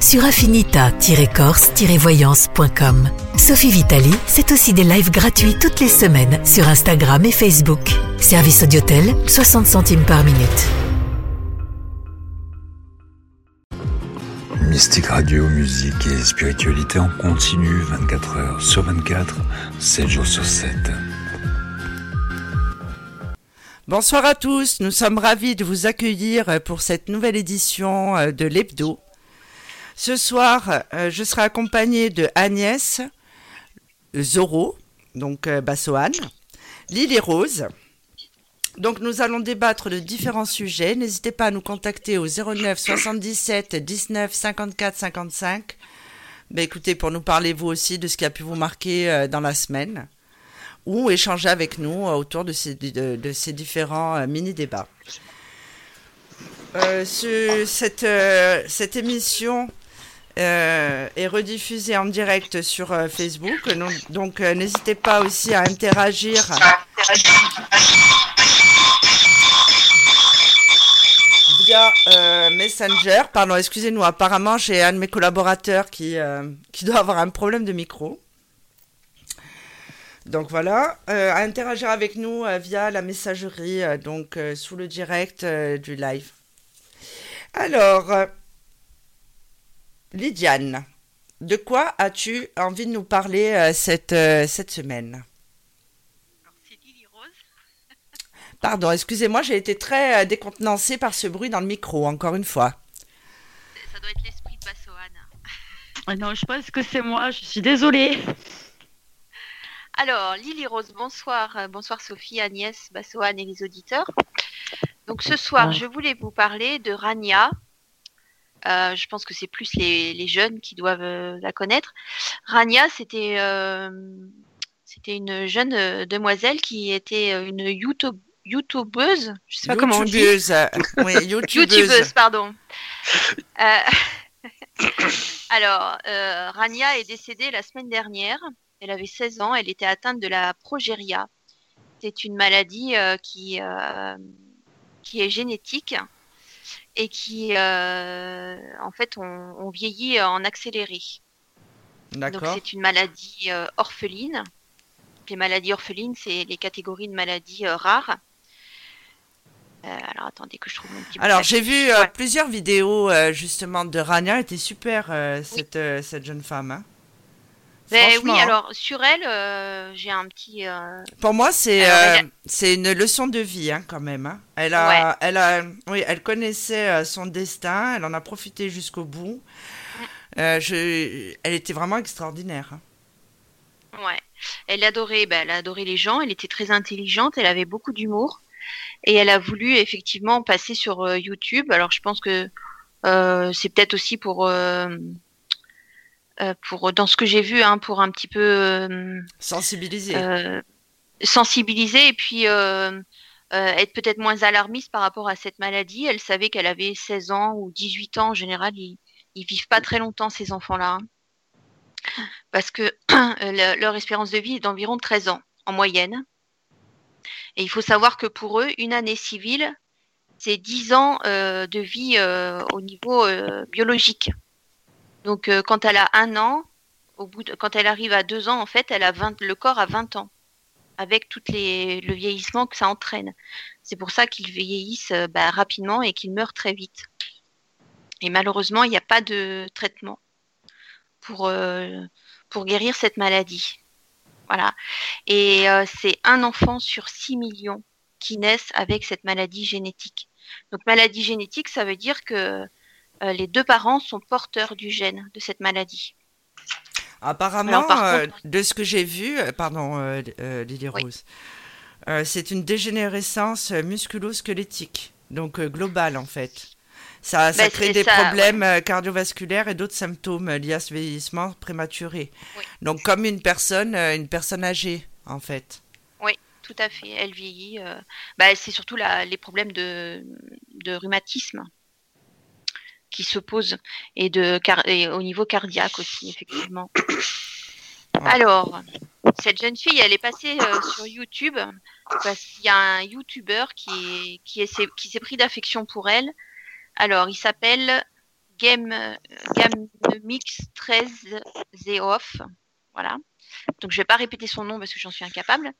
sur affinita-corse-voyance.com. Sophie Vitali, c'est aussi des lives gratuits toutes les semaines sur Instagram et Facebook. Service Audiotel, 60 centimes par minute. Mystique Radio, musique et spiritualité en continu 24 heures sur 24, 7 jours sur 7. Bonsoir à tous, nous sommes ravis de vous accueillir pour cette nouvelle édition euh, de l'Hebdo. Ce soir, euh, je serai accompagnée de Agnès, Zoro, donc euh, Bassoane, Lily Rose. Donc nous allons débattre de différents sujets. N'hésitez pas à nous contacter au 09 77 19 54 55. Ben, écoutez, pour nous parler vous aussi de ce qui a pu vous marquer euh, dans la semaine ou échanger avec nous autour de ces, différents mini-débats. Ce, cette, cette émission euh, est rediffusé en direct sur euh, Facebook. Donc, euh, n'hésitez pas aussi à interagir. Via Messenger, pardon, excusez-nous, apparemment j'ai un de mes collaborateurs qui, qui doit avoir un problème de micro. Donc voilà, à interagir avec nous via la messagerie, donc sous le direct du live. Alors, Lydiane, de quoi as-tu envie de nous parler euh, cette, euh, cette semaine? C'est Lily Rose. Pardon, excusez-moi, j'ai été très euh, décontenancée par ce bruit dans le micro, encore une fois. Ça doit être l'esprit de Bassoane. Ah non, je pense que c'est moi, je suis désolée. Alors, Lily Rose, bonsoir. Bonsoir Sophie, Agnès, Bassoane et les auditeurs. Donc ce soir, je voulais vous parler de Rania, euh, je pense que c'est plus les, jeunes qui doivent euh, la connaître. Rania, c'était euh, c'était une jeune demoiselle qui était une YouTube, YouTubeuse, je sais pas comment on dit. oui, YouTubeuse. YouTubeuse, pardon. Alors, Rania est décédée la semaine dernière. Elle avait 16 ans. Elle était atteinte de la progéria. C'est une maladie qui, qui est génétique et qui, euh, en fait, on, vieillit en accéléré. Donc c'est une maladie euh, orpheline. Les maladies orphelines, c'est les catégories de maladies euh, rares. alors attendez que je trouve mon petit. Alors j'ai vu plusieurs vidéos justement de Rania. Elle était super cette, cette jeune femme. Hein. Ben oui, alors sur elle, euh, j'ai un petit. Euh, Pour moi, c'est euh, c'est une leçon de vie hein, quand même. Hein. Elle a, elle a, oui, elle connaissait son destin, elle en a profité jusqu'au bout. je, elle était vraiment extraordinaire. Hein. Ouais, elle adorait, ben, elle adorait les gens. Elle était très intelligente, elle avait beaucoup d'humour et elle a voulu effectivement passer sur YouTube. Alors je pense que c'est peut-être aussi pour pour dans ce que j'ai vu, hein, pour un petit peu euh, sensibiliser, euh, sensibiliser et puis être peut-être moins alarmiste par rapport à cette maladie. Elle savait qu'elle avait 16 ans ou 18 ans en général. Ils, ils vivent pas très longtemps ces enfants-là, hein. parce que leur espérance de vie est d'environ 13 ans en moyenne. Et il faut savoir que pour eux, une année civile, c'est 10 ans de vie au niveau biologique. Donc, euh, quand elle a un an, au bout quand elle arrive à deux ans, en fait, elle a 20, le corps a 20 ans, avec tout le vieillissement que ça entraîne. C'est pour ça qu'ils vieillissent euh, bah, rapidement et qu'ils meurent très vite. Et malheureusement, il n'y a pas de traitement pour, euh, pour guérir cette maladie. Voilà. Et c'est un enfant sur 6 millions qui naissent avec cette maladie génétique. Donc maladie génétique, ça veut dire que euh, les deux parents sont porteurs du gène de cette maladie. Apparemment, euh, de ce que j'ai vu, euh, pardon Lily Rose, c'est une dégénérescence musculo-squelettique, donc globale en fait. Ça, ça Bah, crée des ça, problèmes cardiovasculaires et d'autres symptômes liés à ce vieillissement prématuré. Oui. Donc comme une personne, une personne âgée, en fait. Tout à fait. Elle vieillit. euh, bah, c'est surtout la- les problèmes de, de rhumatisme qui se posent et, de, et au niveau cardiaque aussi, effectivement. Alors, cette jeune fille, elle est passée euh, sur YouTube parce qu'il y a un YouTuber qui est, qui est, s'est- qui s'est pris d'affection pour elle. Alors, il s'appelle Game, Game Mix 13 Zeoff. Voilà. Donc, je vais pas répéter son nom parce que j'en suis incapable.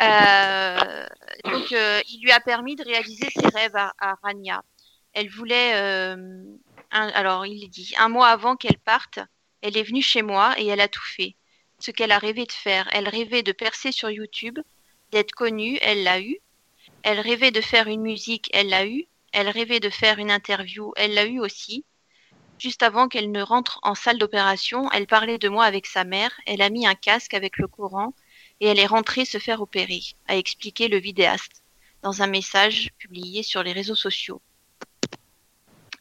Euh, donc, euh, il lui a permis de réaliser ses rêves à, à Rania. Elle voulait, euh, alors il dit, un mois avant qu'elle parte, elle est venue chez moi et elle a tout fait. Ce qu'elle a rêvé de faire. Elle rêvait de percer sur YouTube, d'être connue, elle l'a eu. Elle rêvait de faire une musique, elle l'a eu. Elle rêvait de faire une interview, elle l'a eu aussi. Juste avant qu'elle ne rentre en salle d'opération, elle parlait de moi avec sa mère, elle a mis un casque avec le courant et elle est rentrée se faire opérer, a expliqué le vidéaste dans un message publié sur les réseaux sociaux.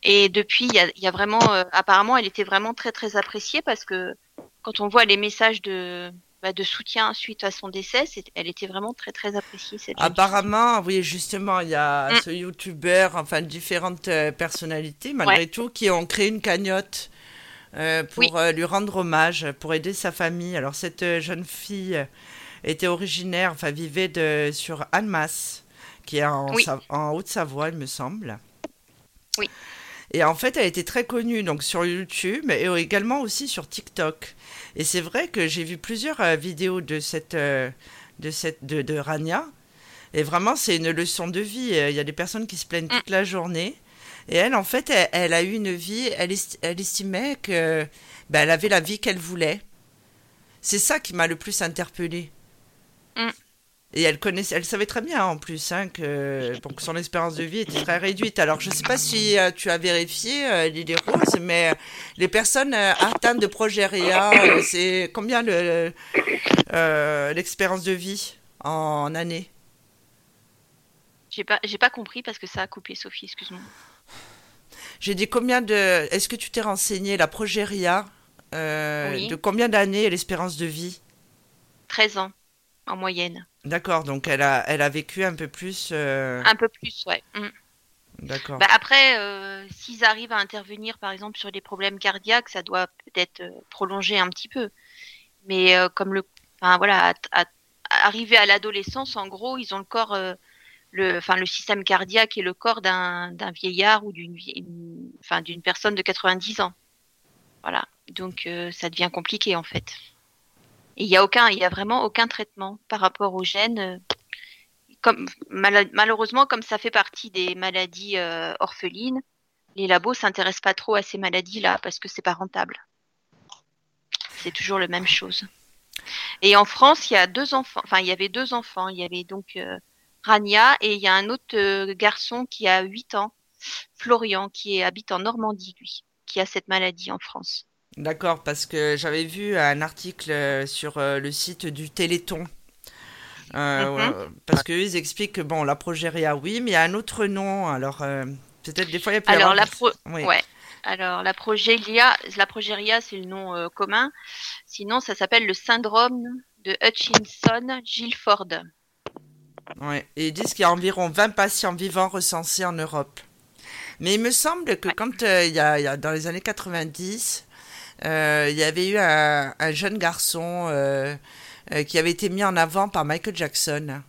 Et depuis, il y a, il y a vraiment, euh, apparemment, elle était vraiment très très appréciée parce que quand on voit les messages de, bah, de soutien suite à son décès, elle était vraiment très très appréciée cette. Apparemment, oui, justement, il y a Mm. ce youtubeur, enfin différentes euh, personnalités, malgré tout, qui ont créé une cagnotte euh, pour Oui. euh, lui rendre hommage, pour aider sa famille. Alors, cette jeune fille était originaire, enfin, vivait de, sur Annemasse, qui est en, Oui. Sa- en Haute-Savoie, il me semble. Oui. Et en fait, elle était très connue donc sur YouTube et également aussi sur TikTok. Et c'est vrai que j'ai vu plusieurs euh, vidéos de cette, euh, de cette, de, de Rania. Et vraiment, c'est une leçon de vie. Euh, Il y a des personnes qui se plaignent toute la journée. Et elle, en fait, elle, elle a eu une vie, elle, elle estimait que ben, elle avait la vie qu'elle voulait. C'est ça qui m'a le plus interpellée. Et elle connaissait, elle savait très bien en plus hein, que, bon, que son espérance de vie était très réduite. Alors je ne sais pas si euh, tu as vérifié euh, l'idée rose, mais euh, les personnes euh, atteintes de progéria, euh, c'est combien le- l'expérience de vie en année? J'ai pas, j'ai pas compris parce que ça a coupé, Sophie, excuse-moi. J'ai dit combien de. Est-ce que tu t'es renseigné la progéria Oui. De combien d'années est l'espérance de vie? 13 ans en moyenne. D'accord, donc elle a, elle a vécu un peu plus. euh, Un peu plus, ouais. Mm. D'accord. Bah, après, euh, s'ils arrivent à intervenir, par exemple, sur des problèmes cardiaques, ça doit peut-être euh, prolonger un petit peu. Mais euh, comme le, enfin voilà, à- à- arriver à l'adolescence, en gros, ils ont le corps, le, enfin le système cardiaque et le corps d'un d'un vieillard ou d'une, vie- une- enfin d'une personne de 90 ans. Voilà. Donc ça devient compliqué en fait. Il y a aucun, il y a vraiment aucun traitement par rapport aux gènes. euh, malheureusement, comme ça fait partie des maladies euh, orphelines, les labos s'intéressent pas trop à ces maladies-là parce que c'est pas rentable. C'est toujours la même chose. Et en France, il y a deux enfants. Enfin, il y avait deux enfants. Il y avait donc euh, Rania et il y a un autre garçon qui a 8 ans, Florian, qui habite en Normandie, lui, qui a cette maladie en France. D'accord, parce que j'avais vu un article euh, sur euh, le site du Téléthon. Euh, Mhm. ouais, parce qu'eux, ils expliquent que, bon, la progéria, oui, mais il y a un autre nom. Alors, euh, peut-être des fois, il y a plus Alors avoir- la pro... Oui. ouais. Alors la progéria, la progéria, c'est le nom euh, commun. Sinon, ça s'appelle le syndrome de Hutchinson-Gilford. Ouais. Et ils disent qu'il y a environ 20 patients vivants recensés en Europe. Mais il me semble que Ouais. quand il y a, il y a- dans les années 90, euh, il y avait eu un, un jeune garçon euh, euh, qui avait été mis en avant par Michael Jackson.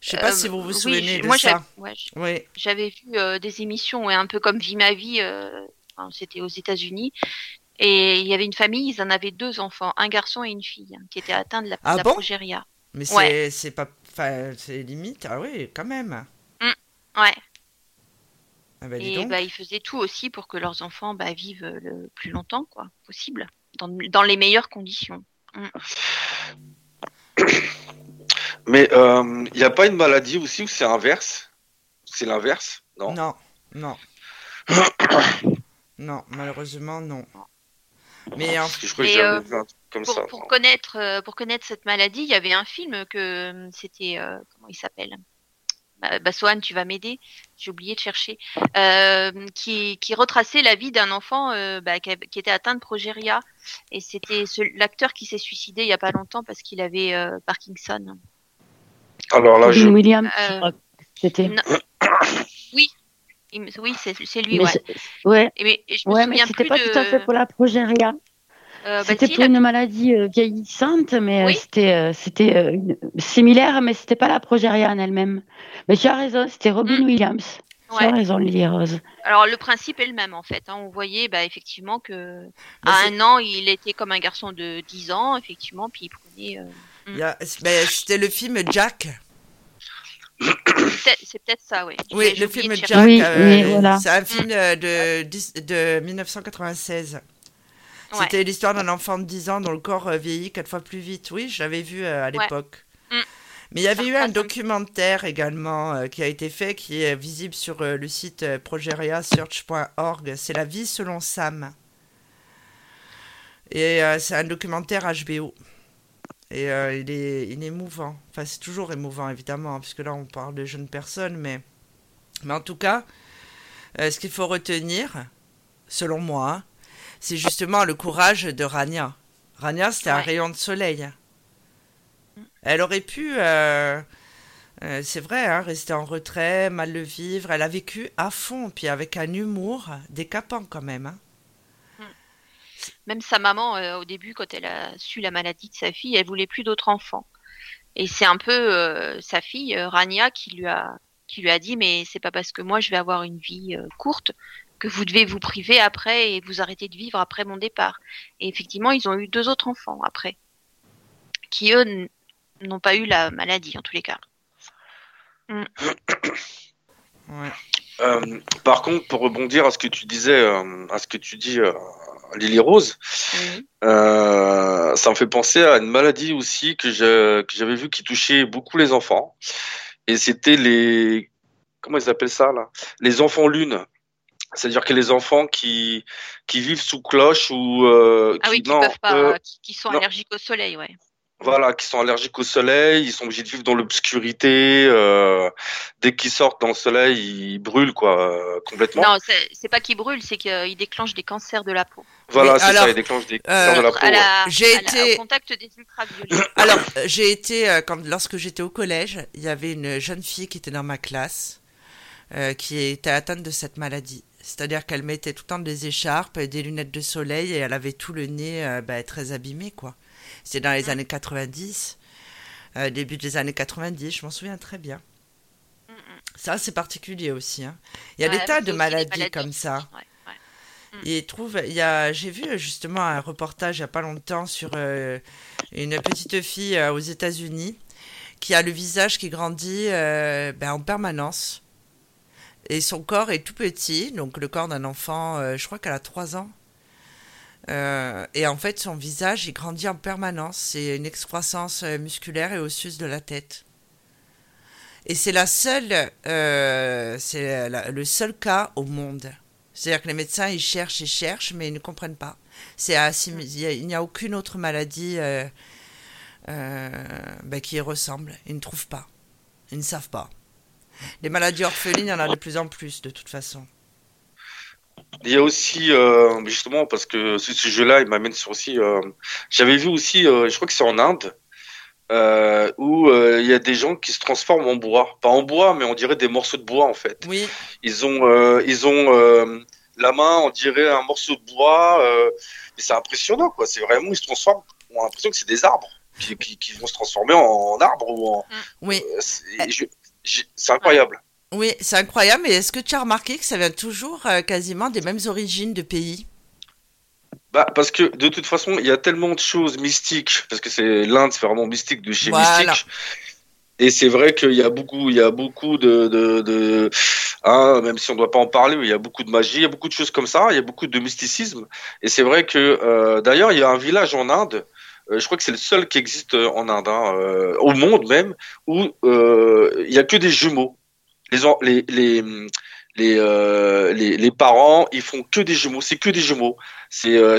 Je sais pas Euh, si vous vous souvenez de moi, ça. ouais, Oui, j'avais vu euh, des émissions, ouais, un peu comme Vie ma vie. euh, C'était aux États-Unis. Et il y avait une famille, ils en avaient deux enfants, un garçon et une fille, hein, qui étaient atteints de la, Ah la bon? progéria. mais c'est Ouais. c'est pas, c'est limite. Ah oui, quand même. Ouais. Ah bah, Et bah, ils faisaient tout aussi pour que leurs enfants bah, vivent euh, le plus longtemps, quoi, possible, dans, dans les meilleures conditions. Mais il n'y a pas une maladie aussi où c'est inverse? C'est l'inverse? Non. Non, non. non, malheureusement, non. Mais en Parce que je crois que Et, j'avais euh, comme Pour, ça. pour connaître, euh, pour connaître cette maladie, il y avait un film que euh, c'était, euh, comment il s'appelle? Bah, bah, Swan, tu vas m'aider. J'ai oublié de chercher. Euh, qui, qui retraçait la vie d'un enfant euh, bah, qui, a- qui était atteint de progéria. Et c'était ce- l'acteur qui s'est suicidé il y a pas longtemps parce qu'il avait euh, Parkinson. Alors là, je. Robin Williams, Euh, c'était. Non. oui, oui, c'est c'est lui. Mais Ouais. c'est- ouais, Et, mais, et je me ouais, mais souviens c'était plus pas de. tout à fait pour la progéria. Euh, bah, C'était pour une maladie euh, vieillissante, mais euh, Oui. c'était euh, c'était euh, une- similaire, mais c'était pas la progéria en elle-même. Mais tu as raison, c'était Robin Mm. Williams. Tu Ouais. as raison, Lily Rose. Alors le principe est le même en fait. hein. On voyait bah, effectivement que Bah, à un an il était comme un garçon de 10 ans effectivement, puis il prenait. euh, a- ben, C'était le film Jack. c'est peut-être- ça, oui. Oui, le film. Jack. Oui, euh, oui, voilà. C'est un film euh, de, de 1996. Ouais. C'était l'histoire d'un enfant de 10 ans dont le corps euh, vieillit quatre fois plus vite. Oui, je l'avais vu euh, à Ouais. l'époque. Mm. Mais il y avait eu un documentaire également euh, qui a été fait, qui est visible sur euh, le site euh, progeriasearch.org. C'est La vie selon Sam. Et c'est un documentaire HBO. Et il, est, il est émouvant. Enfin, c'est toujours émouvant, évidemment, hein, puisque là, on parle de jeunes personnes. Mais, mais en tout cas, ce qu'il faut retenir, selon moi, c'est justement le courage de Rania. Rania, c'était un rayon de soleil. Elle aurait pu, euh, euh, c'est vrai, hein, rester en retrait, mal le vivre. Elle a vécu à fond, puis avec un humour décapant quand même. hein. Même sa maman, euh, au début, quand elle a su la maladie de sa fille, elle voulait plus d'autres enfants. Et c'est un peu sa fille, Rania, qui lui a qui lui a dit mais c'est pas parce que moi je vais avoir une vie courte que vous devez vous priver après et vous arrêter de vivre après mon départ. Et effectivement, ils ont eu deux autres enfants après, qui eux n'ont pas eu la maladie en tous les cas. Ouais. Euh, par contre, pour rebondir à ce que tu disais, euh, à ce que tu dis, euh, Lily Rose, euh, ça me fait penser à une maladie aussi que j'avais vu qui touchait beaucoup les enfants. Et c'était les, comment ils appellent ça là? Les enfants lune. C'est-à-dire que les enfants qui qui vivent sous cloche ou euh, Ah qui, oui, qui non, peuvent pas, euh, qui, qui sont non. allergiques au soleil, ouais. voilà, qui sont allergiques au soleil, ils sont obligés de vivre dans l'obscurité. euh, dès qu'ils sortent dans le soleil, ils brûlent quoi, euh, complètement. Non, c'est pas qu'ils brûlent, c'est qu'ils déclenchent des cancers de la peau. Voilà, c'est alors, ça, ils déclenchent des euh, cancers de la peau. ouais. J'ai été- au contact des ultraviolets. Alors, euh, j'ai été, euh, quand, lorsque j'étais au collège, il y avait une jeune fille qui était dans ma classe euh, qui était atteinte de cette maladie. C'est-à-dire qu'elle mettait tout le temps des écharpes, et des lunettes de soleil et elle avait tout le nez euh, bah, très abîmé, quoi. C'était dans les années 90, euh, début des années 90, je m'en souviens très bien. Mm, mm. Ça, c'est particulier aussi. hein. Il y a Ouais, des tas de maladies, comme ça. Ouais, ouais. Il trouve, il y a, j'ai vu justement un reportage il n'y a pas longtemps sur euh, une petite fille euh, aux États-Unis qui a le visage qui grandit euh, ben, en permanence. Et son corps est tout petit, donc le corps d'un enfant, euh, je crois qu'elle a 3 ans. Euh, et en fait, son visage, il grandit en permanence. C'est une excroissance euh, musculaire et osseuse de la tête. Et c'est la seule, euh, c'est le seul cas au monde. C'est-à-dire que les médecins, ils cherchent et cherchent, mais ils ne comprennent pas. C'est il a- n'y a aucune autre maladie ben, qui y ressemble. Ils ne trouvent pas. Ils ne savent pas. Les maladies orphelines, il y en a de plus en plus, de toute façon. Il y a aussi, euh, justement, parce que ce sujet-là, il m'amène sur aussi. euh, J'avais vu aussi, euh, je crois que c'est en Inde, où il y a des gens qui se transforment en bois. Pas en bois, mais on dirait des morceaux de bois, en fait. Oui, Ils ont, ils ont la main, on dirait un morceau de bois. et c'est impressionnant, quoi. C'est vraiment, ils se transforment. On a l'impression que c'est des arbres qui, qui, qui vont se transformer en, en arbres ou en. oui, je- c'est incroyable. oui, c'est incroyable. Mais est-ce que tu as remarqué que ça vient toujours euh, quasiment des mêmes origines de pays? Bah, parce que de toute façon, il y a tellement de choses mystiques, parce que c'est l'Inde, c'est vraiment mystique de chez Voilà. mystique. Et c'est vrai qu'il y a beaucoup, il y a beaucoup de, de, de hein, même si on ne doit pas en parler, il y a beaucoup de magie, il y a beaucoup de choses comme ça, il y a beaucoup de mysticisme. Et c'est vrai que, euh, d'ailleurs, il y a un village en Inde, je crois que c'est le seul qui existe en Inde, hein, euh, au monde même, où euh, il y a que des jumeaux. Les, les, les, les, euh, les, parents, ils font que des jumeaux, c'est que des jumeaux, c'est euh,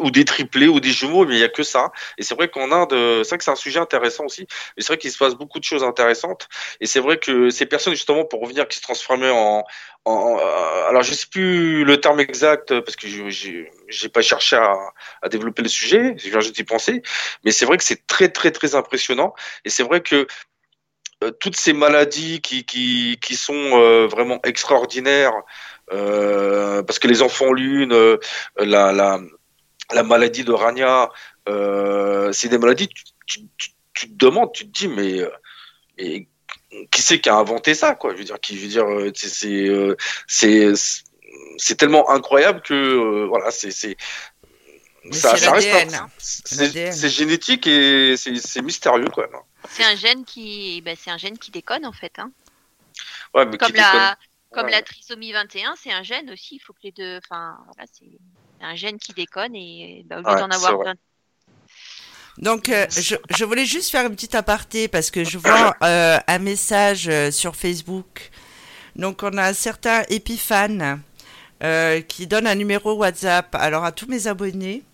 ou des triplés ou des jumeaux, mais il y a que ça. Et c'est vrai qu'en Inde, c'est vrai que c'est un sujet intéressant aussi. Mais c'est vrai qu'il se passe beaucoup de choses intéressantes. Et c'est vrai que ces personnes justement pour revenir qui se transformaient en, euh, alors je sais plus le terme exact parce que j'ai j'ai pas cherché à, développer le sujet, je viens juste d'y penser, mais c'est vrai que c'est très très très impressionnant. Et c'est vrai que euh, toutes ces maladies qui, sont euh, vraiment extraordinaires, euh, parce que les enfants lunes, la, la, la maladie de Rania, c'est des maladies, tu, te demandes, tu te dis, mais qui c'est qui a inventé ça, quoi? Je veux dire, qui, je veux dire, c'est, c'est, c'est tellement incroyable que, voilà, c'est, c'est, ça, ça reste, c'est génétique et c'est mystérieux, quand même. C'est un gène qui, ben, c'est un gène qui déconne en fait. Hein. Ouais, mais comme la, comme la trisomie 21, c'est un gène aussi. Il faut que les deux, enfin, voilà, c'est un gène qui déconne et ben, au lieu d'en avoir 20... Donc, euh, je, je, voulais juste faire une petite aparté parce que je vois euh, un message euh, sur Facebook. Donc, on a un certain Epiphan euh, qui donne un numéro WhatsApp. Alors, à tous mes abonnés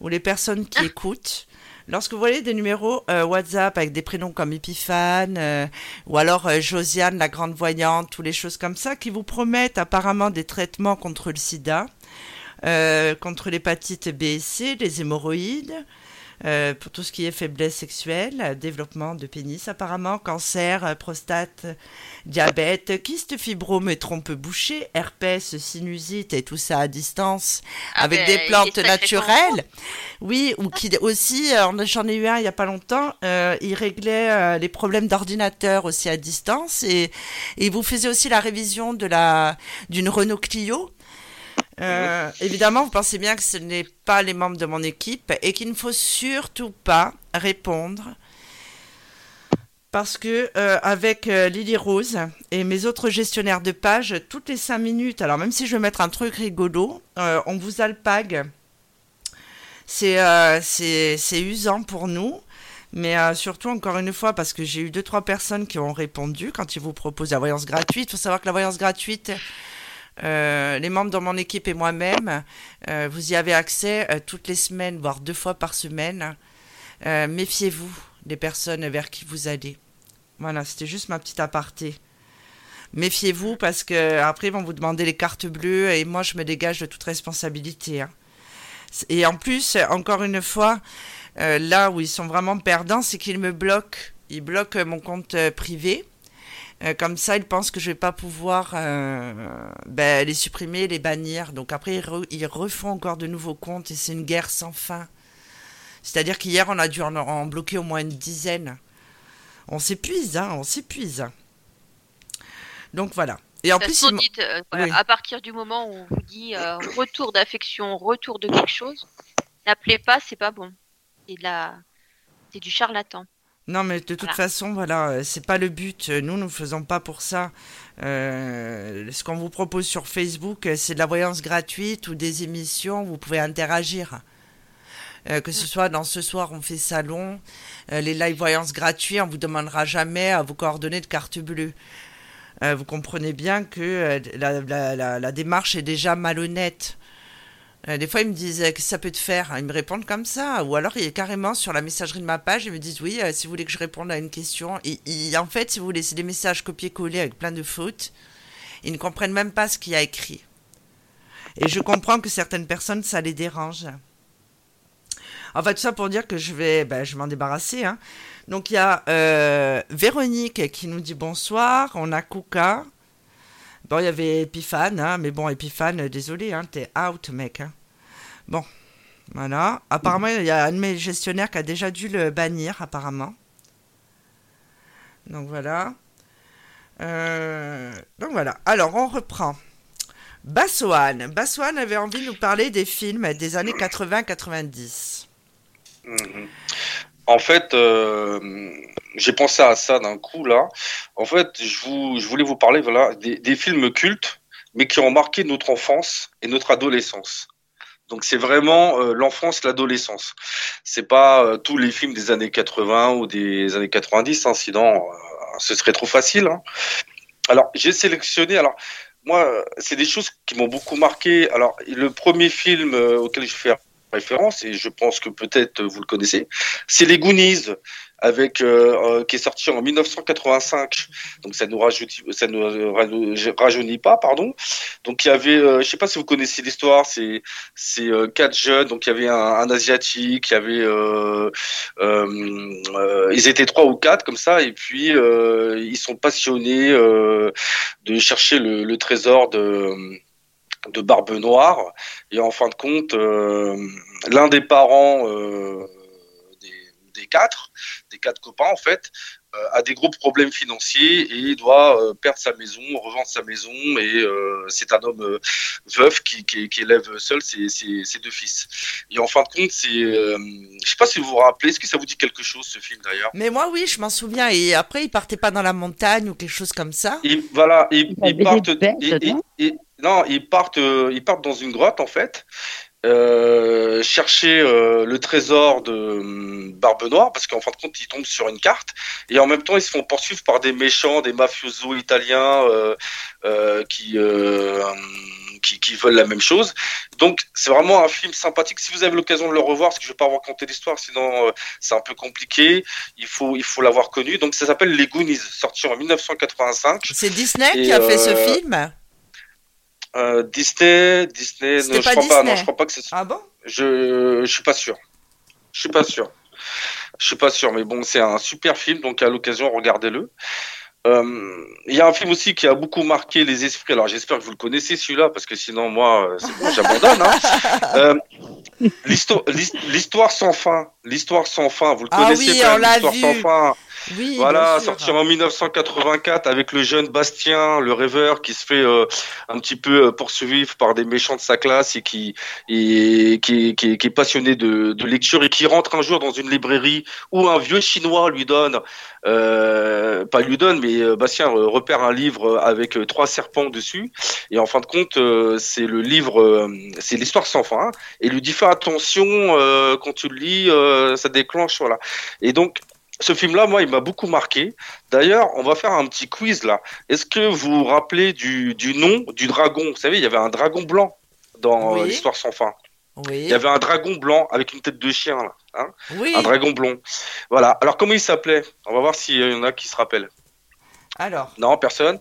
ou les personnes qui ah. écoutent, Lorsque vous voyez des numéros WhatsApp avec des prénoms comme Epiphane ou alors Josiane, la grande voyante, ou les choses comme ça, qui vous promettent apparemment des traitements contre le sida, contre l'hépatite B et C, les hémorroïdes, euh, pour tout ce qui est faiblesse sexuelle, développement de pénis apparemment, cancer, euh, prostate, diabète, kyste fibrome et trompe bouchée, herpès, sinusite et tout ça à distance ah avec ben, des plantes naturelles. Oui, ou qui aussi, euh, j'en ai eu un il y a pas longtemps, euh, il réglait les problèmes d'ordinateur aussi à distance et, vous faisait aussi la révision de la d'une Renault Clio euh, évidemment, vous pensez bien que ce n'est pas les membres de mon équipe et qu'il ne faut surtout pas répondre parce que euh, avec euh, Lily Rose et mes autres gestionnaires de page, toutes les cinq minutes, alors même si je veux mettre un truc rigolo, on vous alpague. C'est c'est usant pour nous. Mais surtout, encore une fois, parce que j'ai eu deux, trois personnes qui ont répondu quand ils vous proposent la voyance gratuite. Il faut savoir que la voyance gratuite, euh, les membres de mon équipe et moi-même, euh, vous y avez accès euh, toutes les semaines, voire deux fois par semaine. Méfiez-vous des personnes vers qui vous allez. Voilà, c'était juste ma petite aparté. Méfiez-vous parce que après ils vont vous demander les cartes bleues et moi je me dégage de toute responsabilité. Hein. Et en plus, encore une fois, là où ils sont vraiment perdants, c'est qu'ils me bloquent. Ils bloquent mon compte privé euh, comme ça, ils pensent que je vais pas pouvoir euh, ben, les supprimer, les bannir. Donc après, ils, refont encore de nouveaux comptes et c'est une guerre sans fin. C'est-à-dire qu'hier, on a dû en, bloquer au moins une dizaine. On s'épuise, hein, on s'épuise. Donc voilà. Et en plus, euh, à partir du moment où on vous dit retour d'affection, retour de quelque chose, n'appelez pas, c'est pas bon. C'est de la, c'est du charlatan. Non, mais de toute façon, voilà, euh, c'est pas le but. Nous, nous ne faisons pas pour ça. Euh, ce qu'on vous propose sur Facebook, euh, c'est de la voyance gratuite ou des émissions. Vous pouvez interagir. que ce mm. soit dans ce soir, on fait salon, les live voyances gratuits, on vous demandera jamais à vous coordonner de carte bleue. vous comprenez bien que la, démarche est déjà malhonnête. Euh, des fois, ils me disent euh, que ça peut te faire. Ils me répondent comme ça. Ou alors, il est carrément sur la messagerie de ma page. Ils me disent oui, euh, si vous voulez que je réponde à une question. Et, en fait, si vous c'est des messages copiés-collés avec plein de fautes. Ils ne comprennent même pas ce qu'il y a écrit. Et je comprends que certaines personnes, ça les dérange. Enfin, tout ça pour dire que je vais, ben, je m'en débarrasser. Hein. Donc, il y a Véronique qui nous dit bonsoir. On a Kouka. Bon, il y avait Epiphane, hein, mais bon, Epiphane, désolé, hein, t'es out, mec. Hein. Bon, voilà. Apparemment, il y a un de mes gestionnaires qui a déjà dû le bannir, apparemment. Donc voilà. Euh, donc voilà. Alors, on reprend. Bassoane. Bassoane avait envie de nous parler des films des années 80-90. Mhm. En fait, euh, j'ai pensé à ça d'un coup là. En fait, je, voulais vous parler voilà, des, films cultes, mais qui ont marqué notre enfance et notre adolescence. Donc c'est vraiment euh, l'enfance, l'adolescence. C'est pas euh, tous les films des années 80 ou des années 90, hein, sinon ce serait trop facile. Hein. Alors j'ai sélectionné. Alors moi, c'est des choses qui m'ont beaucoup marqué. Alors, le premier film euh, auquel je fais référence, et je pense que peut-être vous le connaissez, c'est Les Goonies avec euh, euh, qui est sorti en 1985. Donc ça nous rajoute, ça nous rajeunit pas, pardon. Donc il y avait, euh, je sais pas si vous connaissez l'histoire, c'est c'est euh, quatre jeunes. Donc il y avait un, un asiatique, il y avait, euh, ils étaient trois ou quatre comme ça, et puis ils sont passionnés de chercher le, le trésor de de Barbe Noire. Et en fin de compte, l'un des parents des, quatre des quatre copains en fait, euh, a des gros problèmes financiers et il doit euh, perdre sa maison, revendre sa maison et euh, c'est un homme veuf qui, qui, qui, élève seul ses, ses, ses, deux fils. Et en fin de compte, c'est, je sais pas si vous vous rappelez, est-ce que ça vous dit quelque chose ce film d'ailleurs? Mais moi oui, je m'en souviens. Et après, il partait pas dans la montagne ou quelque chose comme ça. Et voilà, ils, ils partent. non, ils partent, ils partent dans une grotte en fait. Euh, chercher euh, le trésor de euh, Barbe Noire parce qu'en fin de compte ils tombent sur une carte et en même temps ils se font poursuivre par des méchants, des mafiosos italiens euh, qui, qui, qui veulent la même chose. Donc c'est vraiment un film sympathique. Si vous avez l'occasion de le revoir, parce que je vais pas vous raconter l'histoire, sinon c'est un peu compliqué. Il faut il faut l'avoir connu. Donc ça s'appelle Les Goonies, sorti en 1985. C'est Disney et qui a fait ce film? Euh, Disney, Disney, non, je crois Disney. pas, non, je crois pas que c'est. Ah bon? Je, je suis pas sûr. Je suis pas sûr. Je suis pas sûr, mais bon, c'est un super film, donc à l'occasion, regardez-le. Euh, il y a un film aussi qui a beaucoup marqué les esprits. Alors j'espère que vous le connaissez celui-là, parce que sinon moi, c'est bon, j'abandonne. Hein. Euh, L'histoire sans fin. L'histoire sans fin. Vous le ah connaissez oui, on l'a l'histoire vu. sans fin. Oui, voilà, sorti en 1984 avec le jeune Bastien, le rêveur, qui se fait euh, un petit peu euh, poursuivre par des méchants de sa classe et qui et qui, qui, qui est passionné de, de, lecture et qui rentre un jour dans une librairie où un vieux chinois lui donne, euh, pas lui donne, mais euh, Bastien repère un livre avec trois serpents dessus. Et en fin de compte c'est le livre, c'est l'histoire sans fin et lui dit fais attention quand tu le lis, ça déclenche voilà. Et donc ce film-là, moi, il m'a beaucoup marqué. D'ailleurs, on va faire un petit quiz là. Est-ce que vous vous rappelez du, du nom du dragon? Vous savez, il y avait un dragon blanc dans Oui. l'histoire sans fin. Oui. Il y avait un dragon blanc avec une tête de chien là. Hein oui. un dragon blond. Voilà. Alors, comment il s'appelait? On va voir s'il y en a qui se rappellent. Alors. Non, personne?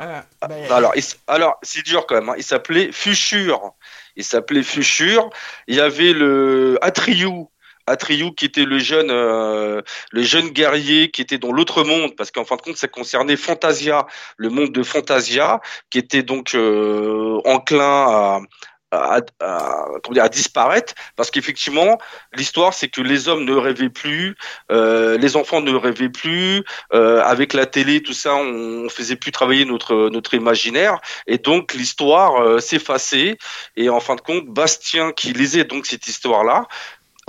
Euh, Ah, ben, Alors, il s- alors c'est dur quand même. hein. Il s'appelait Fuchur. Il s'appelait Fuchur. Il y avait le Atriou. Atriou qui était le jeune, euh, le jeune guerrier qui était dans l'autre monde, parce qu'en fin de compte, ça concernait Fantasia, le monde de Fantasia, qui était donc euh, enclin à, à, à- à disparaître, parce qu'effectivement, l'histoire, c'est que les hommes ne rêvaient plus, euh, les enfants ne rêvaient plus, euh, avec la télé, tout ça, on, on faisait plus travailler notre notre imaginaire, et donc l'histoire euh, s'effaçait. Et en fin de compte, Bastien, qui lisait donc cette histoire-là,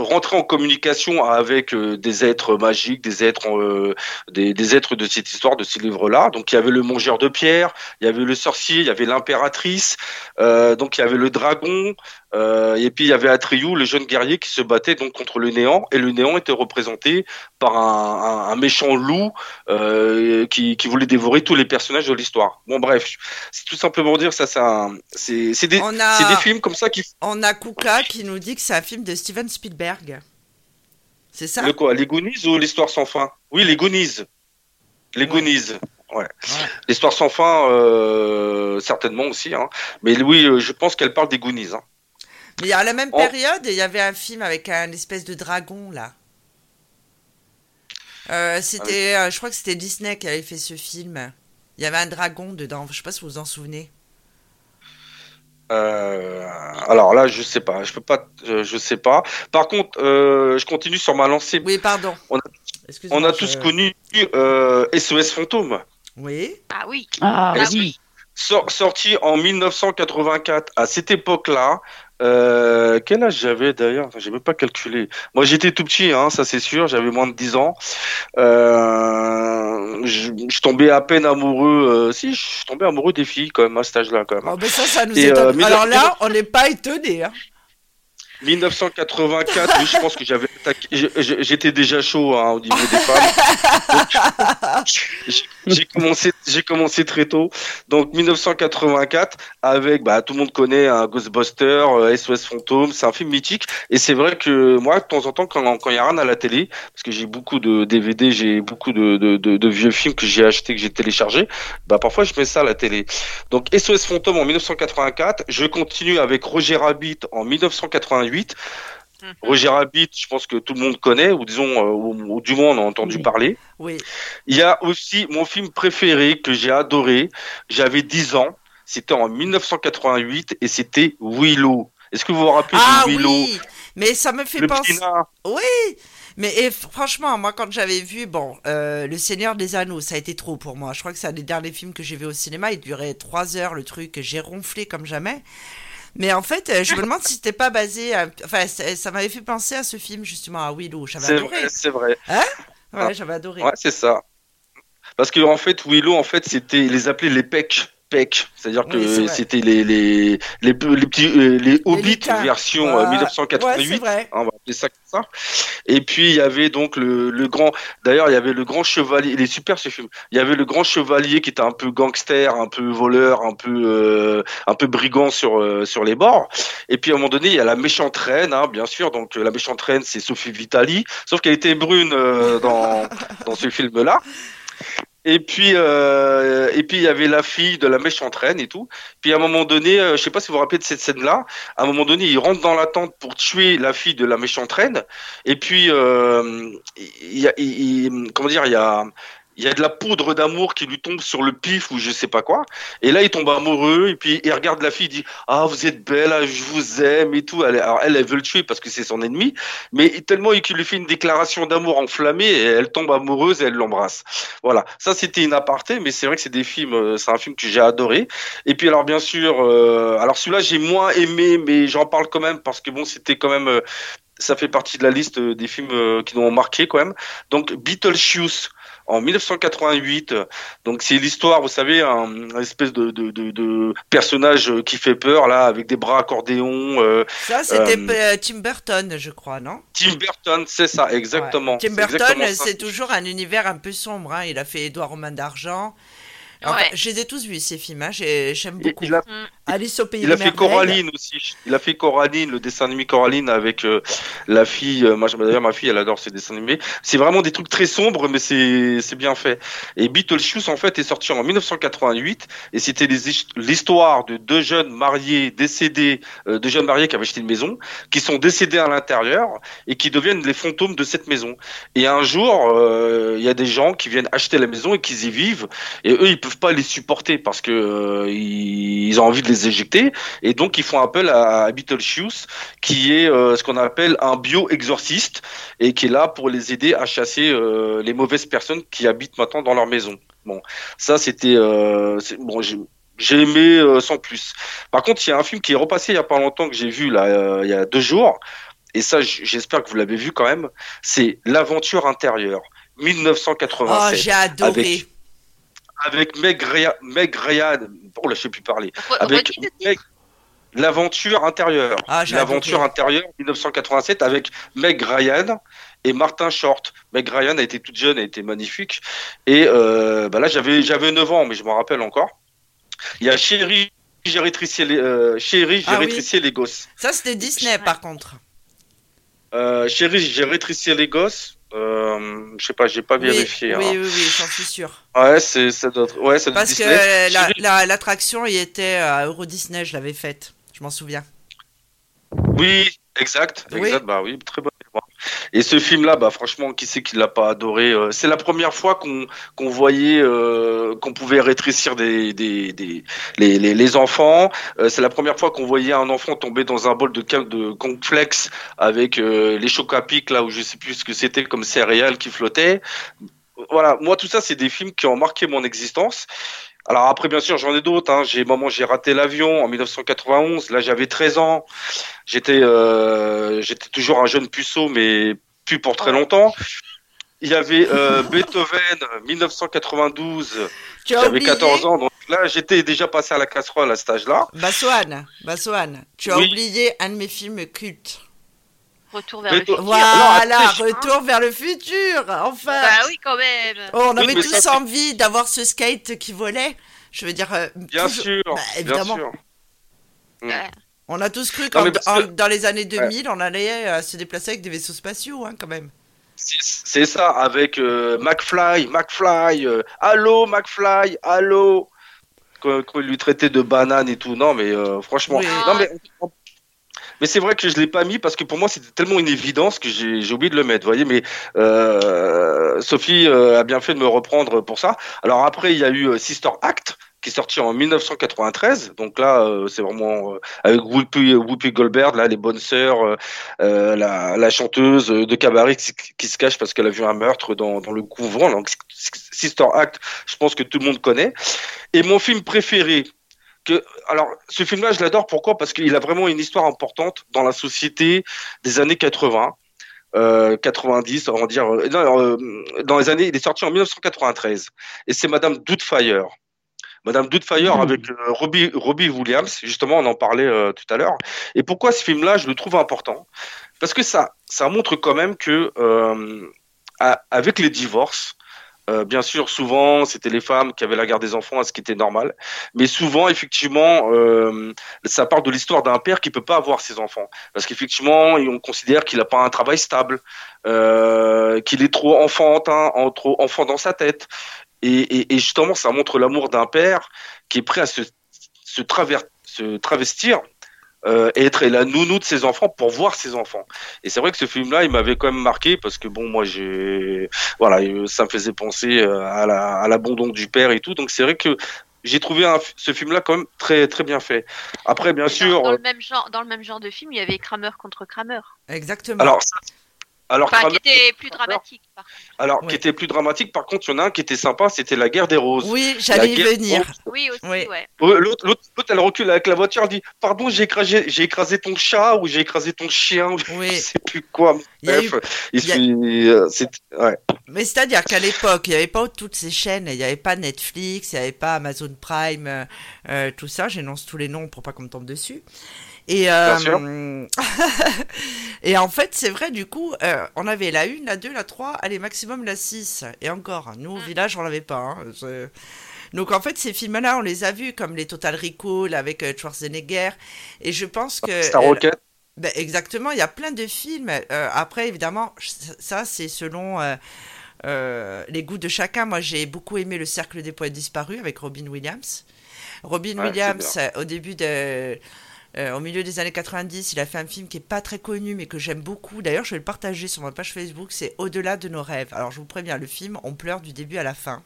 rentrer en communication avec euh, des êtres magiques, des êtres, euh, des, êtres de cette histoire, de ces livres-là. Donc il y avait le mongeur de pierre, il y avait le sorcier, il y avait l'impératrice, euh, donc il y avait le dragon, euh, et puis il y avait Atriou, le jeune guerrier qui se battait donc contre le néant, et le néant était représenté par un, un, un méchant loup euh, qui, qui voulait dévorer tous les personnages de l'histoire. Bon bref, c'est tout simplement dire ça, c'est des, a, films comme ça qui on a Kuka qui nous dit que c'est un film de Steven Spielberg. C'est ça? Le quoi? Les Goonies ou l'histoire sans fin? Oui, les Goonies. Les Ouais. Goonies. Ouais. Ouais. L'histoire sans fin, euh, certainement aussi. Hein. Mais oui, je pense qu'elle parle des Goonies. Hein. Mais à la même Oh. période, il y avait un film avec un espèce de dragon là. Euh, c'était, euh, je crois que c'était Disney qui avait fait ce film. Il y avait un dragon dedans. Je sais pas si vous vous en souvenez. Euh, alors là, je sais pas. Je peux pas. je sais pas. Par contre, euh, je continue sur ma lancée. Oui, pardon. On a- Excusez-moi, On a je- tous connu euh, SOS Fantôme. Oui. Ah oui. Ah Ah oui. Sor- sorti en 1984. À cette époque-là, euh, quel âge j'avais d'ailleurs? Enfin, J'ai même pas calculé. Moi, j'étais tout petit, hein, ça c'est sûr. J'avais moins de 10 ans. Euh, je, je tombais à peine amoureux. euh, si, je tombais amoureux des filles quand même à cet âge-là quand même. Oh, mais ça, ça nous Et, étonne. euh, Alors là, on n'est pas étonné. Hein. 1984, oui, je pense que j'avais j'étais déjà chaud hein, au niveau des femmes. J'ai- commencé j'ai commencé très tôt. Donc 1984 avec bah tout le monde connaît un Ghostbuster, SOS euh, Fantôme, c'est un film mythique et c'est vrai que moi de temps en temps quand quand il y a rien à la télé parce que j'ai beaucoup de DVD, j'ai beaucoup de, vieux films que j'ai acheté que j'ai téléchargé, bah parfois je mets ça à la télé. Donc SOS Fantôme en 1984, je continue avec Roger Rabbit en 1988. Mhm. Roger Rabbit, je pense que tout le monde connaît, ou disons, euh, ou, du moins on a entendu parler. Oui. Il y a aussi mon film préféré que j'ai adoré. J'avais 10 ans. C'était en 1988 et c'était Willow. Est-ce que vous vous rappelez ah, de Willow? oui. Mais ça me fait penser. Oui. Mais franchement, moi, quand j'avais vu, bon, euh, Le Seigneur des Anneaux, ça a été trop pour moi. Je crois que c'est un des derniers films que j'ai vu au cinéma. Il durait 3 heures, le truc. J'ai ronflé comme jamais. Mais en fait, euh, je me demande si c'était pas basé. Enfin, ça, m'avait fait penser à ce film, justement, à Willow. J'avais adoré. C'est vrai. Hein? Ouais, ah. j'avais adoré. Ouais, c'est ça. Parce que en fait, Willow, en fait, c'était, ils les appelaient les pecs. PEC, c'est-à-dire que c'était les, les, les, les, petits euh, les Hobbits version 1988, euh, on va appeler ça comme ça. Et puis il y avait donc le, le grand, d'ailleurs il y avait le grand chevalier, il est super ce film. Il y avait le grand chevalier qui était un peu gangster, un peu voleur, un peu euh, un peu brigand sur sur les bords. Et puis à un moment donné il y a la méchante reine, hein, bien sûr. Donc la méchante reine c'est Sophie Vitali, sauf qu'elle était brune dans dans ce film là. Et puis, euh, et puis il y avait la fille de la méchante reine et tout. Puis à un moment donné, euh, je sais pas si vous vous rappelez de cette scène-là. À un moment donné, il rentre dans la tente pour tuer la fille de la méchante reine. Et puis, euh, comment dire, il y a, il y a de la poudre d'amour qui lui tombe sur le pif ou je sais pas quoi. Et là, il tombe amoureux et puis il regarde la fille, il dit ah vous êtes belle, ah, je vous aime et tout. Alors elle, elle veut le tuer parce que c'est son ennemi, mais tellement qu'il lui fait une déclaration d'amour enflammée et elle tombe amoureuse et elle l'embrasse. Voilà, ça c'était une aparté, mais c'est vrai que c'est des films, euh, c'est un film que j'ai adoré. Et puis alors bien sûr, euh, alors celui-là j'ai moins aimé, mais j'en parle quand même parce que bon c'était quand même euh, ça fait partie de la liste des films qui nous ont marqué quand même. Donc Beetlejuice, en 1988. Donc c'est l'histoire, vous savez, un, espèce de, de, de, personnage qui fait peur là, avec des bras accordéons. Euh, ça, c'était euh, Tim Burton, je crois, non? Tim Burton, c'est ça, exactement. Tim Burton, c'est toujours un univers un peu sombre. Hein. Il a fait Édouard Romain d'argent. Je les ai tous vus ces films, hein. j'aime beaucoup. Il a, mm. Alice au pays il a fait Coraline aussi. Il a fait Coraline, le dessin animé Coraline avec euh, la fille. Euh, moi, d'ailleurs, ma fille, elle adore ces dessins animés. C'est vraiment des trucs très sombres, mais c'est bien fait. Et Beetlejuice en fait est sorti en 1988 et c'était l'histoire de deux jeunes mariés décédés, euh, deux jeunes mariés qui avaient acheté une maison, qui sont décédés à l'intérieur et qui deviennent les fantômes de cette maison. Et un jour, il y a des gens qui viennent acheter la maison et qui y vivent et eux ils peuvent pas les supporter parce que euh, ils ont envie de les éjecter et donc ils font appel à, Beetlejuice qui est euh, ce qu'on appelle un bio-exorciste et qui est là pour les aider à chasser euh, les mauvaises personnes qui habitent maintenant dans leur maison. Bon, ça c'était bon j'ai aimé sans plus. Par contre, il y a un film qui est repassé il y a pas longtemps que j'ai vu là il y a deux jours et ça j'espère que vous l'avez vu quand même, c'est L'aventure intérieure 1987. Oh, j'ai adoré avec Meg, Ryan, oh là je sais plus parler, avec l'aventure intérieure, ah, l'aventure intérieure 1987 avec Meg Ryan et Martin Short. Meg Ryan a été toute jeune, a été magnifique et euh, bah là j'avais j'avais 9 ans mais je m'en rappelle encore. Il y a Chérie, j'ai rétréci les euh, ah les gosses. Ça c'était Disney par contre. Euh, Chérie, j'ai rétréci les gosses. Euh, je sais pas, j'ai pas vérifié. Oui, hein. oui, oui, j'en suis sûr. Ouais, c'est ça doit ouais, ça Parce que l'attraction, il était à Euro Disney, je l'avais faite. Je m'en souviens. Oui, exact, exact. Bah oui, très bonne et ce film-là, bah franchement, qui c'est qui l'a pas adoré euh, C'est la première fois qu'on qu'on voyait euh, qu'on pouvait rétrécir des, des, des les, les, les enfants. Euh, c'est la première fois qu'on voyait un enfant tomber dans un bol de de complexe avec les chocs là où je sais plus ce que c'était comme céréales qui flottaient. Voilà, moi tout ça, c'est des films qui ont marqué mon existence. Alors après, bien sûr, j'en ai d'autres. Hein. J'ai moment j'ai raté l'avion en 1991. Là, j'avais 13 ans. J'étais euh, j'étais toujours un jeune puceau, mais plus pour très longtemps. Il y avait euh, Beethoven 1992. J'avais 14 ans, donc là j'étais déjà passé à la casserole à cet âge-là. Bassoane, Bassoane, tu as oublié un de mes films cultes. Retour vers le futur. Voilà, retour vers le futur, enfin. Bah oui, quand même. Oh, on avait tous ça, envie d'avoir ce skate qui volait. Je veux dire, euh, Bien toujours- sûr, Bah, bien évidemment. sûr. Mm. Ouais. On a tous cru qu'en que- dans les années 2000, on allait euh, se déplacer avec des vaisseaux spatiaux, hein, quand même. C'est ça, avec euh, McFly, McFly, euh, allô McFly, allô. Quand, quand il lui traitait de banane et tout, non mais euh, franchement. Oui. Non mais, mais c'est vrai que je l'ai pas mis parce que pour moi c'était tellement une évidence que j'ai oublié de le mettre, voyez. Mais euh, Sophie euh, a bien fait de me reprendre pour ça. Alors après il y a eu euh, Sister Act qui est sorti en 1993. Donc là, euh, c'est vraiment euh, avec Whoopi, Whoopi Goldberg, là, les bonnes sœurs, euh, euh, la, la chanteuse de cabaret qui, qui se cache parce qu'elle a vu un meurtre dans, dans le couvent. Donc, Sister Act, je pense que tout le monde connaît. Et mon film préféré, que, alors, ce film-là, je l'adore. Pourquoi? Parce qu'il a vraiment une histoire importante dans la société des années 80. Euh, 90, on va dire, euh, non, euh, dans les années, il est sorti en 1993, et c'est Madame Doubtfire. Madame Doubtfire Mhm. avec euh, Robbie, Robbie Williams, justement, on en parlait euh, tout à l'heure. Et pourquoi ce film-là, je le trouve important? Parce que ça, ça montre quand même que, euh, à- avec les divorces, euh, bien sûr, souvent, c'était les femmes qui avaient la garde des enfants, ce qui était normal. Mais souvent, effectivement, euh, ça parle de l'histoire d'un père qui peut pas avoir ses enfants. Parce qu'effectivement, on considère qu'il n'a pas un travail stable, euh, qu'il est trop enfantin, en- trop enfant dans sa tête. Et, justement, ça montre l'amour d'un père qui est prêt à se travestir euh, être la nounou de ses enfants pour voir ses enfants. Et c'est vrai que ce film-là, il m'avait quand même marqué parce que bon, moi, j'ai, voilà, euh, ça me faisait penser euh, à la- à l'abandon du père et tout. Donc c'est vrai que j'ai trouvé un- ce film-là quand même très très bien fait. Après, bien Dans- sûr, Dans, le même genre, dans le même genre de film, il y avait Kramer contre Kramer. Exactement. alors, alors, Enfin, Kramer- qui était plus dramatique. Par contre. alors Ouais. qui était plus dramatique. Par contre, il y en a un qui était sympa, c'était la guerre des roses. oui, La j'allais y venir. Oui, aussi, Oui. ouais. Ouais, L'autre, l'autre, l'autre, elle recule avec la voiture, elle dit Pardon, j'ai écrasé, j'ai écrasé ton chat ou j'ai écrasé ton chien, Oui. je sais plus quoi. Bref, eu- a- ouais. Mais c'est-à-dire qu'à l'époque, il n'y avait pas toutes ces chaînes, il n'y avait pas Netflix, il n'y avait pas Amazon Prime, euh, euh, tout ça, j'énonce tous les noms pour pas qu'on me tombe dessus. Et, euh, Bien et en fait, c'est vrai, du coup, euh, on avait la 1, la 2, la 3, allez, maximum la 6. Et encore, nous, au village, on l'avait pas. hein, Donc en fait, ces films-là, on les a vus, comme les Total Recall avec euh, Schwarzenegger. Et je pense que... Star Rocket. ben, exactement, il y a plein de films. Euh, après, évidemment, ça, c'est selon euh, euh, les goûts de chacun. Moi, j'ai beaucoup aimé Le Cercle des Poètes Disparus avec Robin Williams. Robin Ouais, Williams, au début de. Euh, au milieu des années 90, il a fait un film qui est pas très connu, mais que j'aime beaucoup. D'ailleurs, je vais le partager sur ma page Facebook. C'est Au-delà de nos rêves. Alors, je vous préviens, le film, on pleure du début à la fin.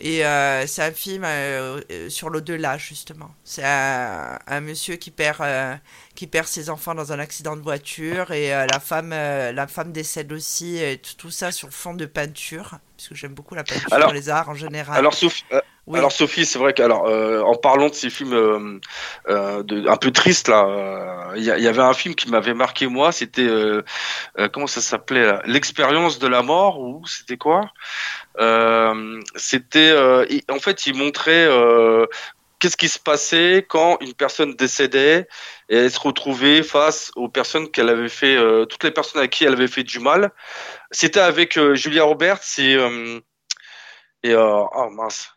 Et euh, c'est un film euh, sur l'au-delà, justement. C'est un, un monsieur qui perd, euh, qui perd ses enfants dans un accident de voiture et la, femme, la femme décède aussi. Et tout, ça sur fond de peinture, parce que j'aime beaucoup la peinture, Alors- les arts en général. Alors, euh, Alors Sophie, c'est vrai qu'alors, euh, en parlant de ces films euh, euh, de, un peu tristes là, euh, il y, avait un film qui m'avait marqué moi. C'était euh, euh, comment ça s'appelait L'expérience de la mort ou c'était quoi? C'était en fait, il montrait qu'est-ce qui se passait quand une personne décédait et elle se retrouvait face aux personnes qu'elle avait fait, toutes les personnes à qui elle avait fait du mal. C'était avec Julia Roberts et et oh mince.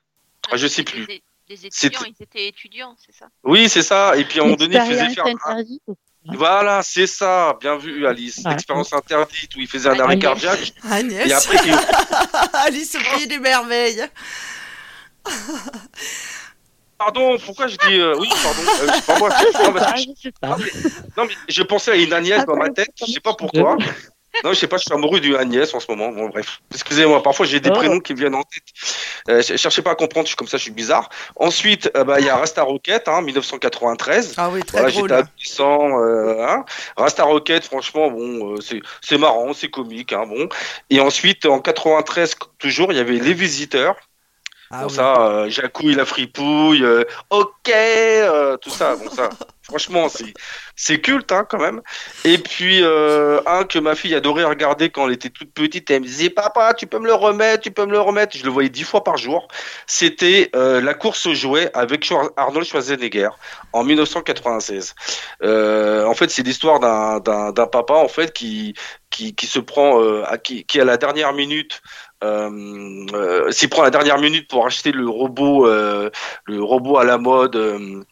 Ah, je sais plus. des- Des étudiants, C'était- ils étaient étudiants, c'est ça? Oui, c'est ça. Et puis à un moment donné, il faisait faire. Interdite. Voilà, c'est ça. Bien vu, Alice. L'expérience interdite où il faisait un arrêt cardiaque. Agnès, Et après, il- Alice au pays des merveilles. pardon, pourquoi je dis euh, oui, pardon. euh, pas moi. Je sais Non, pas. Non, mais je pensais à une Agnès dans ma tête, je sais pas pourquoi. Non, je sais pas, je suis amoureux d'une Agnès en ce moment. Bon, bref. Excusez-moi, parfois j'ai des Oh. prénoms qui me viennent en tête. Euh, ch- cherchez pas à comprendre, je suis comme ça, je suis bizarre. Ensuite, euh, bah, il y a Rasta Rocket, hein, 1993. Ah oui, très Voilà, j'étais adolescent. Euh, hein. Rasta Rocket, franchement, bon, euh, c'est c'est marrant, c'est comique, hein, bon. Et ensuite, en 93, toujours, il y avait Les Visiteurs. Ah bon, oui. ça, Jacouille la fripouille, ok, tout ça, bon, ça, Franchement, c'est culte hein, quand même. Et puis euh, un que ma fille adorait regarder quand elle était toute petite, elle me disait papa, tu peux me le remettre, tu peux me le remettre. Je le voyais dix fois par jour. C'était euh, la course aux jouets avec Arnold Schwarzenegger en 1996. Euh, en fait, c'est l'histoire d'un papa en fait qui qui, se prend à qui, qui à la dernière minute prend la dernière minute pour acheter le robot, le robot à la mode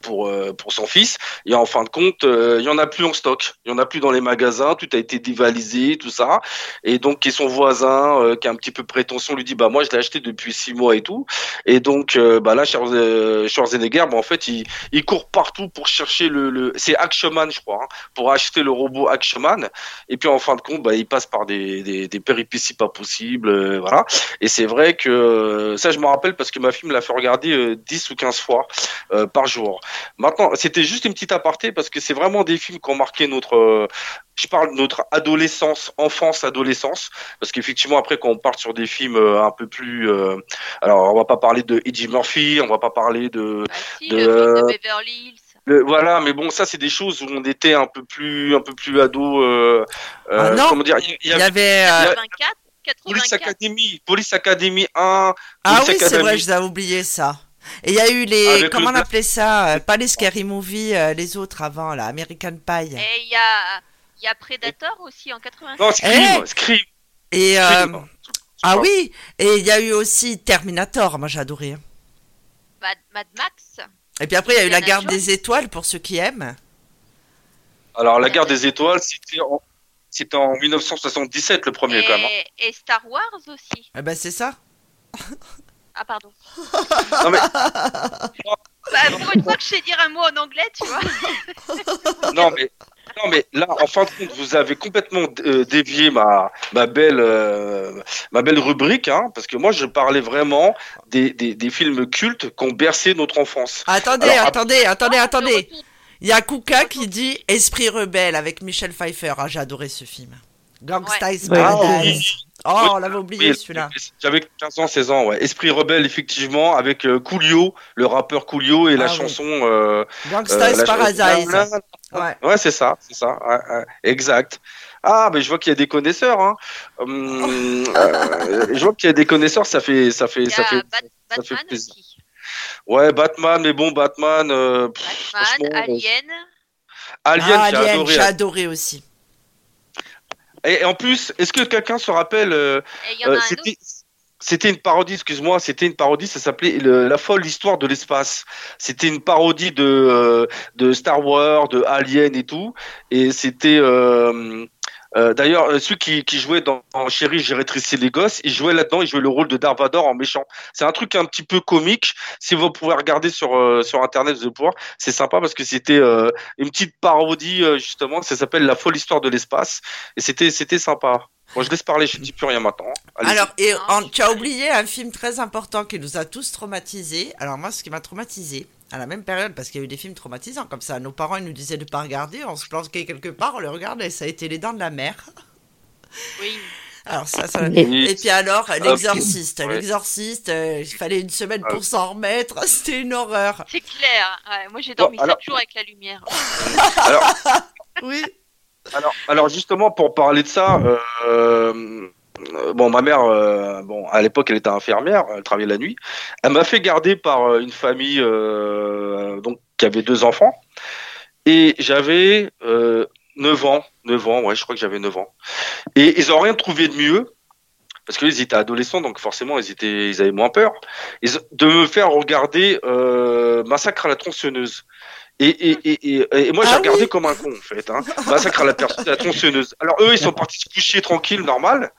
pour euh, pour son fils. Et en fin de compte euh, il y en a plus en stock. Il y en a plus dans les magasins. Tout a été dévalisé tout ça. Et donc et son voisin qui a un petit peu prétention lui dit bah moi je l'ai acheté depuis six mois et tout. Et donc bah là Schwarzenegger bah en fait il, il court partout pour chercher le, le... c'est Actionman je crois hein, pour acheter le robot Actionman. Et puis en fin de compte bah il passe par des des, des péripéties pas possibles voilà. Et c'est vrai que ça je me rappelle parce que ma fille me l'a fait regarder 10 ou 15 fois par Maintenant, c'était juste une petite aparté parce que c'est vraiment des films qui ont marqué notre, euh, je parle de notre adolescence, enfance, adolescence, parce qu'effectivement après quand on part sur des films euh, un peu plus, euh, alors on va pas parler de Eddie Murphy, on va pas parler de, bah de, le de Beverly Hills. voilà, mais bon, ça c'est des choses où on était un peu plus, un peu plus ado. Euh, ah non, comment dire Il y, avait. 84, Police Academy, Police Academy 1. ah oui, c'est vrai, je vous oublié ça. Et il y a eu les. comment on appelait ça euh, Pas les Scary Movie, euh, les autres avant, là, American Pie. Et il y a, y a Predator aussi en 86. Non, Scream, Eh Scream. Et. euh, Scream. ah oui Et il y a eu aussi Terminator, moi j'ai adoré. Mad, Mad Max. Et puis après, il y a eu La Garde des Étoiles, pour ceux qui aiment. Alors la guerre des étoiles, c'était en, c'était en 1977 le premier et, quand même. hein. et Star Wars aussi. Eh ben c'est ça. Ah, pardon. Non mais Bah, pour une fois que je sais dire un mot en anglais, tu vois. non mais non mais là en fin de compte vous avez complètement euh, dévié ma ma belle euh, ma belle rubrique hein, parce que moi je parlais vraiment des, des, des films cultes qui ont bercé notre enfance. Attendez, Alors, attendez, attendez, attendez. Il y a Kuka qui dit Esprit rebelle avec Michel Pfeiffer. Ah, j'ai adoré ce film. Gangsta is Ouais. Paradise. Oh, on l'avait oublié celui-là. J'avais 15 ans, 16 ans, ouais. Esprit rebelle, effectivement, avec euh, Coolio, le rappeur Coolio et la Ah oui. chanson. Euh, Gangsta euh, Paradise. Ouais. Ouais, c'est ça, c'est ça, ouais, ouais, exact. Ah, mais je vois qu'il y a des connaisseurs. Hein. Hum, euh, je vois qu'il y a des connaisseurs, ça fait, ça fait, ça fait. Bat- ça fait Batman plaisir. aussi. Ouais, Batman, mais bon, Batman. euh, pff, Batman, franchement, Alien. Alien, Ah, j'ai adoré. j'ai adoré aussi. Et en plus, est-ce que quelqu'un se rappelle euh, euh, un. C'était. Une parodie, excuse-moi, c'était une parodie, ça s'appelait La folle histoire de l'espace. C'était une parodie de, euh, de Star Wars, de Alien et tout. Et c'était euh, d'ailleurs euh, celui qui, qui jouait dans, dans Chérie, j'ai rétréci les gosses, il jouait là-dedans, il jouait le rôle de Darth Vader en méchant. C'est un truc un petit peu comique. Si vous pouvez regarder sur euh, sur internet, vous pouvoir. C'est sympa parce que c'était euh, une petite parodie euh, justement. Ça s'appelle La folle histoire de l'espace et c'était c'était sympa. Bon, je laisse parler, je ne dis plus rien maintenant. Alors, et tu as oublié un film très important qui nous a tous traumatisés. Alors, moi, ce qui m'a traumatisé, à la même période, parce qu'il y a eu des films traumatisants comme ça, nos parents ils nous disaient de pas regarder, on se planquait quelque part, on les regardait, ça a été Les Dents de la Mer. Oui. Alors, ça, ça... Et- Et puis alors, L'Exorciste. Ouais. L'exorciste, euh, il fallait une semaine pour s'en remettre, c'était une horreur. C'est clair. Ouais, moi, j'ai dormi Bon, alors- 7 jours avec la lumière. Alors, Oui. alors, alors justement, pour parler de ça, euh, bon, ma mère, euh, bon, à l'époque, elle était infirmière, elle travaillait la nuit. Elle m'a fait garder par euh, une famille euh, donc qui avait deux enfants, et j'avais euh, 9 ans, 9 ans, ouais, je crois que j'avais 9 ans. Et ils ont rien trouvé de mieux. Parce qu'ils étaient adolescents, donc forcément ils étaient, ils avaient moins peur. Ils- de me faire regarder euh, Massacre à la tronçonneuse. Et, et, et, et, moi j'ai Ah regardé oui. comme un con en fait. Hein. Massacre à la, per- à la tronçonneuse. Alors eux ils sont partis se coucher tranquille, normal.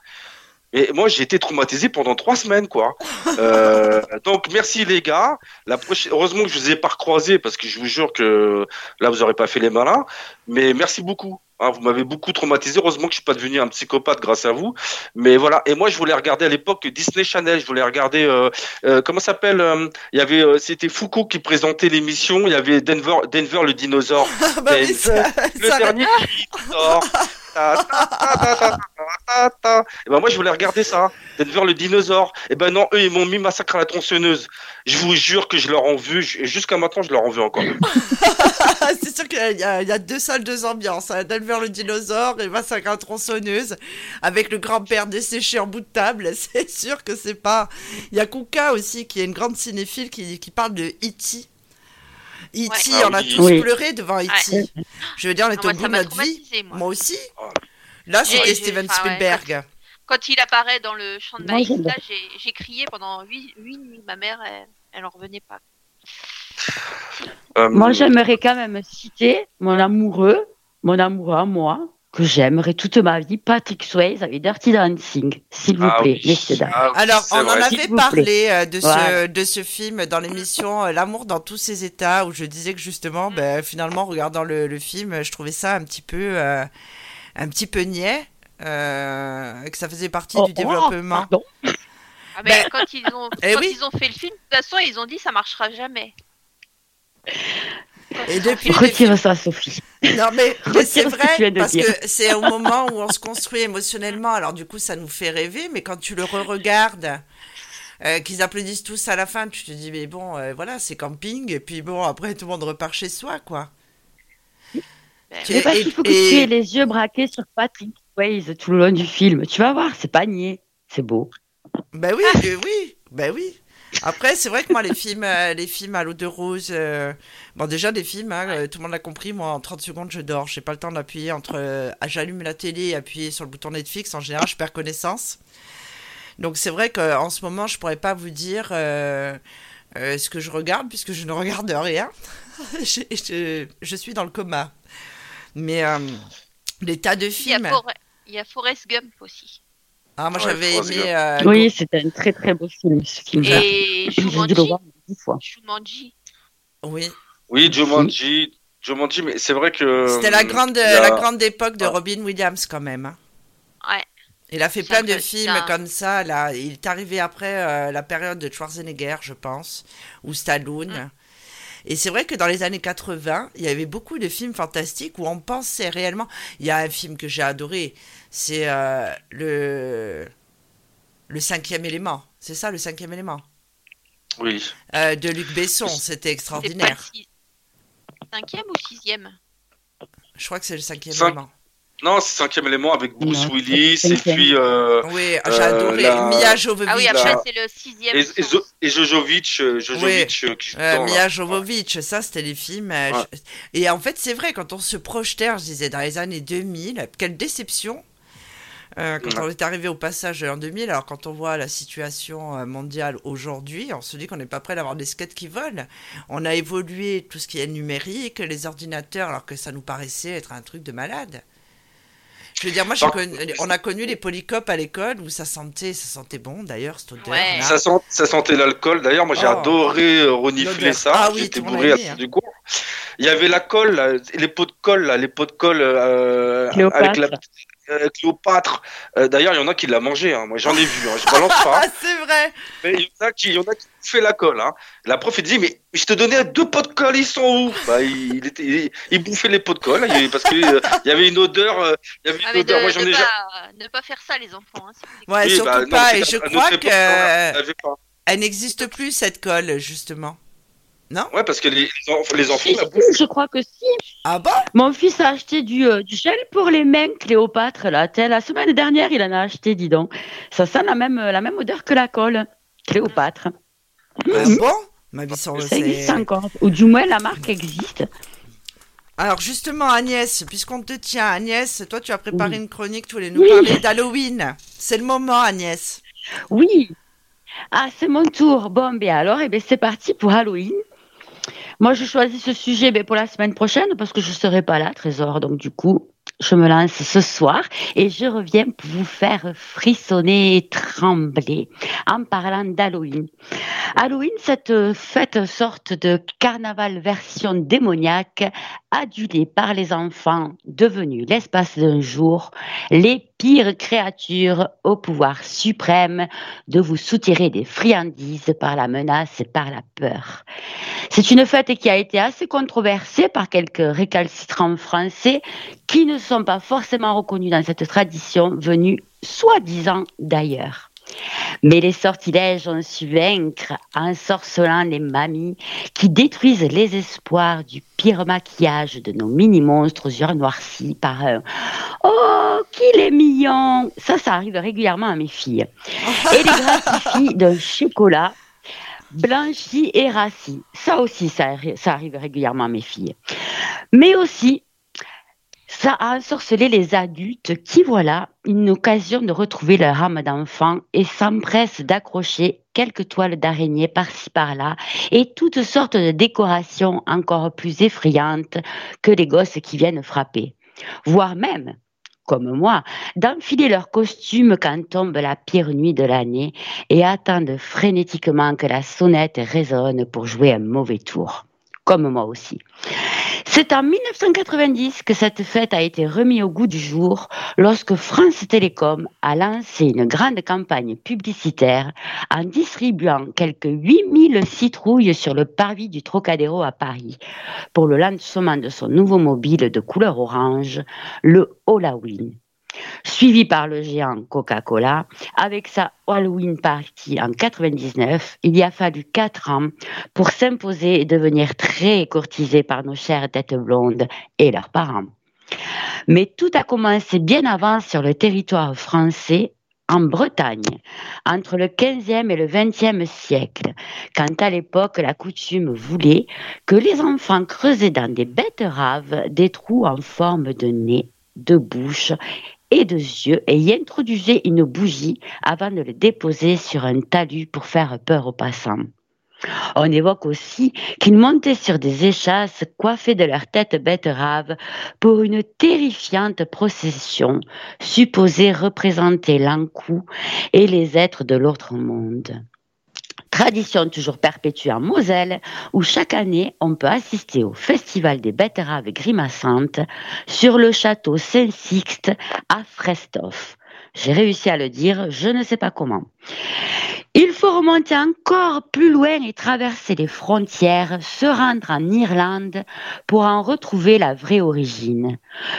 Et moi j'ai été traumatisé pendant trois semaines quoi. Euh, donc merci les gars. La prochaine, heureusement que je vous ai pas recroisé parce que je vous jure que là vous aurez pas fait les malins. Mais merci beaucoup. Hein, vous m'avez beaucoup traumatisé. Heureusement que je suis pas devenu un psychopathe grâce à vous. Mais voilà. Et moi je voulais regarder à l'époque Disney Channel. Je voulais regarder euh, euh, comment ça s'appelle. euh, Il y avait euh, c'était Foucault qui présentait l'émission. Il y avait Denver Denver le dinosaure. Ah bah oui, ça- le ça- dernier dinosaure. Et ben moi je voulais regarder ça, Denver le dinosaure. Et ben non, eux ils m'ont mis Massacre la tronçonneuse. Je vous jure que je leur en veux, jusqu'à maintenant je leur en veux encore. c'est sûr qu'il y, a deux salles, deux ambiances. Hein. Le dinosaure et Massacre la tronçonneuse avec le grand-père desséché en bout de table. C'est sûr que c'est pas. Il y a Kuka aussi qui est une grande cinéphile qui, qui parle de E.T. E.T., Ah on a oui. tous Oui. pleuré devant E.T. Je veux dire, on est Ah, au moi, bout de m'a notre vie. moi. Moi aussi. Oh. Là, c'était Steven ouais, Spielberg. Quand il apparaît dans le champ de maïs, là, j'ai- crié pendant 8, nuits. Ma mère, elle, elle en revenait pas. Euh, Moi, j'aimerais quand même citer mon amoureux, mon amoureux à moi, que j'aimerais toute ma vie, Patrick Swayze avec Dirty Dancing, s'il vous ah plaît, oui. messieurs dames. Ah oui, Alors, on en avait parlé euh, de, ce, Voilà. de ce film dans l'émission euh, L'amour dans tous ses états, où je disais que justement, ben, finalement, en regardant le, le film, je trouvais ça un petit peu, euh, un petit peu niais, euh, que ça faisait partie Oh, du développement. pardon. Ah, mais Ben, quand, ils ont, eh quand oui. ils ont fait le film, de toute façon, ils ont dit ça marchera jamais. Et depuis, Retire ça, Sophie. Non, mais, mais c'est que vrai, parce dire. que c'est au moment où on se construit émotionnellement. Alors, du coup, ça nous fait rêver, mais quand tu le re-regardes, euh, qu'ils applaudissent tous à la fin, tu te dis, mais bon, euh, voilà, c'est camping, et puis bon, après, tout le monde repart chez soi, quoi. Tu- Mais parce qu'il faut que et- tu aies les yeux braqués sur Patrick Swayze tout le long du film. Tu vas voir, c'est pas niais. C'est beau. Ben oui, euh, oui, ben oui. Après, c'est vrai que moi, les films, euh, les films à l'eau de rose, euh, bon, déjà, des films, hein, euh, tout le monde l'a compris, moi, en 30 secondes, je dors. J'ai pas le temps d'appuyer entre. euh, ah, J'allume la télé et appuyer sur le bouton Netflix. En général, je perds connaissance. Donc, c'est vrai qu'en ce moment, je pourrais pas vous dire euh, ce que je regarde, puisque je ne regarde rien. je, je- je suis dans le coma. Mais des tas de Il y, a films. For- il y a Forrest Gump aussi. Ah, moi, Ouais, j'avais aimé. Euh, Oui, c'est un très très beau film, ce film. Et Jumanji. Jumanji. Oui. Oui, Jumanji, Jumanji, mais c'est vrai que. C'était la grande, y a- la grande époque de. Robin Williams quand même. hein. Ouais. Il a fait plein de films ça. comme ça. Là, il est arrivé après euh, la période de Schwarzenegger, je pense, ou Stallone. Mm. Et c'est vrai que dans les années 80, il y avait beaucoup de films fantastiques où on pensait réellement. Il y a un film que j'ai adoré, c'est euh, le le cinquième élément. C'est ça, le cinquième élément? Oui. Euh, de Luc Besson. C'était extraordinaire. six- cinquième ou sixième? Je crois que c'est le cinquième Cinq- élément. Non, c'est cinquième élément avec Bruce Non, Willis et puis euh, Oui, j'ai Euh, adoré. la- Mia Jovovich. Ah oui, la- après, c'est le sixième. et, et, et Jojovic, euh, Jojovic qui joue dedans, là. Mia Jovovich, ça c'était les films. Ouais. je- Et en fait, c'est vrai, quand on se projetait, je disais, dans les années 2000, quelle déception euh, quand Ouais. on est arrivé au passage en 2000. Alors, quand on voit la situation mondiale aujourd'hui, on se dit qu'on n'est pas prêt d'avoir des skates qui volent. On a évolué tout ce qui est numérique, les ordinateurs, alors que ça nous paraissait être un truc de malade. Je veux dire, moi, connu- on a connu les polycopes à l'école où ça sentait, ça sentait bon d'ailleurs, cette odeur. Ouais. Ça, sent, ça sentait l'alcool. D'ailleurs, moi j'ai Oh. adoré euh, renifler ça. Ah oui, J'étais bourré à hein. du cours. Il y avait la colle, là, les pots de colle, là, les pots de colle euh, avec la euh, Cléopâtre. Euh, D'ailleurs, il y en a qui l'a mangé. Hein. Moi, j'en ai vu. Hein. Je balance pas. Ah, c'est vrai Mais il y en a qui, il y en a qui fait la colle. Hein. La prof, il dit, mais je te donnais deux pots de colle, ils sont où? Bah, il, il était, il, il bouffait les pots de colle il- parce qu'il y avait une odeur. euh, Il y avait Ah, une mais de, odeur. Moi, j'en ai pas, ne pas faire ça, les enfants. Hein. Ouais, Oui, surtout bah, pas. Et je crois que elle n'existe plus cette colle justement. Ouais, parce que les, les enf- les enfants Si, si, je crois que si. Ah bon Mon fils a acheté du, euh, du gel pour les mains Cléopâtre. Là. La semaine dernière, il en a acheté, dis donc. Ça sent la même, la même odeur que la colle. Cléopâtre. Ah Mhm. bon Ma vie sans Ça existe encore. Ou du moins, la marque existe. Alors justement Agnès, puisqu'on te tient Agnès, toi tu as préparé Oui. une chronique, tu voulais nous Oui. parler d'Halloween. C'est le moment Agnès. Oui. Ah, c'est mon tour. Bon, ben alors, eh ben, c'est parti pour Halloween. Moi, je choisis ce sujet ben, pour la semaine prochaine parce que je ne serai pas là, Trésor. Donc, du coup, je me lance ce soir et je reviens pour vous faire frissonner et trembler en parlant d'Halloween. Halloween, cette fête sorte de carnaval version démoniaque, adulée par les enfants, devenue l'espace d'un jour, les pires créatures au pouvoir suprême de vous soutirer des friandises par la menace et par la peur. C'est une fête qui a été assez controversée par quelques récalcitrants français qui ne sont pas forcément reconnus dans cette tradition venue soi-disant d'ailleurs. Mais les sortilèges ont su vaincre en sorcelant les mamies qui détruisent les espoirs du pire maquillage de nos mini-monstres aux yeux noircis par un Oh, qu'il est mignon Ça, ça arrive régulièrement à mes filles. Et les gratifient d'un chocolat blanchi et rassis. Ça aussi, ça arrive régulièrement à mes filles. Mais aussi ça a ensorcelé les adultes qui, voilà, une occasion de retrouver leur âme d'enfant et s'empressent d'accrocher quelques toiles d'araignée par-ci par-là et toutes sortes de décorations encore plus effrayantes que les gosses qui viennent frapper. Voire même, comme moi, d'enfiler leur costume quand tombe la pire nuit de l'année et attendent frénétiquement que la sonnette résonne pour jouer un mauvais tour. Comme moi aussi. C'est en 1990 que cette fête a été remise au goût du jour lorsque France Télécom a lancé une grande campagne publicitaire en distribuant quelques 8000 citrouilles sur le parvis du Trocadéro à Paris pour le lancement de son nouveau mobile de couleur orange, le Halloween suivi par le géant Coca-Cola. Avec sa Halloween Party en 99, il y a fallu quatre ans pour s'imposer et devenir très courtisé par nos chères têtes blondes et leurs parents. Mais tout a commencé bien avant sur le territoire français en Bretagne, entre le 15e et le 20e siècle, quand à l'époque la coutume voulait que les enfants creusaient dans des betteraves des trous en forme de nez, de bouche et de yeux et y introduisait une bougie avant de le déposer sur un talus pour faire peur aux passants. On évoque aussi qu'ils montaient sur des échasses coiffées de leur tête betterave pour une terrifiante procession supposée représenter l'encou et les êtres de l'autre monde. Tradition toujours perpétuée en Moselle, où chaque année on peut assister au Festival des betteraves grimaçantes sur le château Saint-Sixte à Frestoff. J'ai réussi à le dire, je ne sais pas comment. Il faut remonter encore plus loin et traverser les frontières, se rendre en Irlande pour en retrouver la vraie origine.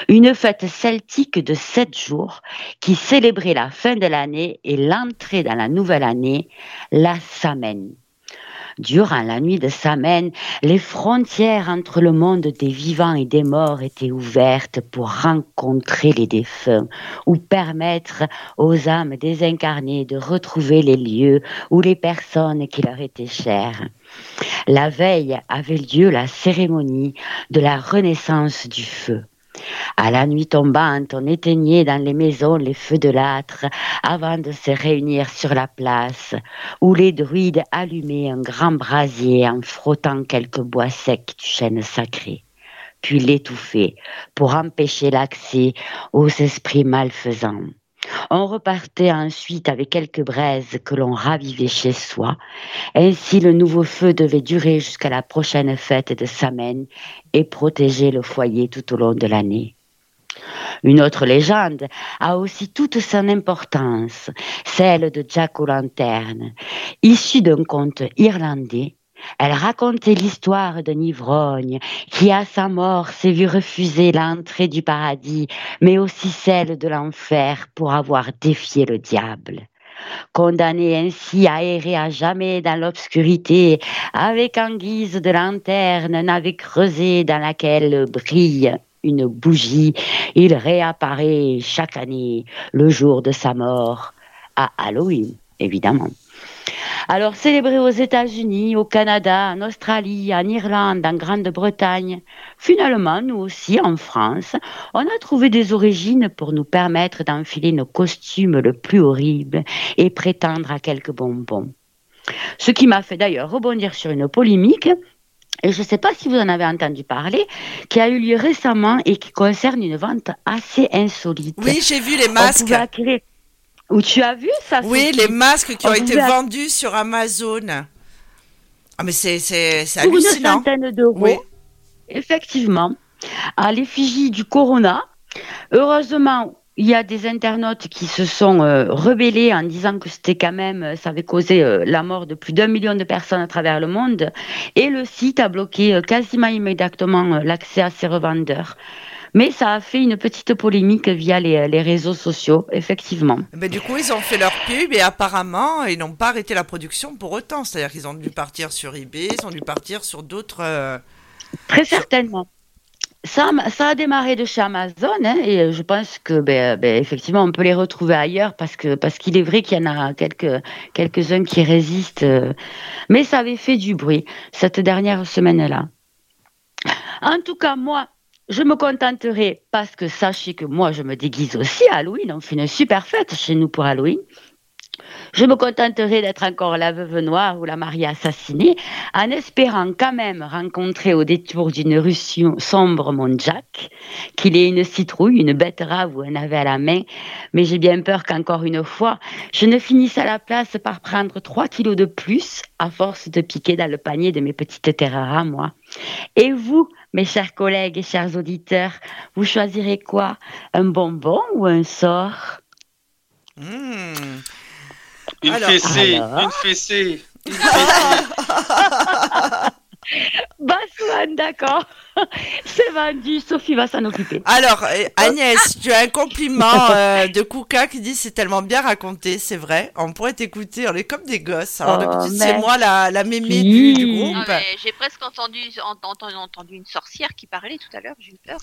Une fête celtique de sept jours qui célébrait la fin de l'année et l'entrée dans la nouvelle année, la Samhain. Durant la nuit de Samhain, les frontières entre le monde des vivants et des morts étaient ouvertes pour rencontrer les défunts ou permettre aux âmes désincarnées de retrouver les lieux ou les personnes qui leur étaient chères. La veille avait lieu la cérémonie de la renaissance du feu. À la nuit tombante, on éteignait dans les maisons les feux de l'âtre avant de se réunir sur la place, où les druides allumaient un grand brasier en frottant quelques bois secs du chêne sacré, puis l'étouffaient pour empêcher l'accès aux esprits malfaisants. On repartait ensuite avec quelques braises que l'on ravivait chez soi. Ainsi, le nouveau feu devait durer jusqu'à la prochaine fête de Samen et protéger le foyer tout au long de l'année. Une autre légende a aussi toute son importance, celle de Jack O'Lantern, issue d'un conte irlandais elle racontait l'histoire d'un ivrogne qui, à sa mort, s'est vu refuser l'entrée du paradis, mais aussi celle de l'enfer pour avoir défié le diable. Condamné ainsi à errer à jamais dans l'obscurité, avec en guise de lanterne navette creusée dans laquelle brille une bougie, il réapparaît chaque année le jour de sa mort, à Halloween, évidemment. Alors, célébré aux États-Unis, au Canada, en Australie, en Irlande, en Grande-Bretagne, finalement, nous aussi, en France, on a trouvé des origines pour nous permettre d'enfiler nos costumes le plus horribles et prétendre à quelques bonbons. Ce qui m'a fait d'ailleurs rebondir sur une polémique et je ne sais pas si vous en avez entendu parler, qui a eu lieu récemment et qui concerne une vente assez insolite. Oui, j'ai vu les masques. Où tu as vu ça Oui, les masques qui ont été vendus sur Amazon. Ah, mais c'est hallucinant. Pour une centaine d'euros. Oui. Effectivement. À l'effigie du Corona. Heureusement, il y a des internautes qui se sont euh, rebellés en disant que c'était quand même, euh, ça avait causé euh, la mort de plus d'un million de personnes à travers le monde. Et le site a bloqué quasiment immédiatement l'accès à ses revendeurs. Mais ça a fait une petite polémique via les, les réseaux sociaux, effectivement. Mais du coup, ils ont fait leur pub et apparemment, ils n'ont pas arrêté la production pour autant. C'est-à-dire qu'ils ont dû partir sur eBay, ils ont dû partir sur d'autres. Très certainement ça, ça, a démarré de chez Amazon hein, et je pense que ben, ben, effectivement on peut les retrouver ailleurs parce que parce qu'il est vrai qu'il y en a quelques quelques uns qui résistent, euh, mais ça avait fait du bruit cette dernière semaine-là. En tout cas, moi, je me contenterai parce que sachez que moi je me déguise aussi à Halloween. On fait une super fête chez nous pour Halloween. Je me contenterai d'être encore la veuve noire ou la mariée assassinée, en espérant quand même rencontrer au détour d'une rue sombre mon Jack, qu'il ait une citrouille, une bête rave ou un navet à la main, mais j'ai bien peur qu'encore une fois, je ne finisse à la place par prendre 3 kilos de plus à force de piquer dans le panier de mes petites terres moi. Et vous, mes chers collègues et chers auditeurs, vous choisirez quoi? Un bonbon ou un sort? Mmh. Une fessée, une fessée, une d'accord. C'est vendu, Sophie va s'en occuper. Alors, euh, Agnès, tu as un compliment euh, de Kouka qui dit c'est tellement bien raconté, c'est vrai. On pourrait t'écouter, on est comme des gosses. Alors, oh, c'est moi la, la mémé du, groupe. j'ai presque entendu, entendu, entendu, une sorcière qui parlait tout à l'heure, j'ai eu peur.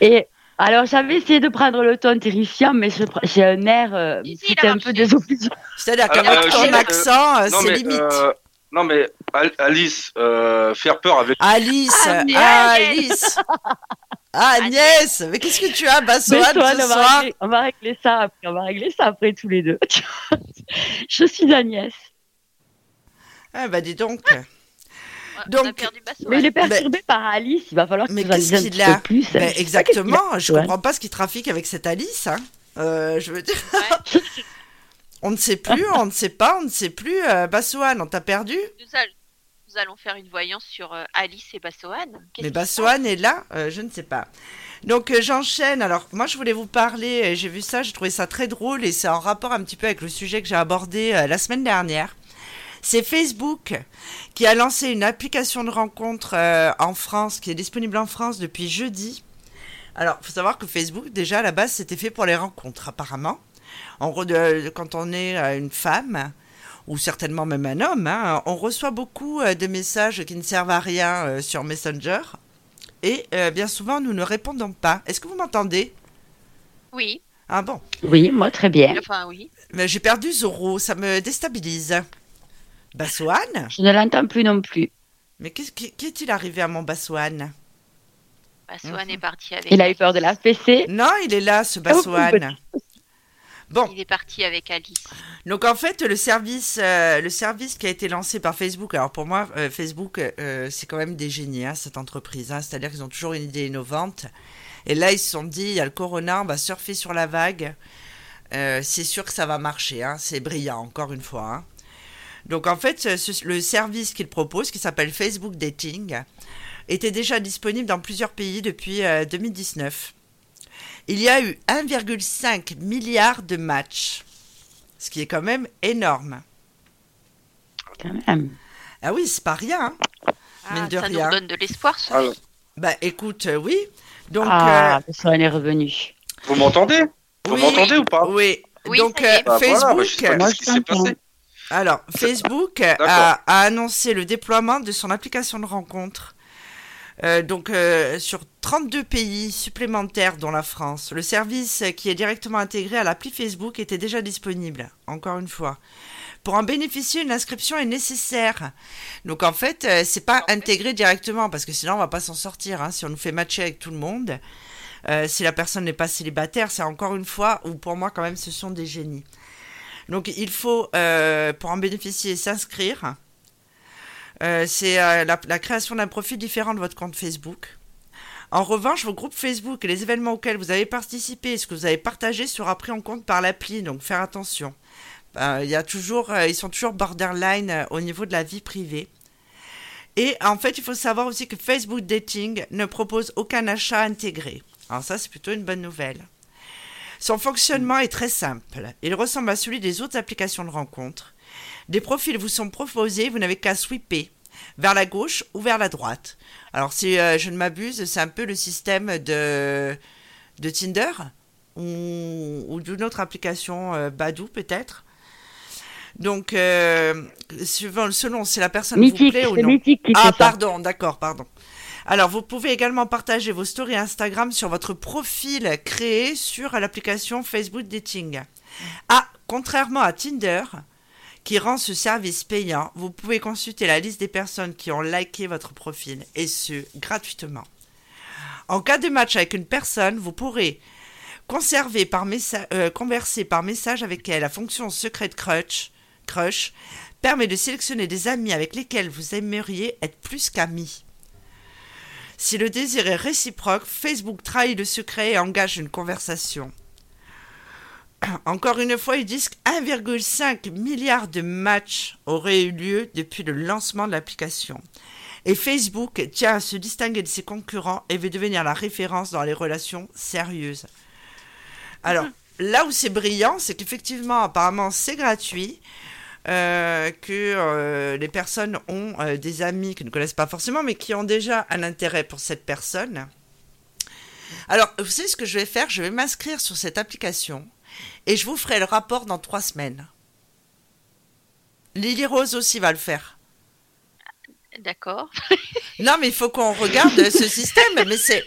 Et alors, j'avais essayé de prendre le ton terrifiant, mais j'ai un air euh, c'était un peu désobligeant. C'est-à-dire qu'avec euh, ton accent, euh, c'est limite. Non, mais Alice, faire peur avec. Alice, Alice. Agnès, mais qu'est-ce que tu as, Bassoane, ce on soir va régler, On va régler ça après, on va régler ça après tous les deux. Je suis Agnès. Ah bah dis donc. Donc, mais il est perturbé par Alice, il va falloir que mais qu'est-ce qu'il a plus. Ben, exactement, je comprends pas ce qu'il trafique avec cette Alice. Hein. Euh, je veux dire. on ne sait plus, on ne sait pas, on ne sait plus. Euh, Bassoane, on t'a perdu nous, allons faire une voyance sur euh, Alice et Bassoane. Mais Bassoane est là euh, Je ne sais pas. Donc j'enchaîne. Alors moi je voulais vous parler, j'ai vu ça, j'ai trouvé ça très drôle et c'est en rapport un petit peu avec le sujet que j'ai abordé la semaine dernière. C'est Facebook qui a lancé une application de rencontre euh, en France, qui est disponible en France depuis jeudi. Alors, il faut savoir que Facebook, déjà à la base, c'était fait pour les rencontres, apparemment. En gros, quand on est euh, une femme, ou certainement même un homme, hein, on reçoit beaucoup euh, de messages qui ne servent à rien sur Messenger. Et bien souvent, nous ne répondons pas. Est-ce que vous m'entendez? Oui. Ah bon? Oui, moi très bien. Enfin, oui. Mais j'ai perdu Zoro, ça me déstabilise. Bassoane? Je ne l'entends plus non plus. Mais qu'est-il arrivé à mon Bassoane? Bassoane est parti avec. Il a eu peur de la PC Non, il est là, ce Bassoane. Bon. Il est parti avec Alice. Donc en fait, le service, euh, le service qui a été lancé par Facebook, alors pour moi, euh, Facebook, euh, c'est quand même des génies, hein, cette entreprise. Hein. C'est-à-dire qu'ils ont toujours une idée innovante. Et là, ils se sont dit, il y a le corona, on va surfer sur la vague. c'est sûr que ça va marcher. Hein. C'est brillant, encore une fois. Donc en fait, le service qu'il propose, qui s'appelle Facebook Dating, était déjà disponible dans plusieurs pays depuis 2019. Il y a eu 1,5 milliard de matchs, ce qui est quand même énorme. Quand même. Ah oui, c'est pas rien. Hein. Ah, ça nous donne de l'espoir, ça. Bah écoute, euh, oui. Donc, ah, euh... ça est revenu. Vous m'entendez? Vous m'entendez ou pas? Oui. Donc euh, bah, Facebook. Voilà, bah, alors, Facebook a, annoncé le déploiement de son application de rencontre. Euh, donc euh, sur 32 pays supplémentaires dont la France. Le service qui est directement intégré à l'appli Facebook était déjà disponible, encore une fois. Pour en bénéficier, une inscription est nécessaire. Donc en fait, euh, c'est pas intégré directement parce que sinon on va pas s'en sortir. Hein, si on nous fait matcher avec tout le monde, si la personne n'est pas célibataire, c'est encore une fois ou pour moi quand même ce sont des génies. Donc il faut, euh, pour en bénéficier, s'inscrire. Euh, c'est euh, la, création d'un profil différent de votre compte Facebook. En revanche, vos groupes Facebook et les événements auxquels vous avez participé et ce que vous avez partagé sera pris en compte par l'appli, donc faire attention. il y a toujours, ils sont toujours borderline au niveau de la vie privée. Et en fait, il faut savoir aussi que Facebook Dating ne propose aucun achat intégré. Alors ça, c'est plutôt une bonne nouvelle. Son fonctionnement est très simple. Il ressemble à celui des autres applications de rencontres. Des profils vous sont proposés, vous n'avez qu'à sweeper vers la gauche ou vers la droite. Alors si euh, je ne m'abuse, c'est un peu le système de, de Tinder ou, d'une autre application euh, Badou peut-être. Donc, euh, selon si la personne vous plaît ou non. ah, pardon, d'accord, pardon. Alors, vous pouvez également partager vos stories Instagram sur votre profil créé sur l'application Facebook Dating. Ah, contrairement à Tinder, qui rend ce service payant, vous pouvez consulter la liste des personnes qui ont liké votre profil, et ce, gratuitement. En cas de match avec une personne, vous pourrez conserver par euh, converser par message avec elle. La fonction secret crush, crush permet de sélectionner des amis avec lesquels vous aimeriez être plus qu'amis. Si le désir est réciproque, Facebook trahit le secret et engage une conversation. Encore une fois, ils disent 1,5 milliard de matchs auraient eu lieu depuis le lancement de l'application. Et Facebook tient à se distinguer de ses concurrents et veut devenir la référence dans les relations sérieuses. Alors, là où c'est brillant, c'est qu'effectivement, apparemment, c'est gratuit. Euh, que euh, les personnes ont euh, des amis qu'ils ne connaissent pas forcément, mais qui ont déjà un intérêt pour cette personne. Alors, vous savez ce que je vais faire? Je vais m'inscrire sur cette application et je vous ferai le rapport dans trois semaines. Lily Rose aussi va le faire. D'accord. non, mais il faut qu'on regarde ce système. Mais c'est.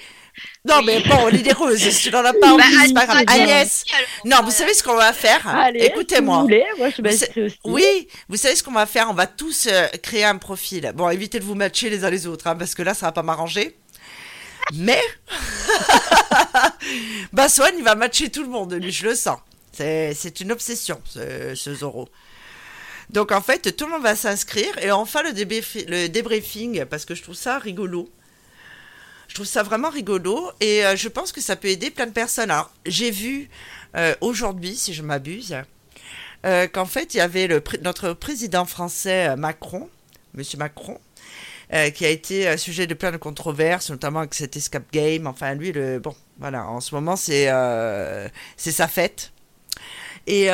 Non, mais bon, Lily Rose, si tu n'en as pas bah, envie, c'est pas grave. Agnès, non, vous savez ce qu'on va faire Écoutez-moi. Oui, vous savez ce qu'on va faire On va tous euh, créer un profil. Bon, évitez de vous matcher les uns les autres, hein, parce que là, ça va pas m'arranger. Mais, Baswan, il va matcher tout le monde, je le sens. C'est une obsession, ce, ce, Zoro. Donc, en fait, tout le monde va s'inscrire et on le, le débriefing parce que je trouve ça rigolo. Je trouve ça vraiment rigolo et euh, je pense que ça peut aider plein de personnes. Alors, j'ai vu euh, aujourd'hui, si je m'abuse, euh, qu'en fait, il y avait notre président français Macron, Monsieur Macron, euh, qui a été euh, sujet de plein de controverses, notamment avec cet escape game. Enfin, lui, le, bon, voilà, en ce moment, c'est euh, c'est sa fête. Et,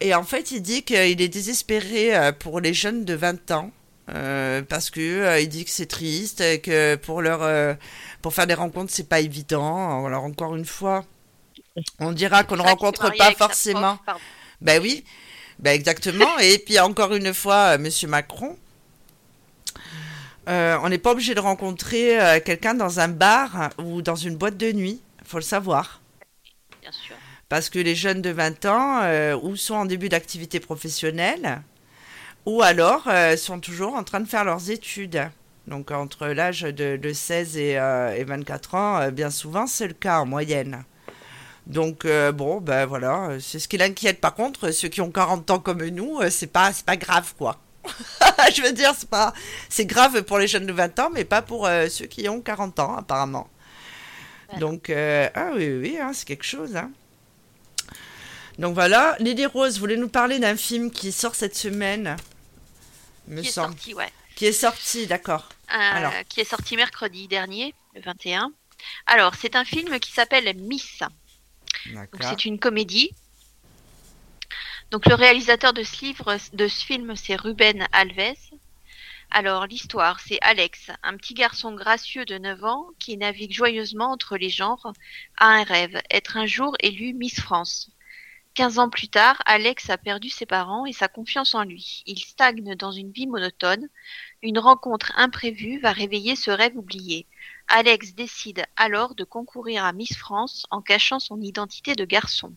et, en fait, il dit qu'il est désespéré pour les jeunes de 20 ans. parce que il dit que c'est triste, que pour leur pour faire des rencontres c'est pas évident. Alors encore une fois, on dira qu'on ne rencontre pas forcément. Ben oui, ben exactement. et puis encore une fois, Monsieur Macron, euh, on n'est pas obligé de rencontrer euh, quelqu'un dans un bar ou dans une boîte de nuit. Il faut le savoir. Bien sûr. Parce que les jeunes de 20 ans, euh, ou sont en début d'activité professionnelle, ou alors sont toujours en train de faire leurs études. Donc entre l'âge de, 16 et, 24 ans, bien souvent, c'est le cas en moyenne. Donc bon, ben voilà, c'est ce qui l'inquiète. Par contre, ceux qui ont 40 ans comme nous, c'est pas, pas grave, quoi. je veux dire, c'est pas, c'est grave pour les jeunes de 20 ans, mais pas pour euh, ceux qui ont 40 ans, apparemment. Donc, euh, ah oui, oui, hein, c'est quelque chose. Hein. Donc voilà, Lily Rose voulait nous parler d'un film qui sort cette semaine? Me qui est sorti, ouais. Qui est sorti, d'accord. Euh, Alors. Qui est sorti mercredi dernier, le 21. Alors, c'est un film qui s'appelle Miss. C'est une comédie donc le réalisateur de ce livre, de ce film, c'est Ruben Alves. Alors l'histoire, c'est Alex, un petit garçon gracieux de 9 ans qui navigue joyeusement entre les genres, a un rêve, être un jour élu Miss France. 15 ans plus tard, Alex a perdu ses parents et sa confiance en lui. Il stagne dans une vie monotone. Une rencontre imprévue va réveiller ce rêve oublié. Alex décide alors de concourir à Miss France en cachant son identité de garçon.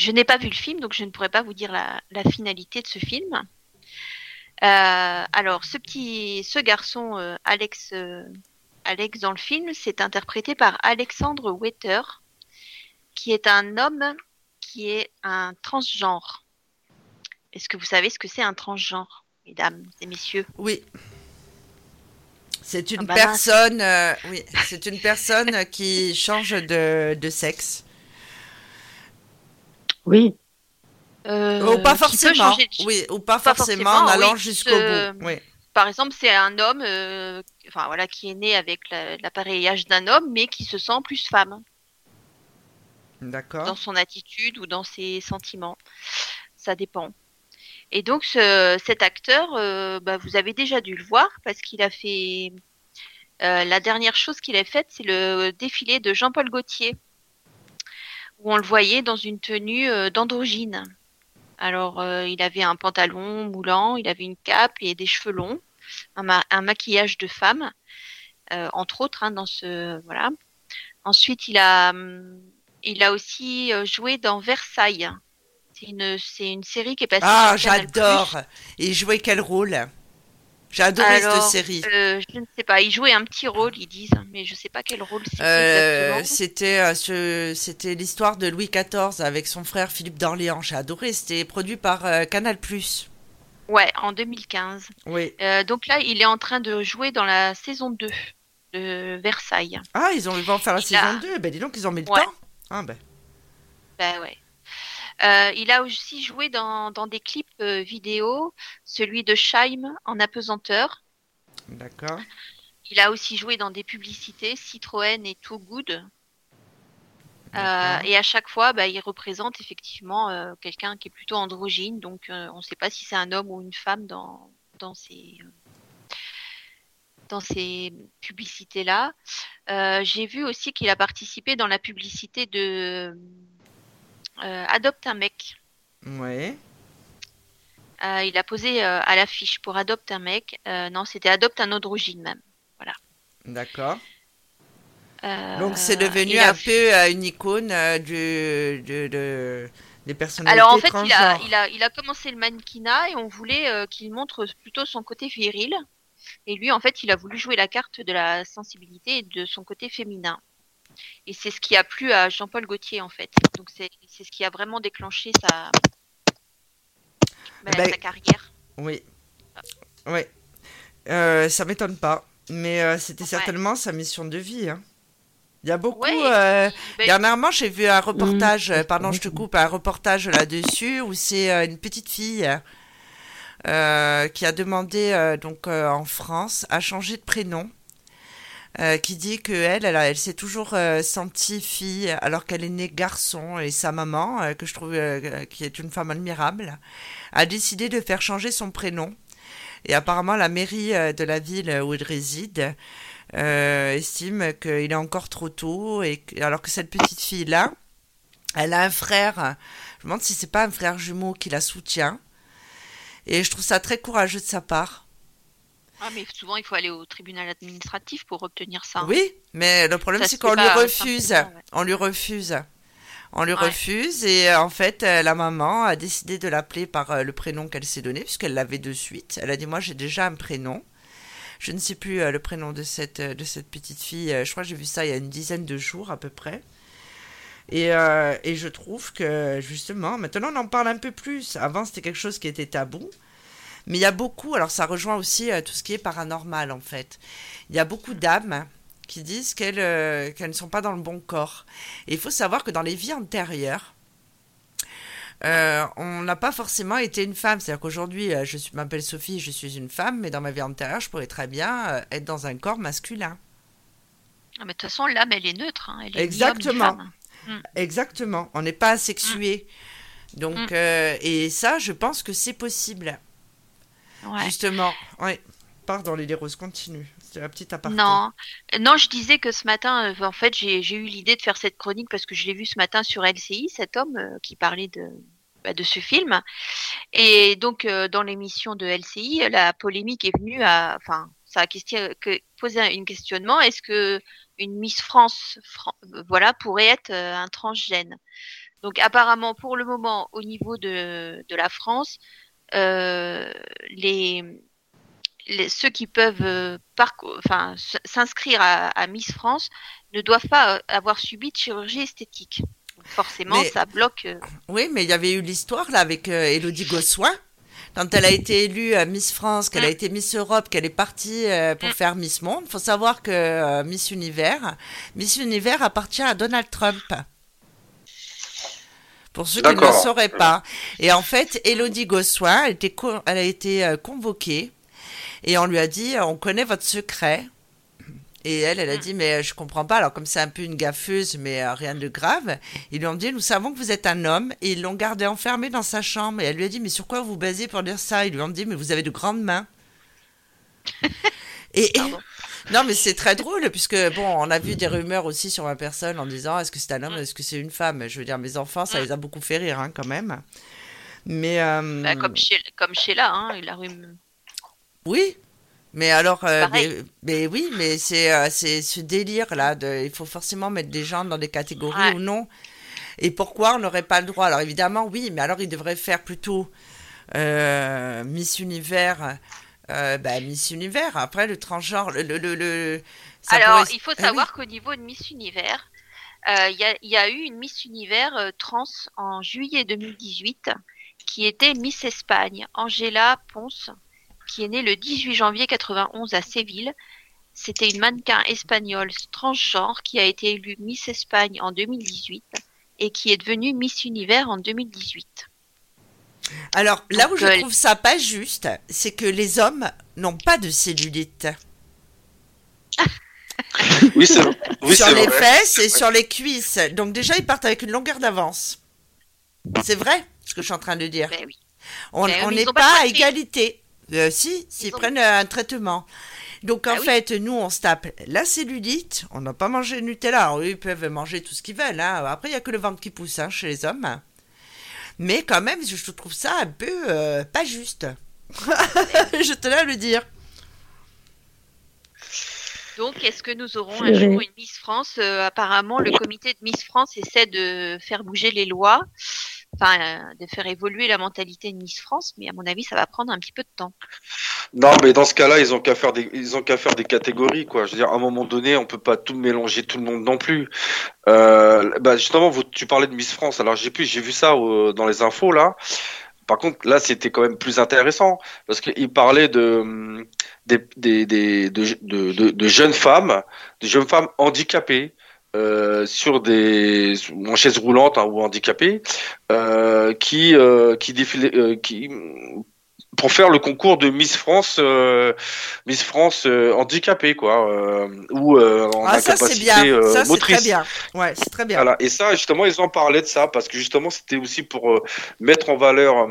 Je n'ai pas vu le film, donc je ne pourrais pas vous dire la, finalité de ce film. Euh, alors, ce petit, ce garçon, euh, Alex, euh, Alex dans le film, c'est interprété par Alexandre Wetter, qui est un homme qui est un transgenre. Est-ce que vous savez ce que c'est un transgenre, mesdames et messieurs? Oui. C'est une ah bah personne, oui, c'est une personne qui change de, de sexe. Oui. Euh, ou pas forcément. Oui, ou pas, forcément, en allant jusqu'au bout. Oui. Par exemple, c'est un homme, euh, enfin voilà, qui est né avec l'appareillage d'un homme, mais qui se sent plus femme. D'accord. Dans son attitude ou dans ses sentiments. Ça dépend. Et donc ce, cet acteur, euh, bah, vous avez déjà dû le voir parce qu'il a fait euh, la dernière chose qu'il a faite, c'est le défilé de Jean-Paul Gaultier, où on le voyait dans une tenue euh, d'androgyne. Alors euh, il avait un pantalon moulant, il avait une cape et des cheveux longs, un, ma- un maquillage de femme, euh, entre autres hein, dans ce voilà. Ensuite il a hum, il a aussi joué dans Versailles. C'est une une série qui est passée Ah, j'adore. Et il jouait quel rôle? J'ai adoré Alors, cette série. Euh, je ne sais pas. Il jouait un petit rôle, ils disent, mais je sais pas quel rôle c'était Euh, c'était euh, c'était l'histoire de Louis XIV avec son frère Philippe d'Orléans. J'ai adoré. C'était produit par euh, Canal+. Ouais, en 2015. Oui. Donc là, il est en train de jouer dans la saison 2 de Versailles. Ah, ils ont ils vont faire la Il saison a- 2. Ben dis donc, ils ont mis le Ouais. temps. Ah ben. Ben ouais. Euh, il a aussi joué dans, dans des clips euh, vidéo, celui de Scheim en apesanteur. D'accord. Il a aussi joué dans des publicités, Citroën et Too Good. Euh, et à chaque fois, bah, il représente effectivement euh, quelqu'un qui est plutôt androgyne, donc euh, on ne sait pas si c'est un homme ou une femme dans, dans ces, dans ces publicités-là. Euh, J'ai vu aussi qu'il a participé dans la publicité de euh, Adopte un mec. Ouais. Euh, il a posé euh, à l'affiche pour Adopte un mec. Euh, non, c'était Adopte un androgyne même. D'accord. Euh, Donc c'est devenu a- un peu euh, une icône euh, du, de, de- des personnalités Alors en fait, il a, il, a, il a commencé le mannequinat et on voulait euh, qu'il montre plutôt son côté viril. Et lui, en fait, il a voulu jouer la carte de la sensibilité et de son côté féminin. Et c'est ce qui a plu à Jean-Paul Gaultier, en fait. Donc c'est c'est ce qui a vraiment déclenché sa, bah, Ben, sa carrière. Oui. Oui. Euh, ça m'étonne pas. Mais euh, c'était Ouais. certainement sa mission de vie. hein. Il y a beaucoup. Ouais, euh, Ben, Dernièrement, j'ai vu un reportage, Mmh. euh, pardon, je te coupe, un reportage là-dessus où c'est euh, une petite fille euh, qui a demandé euh, donc euh, en France à changer de prénom. Euh, qui dit que elle, elle, s'est toujours euh, sentie fille alors qu'elle est née garçon et sa maman, euh, que je trouve qui est une femme admirable, a décidé de faire changer son prénom. Et apparemment, la mairie de la ville où elle réside estime qu'il est encore trop tôt, et alors que cette petite fille-là, elle a un frère, je me demande si c'est pas un frère jumeau qui la soutient, et je trouve ça très courageux de sa part. Ah, mais souvent, il faut aller au tribunal administratif pour obtenir ça. hein. Oui, mais le problème c'est qu'on lui refuse, ouais. on lui refuse. On lui Ouais. refuse et euh, en fait euh, la maman a décidé de l'appeler par euh, le prénom qu'elle s'est donné puisqu'elle l'avait de suite. Elle a dit moi j'ai déjà un prénom. Je ne sais plus le prénom de cette, de cette petite fille. Je crois que j'ai vu ça il y a une dizaine de jours à peu près. Et, euh, et je trouve que justement, maintenant on en parle un peu plus. Avant c'était quelque chose qui était tabou. Mais il y a beaucoup, alors ça rejoint aussi euh, tout ce qui est paranormal en fait. Il y a beaucoup d'âmes qui disent qu'elles euh, qu'elles ne sont pas dans le bon corps. Et il faut savoir que dans les vies antérieures, euh, on n'a pas forcément été une femme. C'est-à-dire qu'aujourd'hui, je m'appelle Sophie, je suis une femme, mais dans ma vie antérieure, je pourrais très bien être dans un corps masculin. Ah, mais de toute façon, l'âme, elle est neutre. hein. Elle est ni homme ni Exactement. femme. Exactement. On n'est pas asexué. Donc, Mm. euh, et ça, je pense que c'est possible. Ouais. Justement. Ouais. Pardon, Lily Rose, continue. C'est la petite aparté. Non, non, je disais que ce matin, euh, en fait, j'ai eu l'idée de faire cette chronique parce que je l'ai vu ce matin sur LCI, cet homme euh, qui parlait de, bah, de ce film. Et donc, euh, dans l'émission de LCI, la polémique est venue à, enfin, ça a question, que, posé un une questionnement. Est-ce que une Miss France, Fran- voilà, pourrait être un transgène? Donc, apparemment, pour le moment, au niveau de, de la France, les les- ceux qui peuvent euh, enfin, s'inscrire à, à Miss France ne doivent pas euh, avoir subi de chirurgie esthétique. Donc forcément, Mais- ça bloque. euh, Oui, mais il y avait eu l'histoire là avec euh, Elodie Gossuin. Quand elle a été élue euh, Miss France, qu'elle a Mm. été Miss Europe, qu'elle est partie euh, pour Mm. faire Miss Monde, faut savoir que euh, Miss Univers, Miss Univers appartient à Donald Trump. Pour ceux qui ne le sauraient pas. Et en fait, Elodie Gossuin, elle, était elle a été euh, convoquée et on lui a dit, on connaît votre secret. Et elle, elle a dit, mais je comprends pas. Alors, comme c'est un peu une gaffeuse, mais rien de grave, ils lui ont dit, nous savons que vous êtes un homme. Et ils l'ont gardé enfermé dans sa chambre. Et elle lui a dit, mais sur quoi vous basez pour dire ça? Ils lui ont dit, mais vous avez de grandes mains. et, non, mais c'est très drôle, puisque, bon, on a vu des rumeurs aussi sur ma personne en disant, est-ce que c'est un homme, est-ce que c'est une femme? Je veux dire, mes enfants, ça les a beaucoup fait rire, hein, quand même. Mais. Euh, bah, comme, chez, comme Sheila, hein, la rumeur. Oui, mais alors, euh, mais, oui, mais c'est euh, ce délire là. De, il faut forcément mettre des gens dans des catégories ou non. Et pourquoi on n'aurait pas le droit? Alors évidemment, oui, mais alors il devrait faire plutôt euh, Miss Univers. Bah, Miss Univers. Après le transgenre, le, le, le, alors il faut ah savoir qu'au niveau de Miss Univers, il y, a, y, a, eu une Miss Univers trans en juillet 2018 qui était Miss Espagne, Angela Ponce qui est née le 18 janvier 91 à Séville. C'était une mannequin espagnole transgenre qui a été élue Miss Espagne en 2018 et qui est devenue Miss Univers en 2018. Alors là où je euh, trouve ça pas juste, c'est que les hommes n'ont pas de cellulite. oui, c'est oui, Sur les fesses et sur les cuisses. Donc déjà, ils partent avec une longueur d'avance. C'est vrai ce que je suis en train de dire. Ben oui. On ben n'est pas à égalité. Euh, si, s'ils prennent un traitement. Donc en ah fait, nous, on se tape la cellulite. On n'a pas mangé de Nutella. Alors, eux, ils peuvent manger tout ce qu'ils veulent. Hein. Après, il n'y a que le ventre qui pousse hein, chez les hommes. Mais quand même, je trouve ça un peu euh, pas juste. je tenais à le dire. Donc, est-ce que nous aurons un jour une Miss France? Euh, Apparemment, le comité de Miss France essaie de faire bouger les lois enfin, euh, de faire évoluer la mentalité de Miss France, mais à mon avis, ça va prendre un petit peu de temps. Non, mais dans ce cas-là, ils ont qu'à faire des, ils qu'à faire des catégories, quoi. Je veux dire, à un moment donné, on peut pas tout mélanger tout le monde non plus. Euh, bah justement, tu parlais de Miss France. Alors j'ai pu, j'ai vu ça dans les infos là. Par contre, là, c'était quand même plus intéressant parce qu'il parlait de des, des, des de, de, de, jeunes femmes, de jeunes femmes handicapées euh, sur des en chaise roulante hein, ou handicapé euh, qui euh, qui défilait qui pour faire le concours de Miss France Miss France handicapé quoi ou en ah, ça, incapacité bien. ça, motrice. Très bien. Ouais, c'est très bien. Voilà. Et ça justement ils en parlaient de ça parce que justement c'était aussi pour mettre en valeur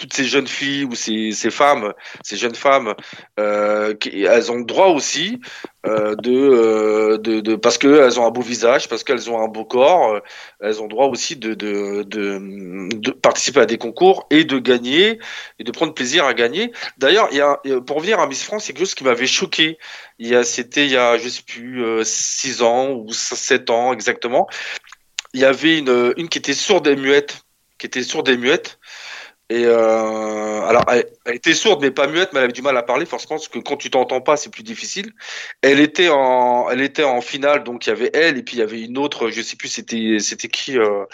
toutes ces jeunes filles ou ces, ces femmes, ces jeunes femmes, euh, elles ont le droit aussi euh, de, euh, de, de, parce qu'elles ont un beau visage, parce qu'elles ont un beau corps, elles ont le droit aussi de, de, de, de, participer à des concours et de gagner et de prendre plaisir à gagner. D'ailleurs, il y a, pour revenir à Miss France, c'est quelque chose qui m'avait choqué. Il y a, c'était il y a, je sais plus, 6 ans ou 7 ans exactement. Il y avait une, une qui était sourde et muette, qui était sourde et muette. Et euh, alors, elle, était sourde mais pas muette, mais elle avait du mal à parler forcément parce que quand tu t'entends pas, c'est plus difficile. Elle était en, elle était en finale, donc il y avait elle et puis il y avait une autre, je sais plus c'était c'était qui euh,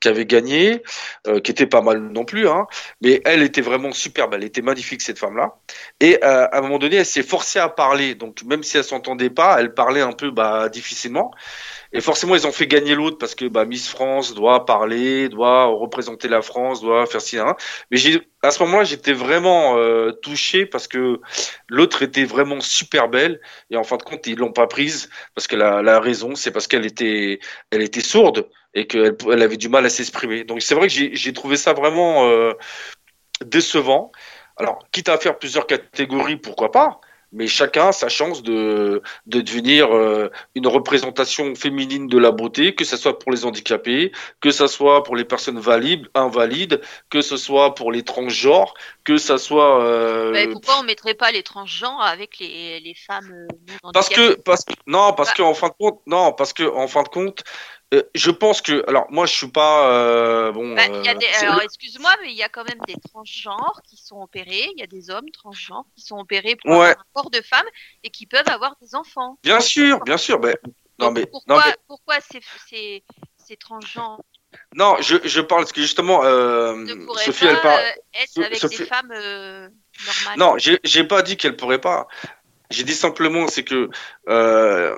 qui avait gagné, euh, qui était pas mal non plus, hein. Mais elle était vraiment superbe, elle était magnifique cette femme-là. Et euh, à un moment donné, elle s'est forcée à parler, donc même si elle s'entendait pas, elle parlait un peu bah difficilement. Et forcément, ils ont fait gagner l'autre parce que bah, Miss France doit parler, doit représenter la France, doit faire ci, hein. Mais à ce moment-là, j'étais vraiment euh, touché parce que l'autre était vraiment super belle et en fin de compte, ils l'ont pas prise parce que la, la raison, c'est parce qu'elle était, elle était sourde et qu'elle elle avait du mal à s'exprimer. Donc c'est vrai que j'ai trouvé ça vraiment euh, décevant. Alors, quitte à faire plusieurs catégories, pourquoi pas mais chacun a sa chance de, de devenir euh, une représentation féminine de la beauté, que ce soit pour les handicapés, que ce soit pour les personnes valides, invalides, que ce soit pour les transgenres, que ce soit. Euh... pourquoi on mettrait pas les transgenres avec les, les femmes euh, Parce que parce que non parce bah. que en fin de compte non parce que en fin de compte euh, je pense que, alors moi je suis pas euh, bon. Bah, y a des, euh, alors excuse-moi, mais il y a quand même des transgenres qui sont opérés. Il y a des hommes transgenres qui sont opérés pour avoir un corps de femme et qui peuvent avoir des enfants. Bien sûr, bien sûr. Mais, non, mais, pourquoi, non, mais... pourquoi ces, ces, ces transgenres Non, je, je parle parce que justement, euh, Sophie, elle parle. être avec Sophie... des femmes normales. Non, j'ai pas dit qu'elle pourrait pas. J'ai dit simplement, c'est que euh,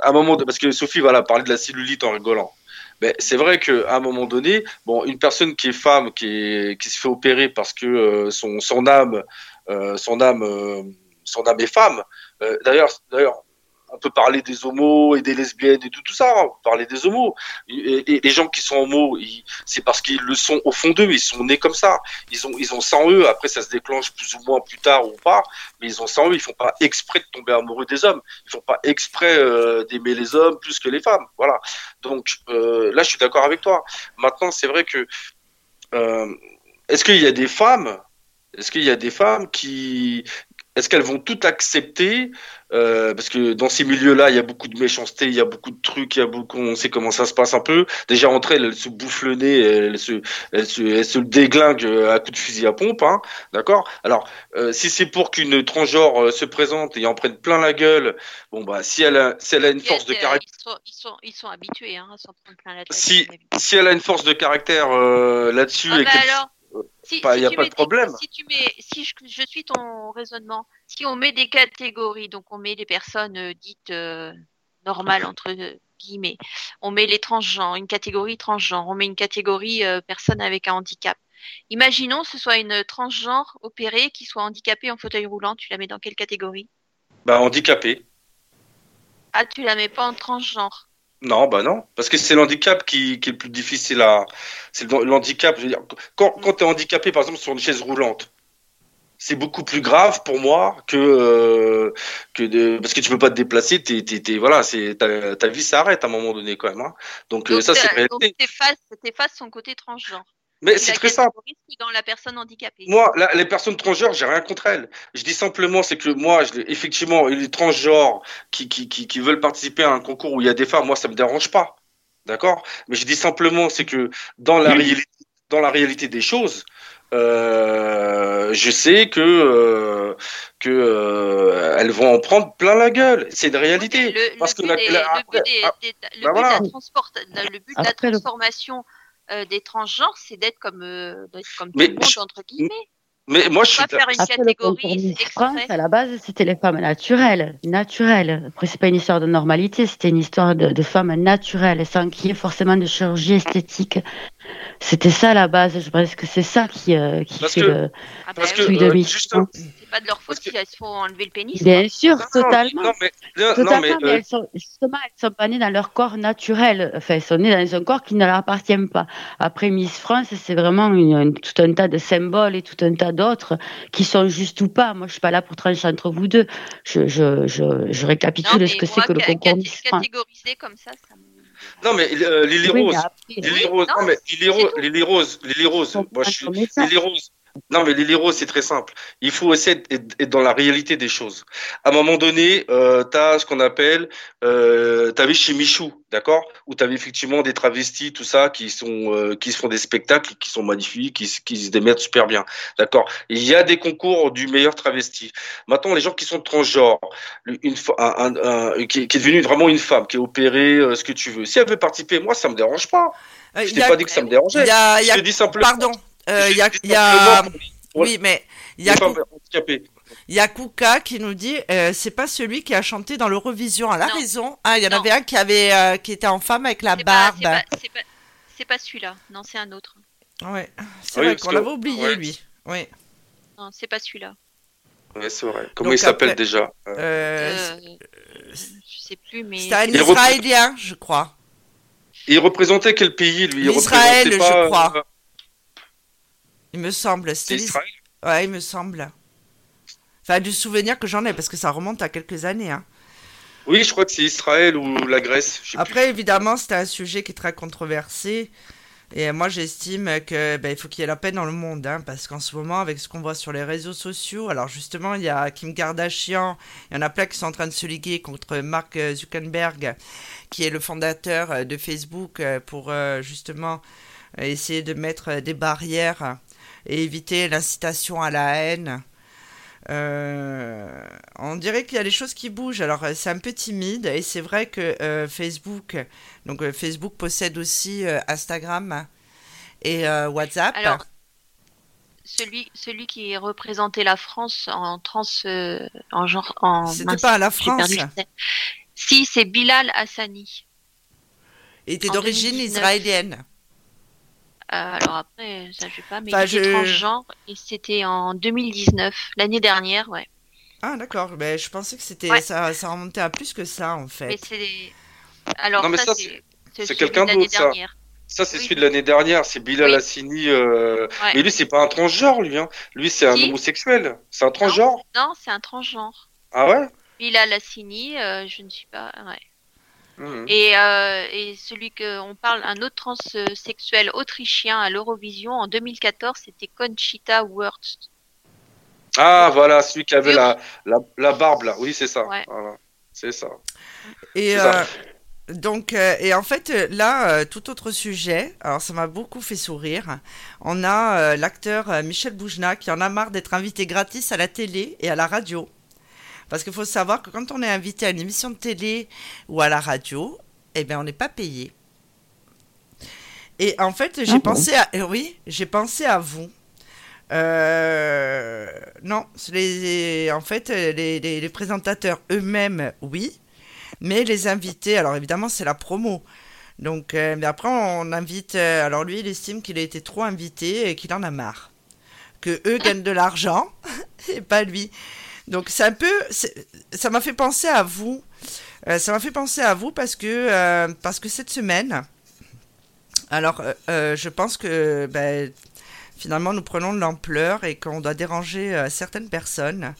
à un moment, parce que Sophie va parler de la cellulite en rigolant. Mais c'est vrai qu'à un moment donné, bon, une personne qui est femme, qui, se fait opérer parce que euh, son, son âme, euh, son âme, euh, son âme est femme. D'ailleurs, d'ailleurs, on peut parler des homos et des lesbiennes et tout, ça, on peut parler des homos. Et, les gens qui sont homos, c'est parce qu'ils le sont au fond d'eux, ils sont nés comme ça. Ils ont, ils ont ça en eux, après ça se déclenche plus ou moins plus tard ou pas, mais ils ont ça en eux, ils font pas exprès de tomber amoureux des hommes, ils font pas exprès euh, d'aimer les hommes plus que les femmes. Voilà. Donc euh, là, je suis d'accord avec toi. Maintenant, c'est vrai que euh, est-ce qu'il y a des femmes est-ce qu'il y a des femmes qui, est-ce qu'elles vont tout accepter euh, parce que dans ces milieux-là, il y a beaucoup de méchanceté, il y a beaucoup de trucs, il y a beaucoup, on sait comment ça se passe un peu. Déjà entre elles, elles se bouffent le nez, elles se, elles se, elles se déglinguent à coups de fusil à pompe, hein, d'accord? Alors, euh, si c'est pour qu'une transgenre euh, se présente et en prenne plein la gueule, bon bah, si elle a, si elle a une force de caractère, ils sont, ils sont, ils sont habitués hein, à s'en prendre plein la tête. Si, si elle a une force de caractère là-dessus, ah, bah alors n'y a pas de problème. Si, tu mets, si je, suis ton raisonnement, si on met des catégories, donc on met des personnes euh, dites euh, normales entre guillemets, on met les transgenres, une catégorie transgenre, on met une catégorie euh, personne avec un handicap. Imaginons ce soit une transgenre opérée qui soit handicapée en fauteuil roulant, tu la mets dans quelle catégorie? Bah handicapée. Ah, tu la mets pas en transgenre. Non, bah non, parce que c'est l'handicap qui, qui, est le plus difficile à. C'est l'handicap. Je veux dire, quand, quand tu es handicapé, par exemple, sur une chaise roulante, c'est beaucoup plus grave pour moi que euh, que de parce que tu peux pas te déplacer. T'es, t'es, voilà, c'est ta, ta vie s'arrête à un moment donné quand même. Hein. Donc, euh, ça c'est. Donc son côté transgenre. Mais c'est très simple. dans la personne handicapée. Moi, les personnes transgenres, j'ai rien contre elles. Je dis simplement, c'est que moi, je, effectivement, les transgenres qui, qui, qui, qui, veulent participer à un concours où il y a des femmes, moi, ça me dérange pas. D'accord? Mais je dis simplement, c'est que dans la, réalité, dans la réalité des choses, euh, je sais que euh, que euh, elles vont en prendre plein la gueule. C'est une réalité. le, Parce que le but, de la transformation euh, des transgenres, c'est d'être comme, euh, comme tout le monde, entre guillemets. Mais moi, je suis pas faire une catégorie France, à la base, c'était les femmes naturelles, naturelles. Après, c'est pas une histoire de normalité, c'était une histoire de, de femmes naturelles, sans qu'il y ait forcément de chirurgie esthétique. C'était ça à la base. Je pense que c'est ça qui, euh, qui fait le. Ah parce que, euh, justement, c'est pas de leur faute si elles se font enlever le pénis. Bien sûr, totalement. Non, mais, totalement, mais, mais elles sont, justement, elles sont pas nées dans leur corps naturel. Enfin, elles sont nées dans un corps qui ne leur appartient pas. Après Miss France, c'est vraiment une, tout un tas de symboles et tout un tas d'autres qui sont justes ou pas. Moi, je suis pas là pour trancher entre vous deux. Je, je, je, je récapitule non, ce que c'est que le concours Miss France. Catégorisé comme ça, ça me non, mais euh, Lily Rose. Lily Rose. Non, mais Lily Rose. Lily Rose. Lily Rose. Moi, je suis. Lily Rose. Non, mais les c'est très simple. Il faut aussi être, dans la réalité des choses. À un moment donné, euh, tu as ce qu'on appelle, euh, tu avais chez Michou, d'accord? Où tu avais effectivement des travestis, tout ça, qui sont euh, qui se font des spectacles, qui sont magnifiques, qui, qui se démerdent super bien, d'accord? Il y a des concours du meilleur travesti. Maintenant, les gens qui sont transgenres, une, un, un, qui, est devenue vraiment une femme, qui est opérée, euh, ce que tu veux. Si elle veut participer, moi, ça me dérange pas. Euh, je t'ai pas dit que ça me dérangeait. Y a, y a, je te dis simplement. Pardon. Euh, y a, y a... Oui, mais il y a, il y a Kouka qui nous dit euh, c'est pas celui qui a chanté dans l'Eurovision. Elle a raison. Ah, il y en avait un qui avait euh, qui était en femme avec la barbe. C'est pas, pas, pas celui-là. Non, c'est un autre. Ouais, c'est vrai qu'on l'avait oublié lui. Oui. Non, c'est pas celui-là. Ouais, c'est vrai. Comment il s'appelle déjà euh, euh, Je sais plus, mais. C'était un Israélien, je crois. Il représentait quel pays lui? Israël, je crois. Il me semble. Israël Ouais, il me semble. Enfin, du souvenir que j'en ai, parce que ça remonte à quelques années. Hein. Oui, je crois que c'est Israël ou la Grèce. Après, évidemment, c'est un sujet qui est très controversé. Et moi, j'estime que ben, il faut qu'il y ait la paix dans le monde, hein, parce qu'en ce moment, avec ce qu'on voit sur les réseaux sociaux, alors justement, il y a Kim Kardashian, il y en a plein qui sont en train de se liguer contre Mark Zuckerberg, qui est le fondateur de Facebook, pour euh, justement essayer de mettre des barrières et éviter l'incitation à la haine. Euh, on dirait qu'il y a des choses qui bougent. Alors c'est un peu timide et c'est vrai que euh, Facebook, donc euh, Facebook possède aussi Instagram et WhatsApp. Alors celui, celui qui représentait la France en trans, en genre, en. C'était pas à la France. Si c'est Bilal Hassani. Il était d'origine israélienne. Euh, alors après, ça je sais pas, mais il était transgenre et c'était en 2019, l'année dernière, ouais. Ah d'accord, ben, je pensais que c'était ça, ça remontait à plus que ça en fait. Mais c'est alors Non, mais ça, ça, c'est quelqu'un de l'année d'autre, ça. dernière. Ça, c'est Oui. celui de l'année dernière. C'est Bilal Oui. Hassini. euh, Ouais. Mais lui, c'est pas un transgenre, lui. Hein. Lui, c'est un homosexuel. C'est un transgenre. Non, c'est un transgenre. Ah ouais? Bilal Hassini, euh, je ne suis pas. Ouais. Mhm. Et, euh, et celui que on parle, un autre transsexuel autrichien à l'Eurovision en 2014, c'était Conchita Wurst. Ah, voilà, celui qui avait Oui. la, la, la barbe, là. Oui, c'est ça. Ouais. Voilà. C'est ça. Et C'est ça. euh, donc, euh, et en fait, là, euh, tout autre sujet. Alors, ça m'a beaucoup fait sourire. On a euh, l'acteur euh, Michel Boujna qui en a marre d'être invité gratis à la télé et à la radio. Parce qu'il faut savoir que quand on est invité à une émission de télé ou à la radio, eh bien, on n'est pas payé. Et en fait, j'ai Ah bon pensé à, eh oui, j'ai pensé à vous. Euh, non, les, en fait, les, les- les présentateurs eux-mêmes, oui, mais les invités, alors évidemment, c'est la promo. Donc, euh, mais après, on invite. euh, alors, lui, il estime qu'il a été trop invité et qu'il en a marre. Que eux gagnent de l'argent et pas lui. Donc, c'est un peu. Ça m'a fait penser à vous. Euh, ça m'a fait penser à vous parce que, euh, parce que cette semaine. Alors, euh, je pense que ben, finalement, nous prenons de l'ampleur et qu'on doit déranger certaines personnes.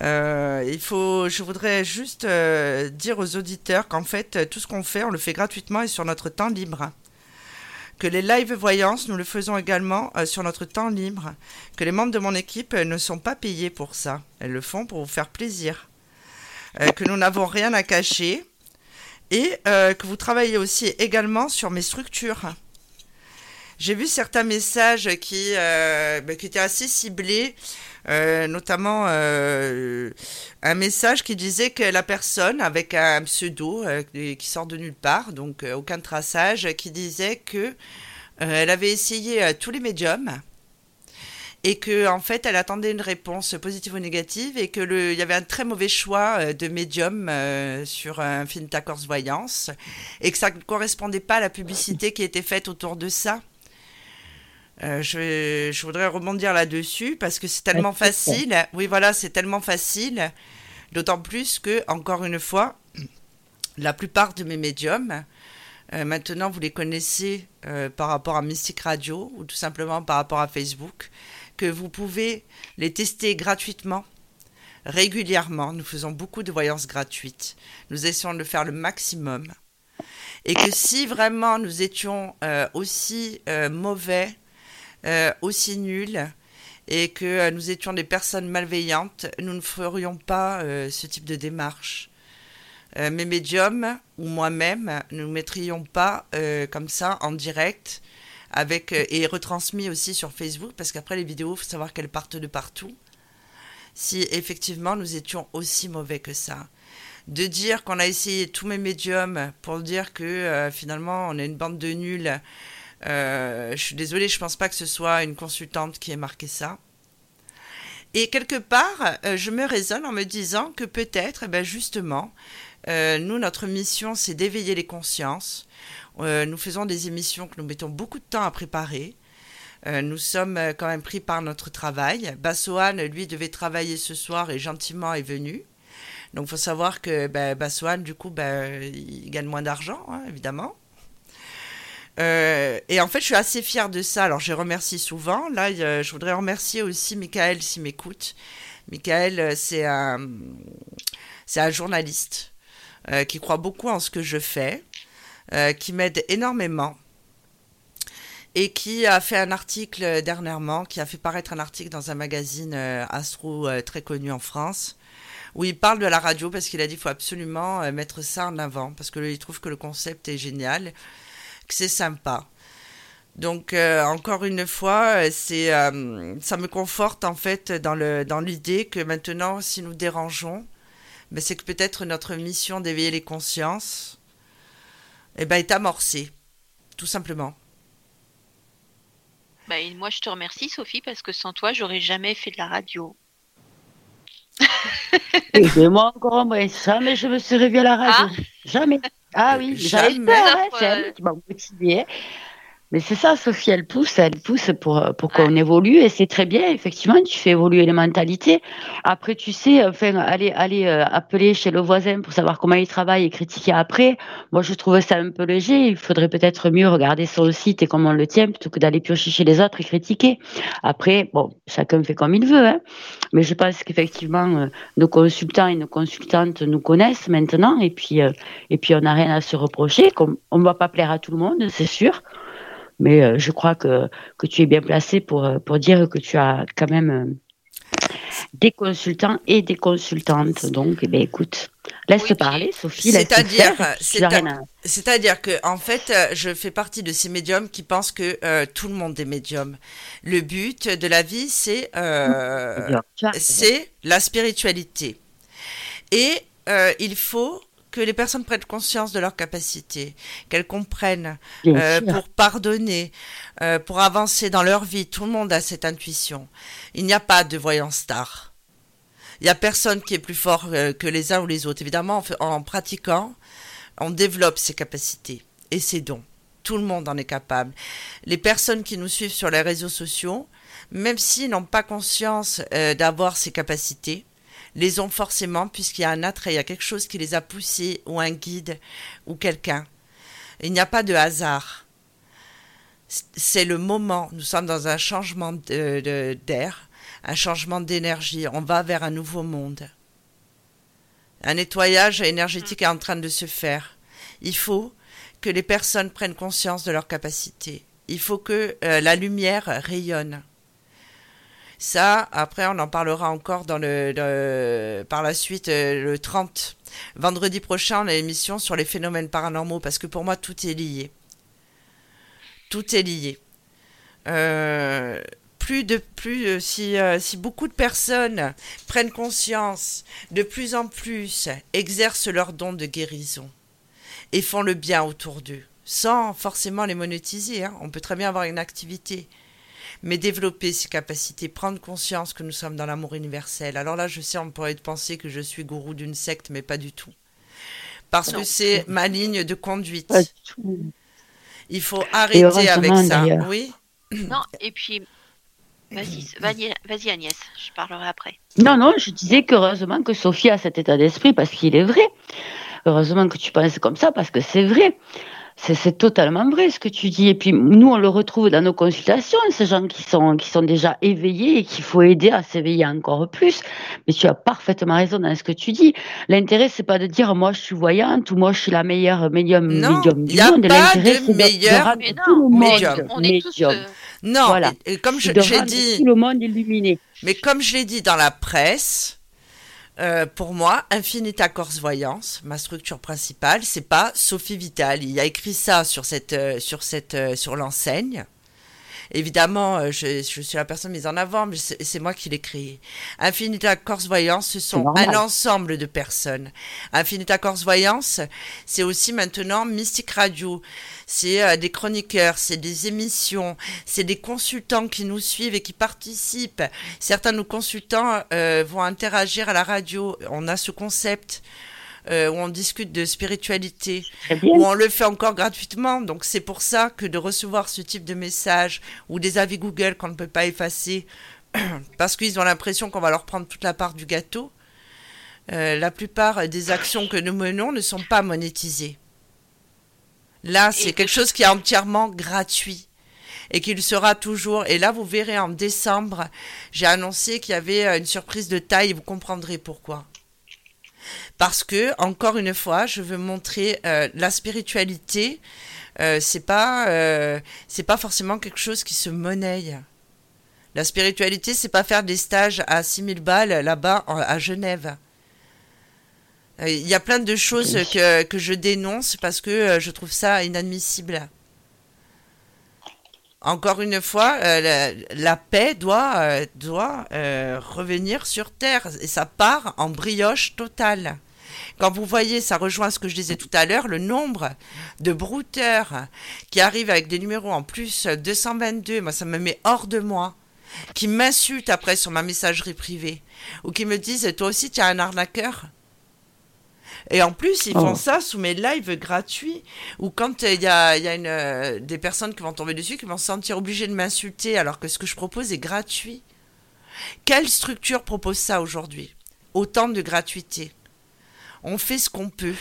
Il faut, je voudrais juste dire aux auditeurs qu'en fait, tout ce qu'on fait, on le fait gratuitement et sur notre temps libre. Que les live voyances, nous le faisons également euh, sur notre temps libre. Que les membres de mon équipe euh, ne sont pas payés pour ça. Elles le font pour vous faire plaisir. Euh, que nous n'avons rien à cacher. Et que vous travaillez aussi également sur mes structures. J'ai vu certains messages qui, bah, qui étaient assez ciblés, euh, notamment euh, un message qui disait que la personne avec un pseudo euh, qui sort de nulle part, donc aucun traçage, qui disait que elle avait essayé tous les médiums et que en fait elle attendait une réponse positive ou négative et que il y avait un très mauvais choix de médium sur un film Tacors Voyance et que ça ne correspondait pas à la publicité qui était faite autour de ça. Euh, je, je voudrais rebondir là-dessus parce que c'est tellement facile. Oui, voilà, c'est tellement facile. D'autant plus que, encore une fois, la plupart de mes médiums, euh, maintenant vous les connaissez euh, par rapport à Mystic Radio ou tout simplement par rapport à Facebook, que vous pouvez les tester gratuitement, régulièrement. Nous faisons beaucoup de voyances gratuites. Nous essayons de faire le maximum. Et que si vraiment nous étions aussi mauvais, euh, aussi nuls, et que euh, nous étions des personnes malveillantes, nous ne ferions pas euh, ce type de démarche. Mes médiums ou moi-même, nous mettrions pas comme ça en direct avec et retransmis aussi sur Facebook parce qu'après les vidéos, il faut savoir qu'elles partent de partout. Si effectivement nous étions aussi mauvais que ça, de dire qu'on a essayé tous mes médiums pour dire que finalement on est une bande de nuls. Euh, je suis désolée, je pense pas que ce soit une consultante qui ait marqué ça. Et quelque part, euh, je me raisonne en me disant que peut-être, eh ben justement, euh, nous, notre mission, c'est d'éveiller les consciences. Nous faisons des émissions que nous mettons beaucoup de temps à préparer. Nous sommes quand même pris par notre travail. Bassoane, lui, devait travailler ce soir et gentiment est venu. Donc, il faut savoir que ben, du coup, ben, il gagne moins d'argent, hein, évidemment. Euh, et en fait, je suis assez fière de ça. Alors, je remercie souvent. Là, je voudrais remercier aussi Michael s'il m'écoute. Michael, euh, c'est un, un journaliste euh, qui croit beaucoup en ce que je fais, qui m'aide énormément et qui a fait un article dernièrement, qui a fait paraître un article dans un magazine Astro très connu en France, où il parle de la radio parce qu'il a dit qu'il faut absolument mettre ça en avant parce qu'il trouve que le concept est génial, que c'est sympa. Donc euh, encore une fois, c'est euh, ça me conforte en fait dans le dans l'idée que maintenant, si nous dérangeons, ben, c'est que peut-être notre mission d'éveiller les consciences, eh ben, est amorcée, tout simplement. Bah, et moi, je te remercie, Sophie, parce que sans toi, j'aurais jamais fait de la radio. Et ben, moi encore moins, jamais je me serais vue à la radio. Jamais. Ah oui, j'avais peur, hein, elle qui m'a motivée. Mais c'est ça, Sophie, elle pousse, elle pousse pour, pour qu'on évolue et c'est très bien, effectivement, tu fais évoluer les mentalités. Après, tu sais, enfin, aller, aller euh, appeler chez le voisin pour savoir comment il travaille et critiquer après, moi je trouve ça un peu léger. Il faudrait peut-être mieux regarder sur le site et comment on le tient plutôt que d'aller piocher chez les autres et critiquer. Après, bon, chacun fait comme il veut, hein. mais je pense qu'effectivement, euh, nos consultants et nos consultantes nous connaissent maintenant et puis, euh, et puis on n'a rien à se reprocher. On ne va pas plaire à tout le monde, c'est sûr. Mais euh, je crois que, que tu es bien placé pour, euh, pour dire que tu as quand même euh, des consultants et des consultantes. Donc, eh bien, écoute, laisse parler, Sophie. C'est-à-dire, c'est-à-dire que en fait, je fais partie de ces médiums qui pensent que tout le monde est médium. Le but de la vie, c'est c'est la spiritualité. Et il faut que les personnes prennent conscience de leurs capacités, qu'elles comprennent euh, pour pardonner, euh, pour avancer dans leur vie. Tout le monde a cette intuition. Il n'y a pas de voyant star. Il n'y a personne qui est plus fort euh, que les uns ou les autres. Évidemment, en, pratiquant, on développe ses capacités et ses dons. Tout le monde en est capable. Les personnes qui nous suivent sur les réseaux sociaux, même s'ils n'ont pas conscience d'avoir ces capacités, les ont forcément puisqu'il y a un attrait, il y a quelque chose qui les a poussés, ou un guide, ou quelqu'un. Il n'y a pas de hasard. C'est le moment. Nous sommes dans un changement d'air, un changement d'énergie. On va vers un nouveau monde. Un nettoyage énergétique est en train de se faire. Il faut que les personnes prennent conscience de leurs capacités. Il faut que euh, la lumière rayonne. Ça, après, on en parlera encore par la suite euh, le 30. Vendredi prochain, on a l'émission sur les phénomènes paranormaux parce que pour moi, tout est lié. Tout est lié. Euh, plus de plus euh, si, si beaucoup de personnes prennent conscience de plus en plus exercent leur don de guérison et font le bien autour d'eux sans forcément les monétiser hein. on peut très bien avoir une activité mais développer ses capacités, prendre conscience que nous sommes dans l'amour universel. Alors là, je sais, on pourrait penser que je suis gourou d'une secte, mais pas du tout. Parce que c'est ma ligne de conduite. Il faut arrêter avec ça. Oui. Non, et puis Vas-y, vas-y Agnès, je parlerai après. Non, non, je disais qu'heureusement que Sophie a cet état d'esprit parce qu'il est vrai. Heureusement que tu penses comme ça parce que c'est vrai. C'est totalement vrai ce que tu dis. Et puis nous, on le retrouve dans nos consultations, ces gens qui sont, qui sont déjà éveillés et qu'il faut aider à s'éveiller encore plus. Mais tu as parfaitement raison dans ce que tu dis. L'intérêt, c'est pas de dire moi je suis voyante ou moi je suis la meilleure médium, non, médium du monde. L'intérêt, c'est meilleur de, tout le médium. On est tous, euh, Non, voilà. et, comme j'ai dit, tout le monde illuminé. Mais comme je l'ai dit dans la presse, euh, pour moi, Infinita Corse Voyance, ma structure principale, c'est pas Sophie Vital. Il y a écrit ça sur cette, euh, sur cette, euh, sur l'enseigne. Évidemment, euh, je, je, suis la personne mise en avant, mais c'est moi qui l'ai créé. Infinita Corse Voyance, ce sont un ensemble de personnes. Infinita Corse Voyance, c'est aussi maintenant Mystique Radio. C'est euh, des chroniqueurs, c'est des émissions, c'est des consultants qui nous suivent et qui participent. Certains de nos consultants euh, vont interagir à la radio. On a ce concept. Euh, où on discute de spiritualité, où on le fait encore gratuitement. Donc c'est pour ça que de recevoir ce type de messages ou des avis Google qu'on ne peut pas effacer parce qu'ils ont l'impression qu'on va leur prendre toute la part du gâteau. Euh, la plupart des actions que nous menons ne sont pas monétisées. Là, c'est quelque chose qui est entièrement gratuit et qu'il sera toujours. Et là, vous verrez en décembre, j'ai annoncé qu'il y avait euh, une surprise de taille et vous comprendrez pourquoi parce que encore une fois, je veux montrer euh, la spiritualité. Euh, c'est pas euh, c'est pas forcément quelque chose qui se monnaie. La spiritualité, c'est pas faire des stages à 6000 balles là-bas à Genève. Il y a plein de choses que, que je dénonce parce que je trouve ça inadmissible. Encore une fois, la, la, paix doit, doit revenir sur Terre et ça part en brioche totale. Quand vous voyez, ça rejoint ce que je disais tout à l'heure, le nombre de brouteurs qui arrivent avec des numéros en plus 222, moi ça me met hors de moi, qui m'insultent après sur ma messagerie privée, ou qui me disent toi aussi tu as un arnaqueur. Et en plus, ils font Oh. ça sous mes lives gratuits, ou quand euh, il y a, il y a une, euh, des personnes qui vont tomber dessus, qui vont se sentir obligées de m'insulter, alors que ce que je propose est gratuit. Quelle structure propose ça aujourd'hui? Autant de gratuité. On fait ce qu'on peut.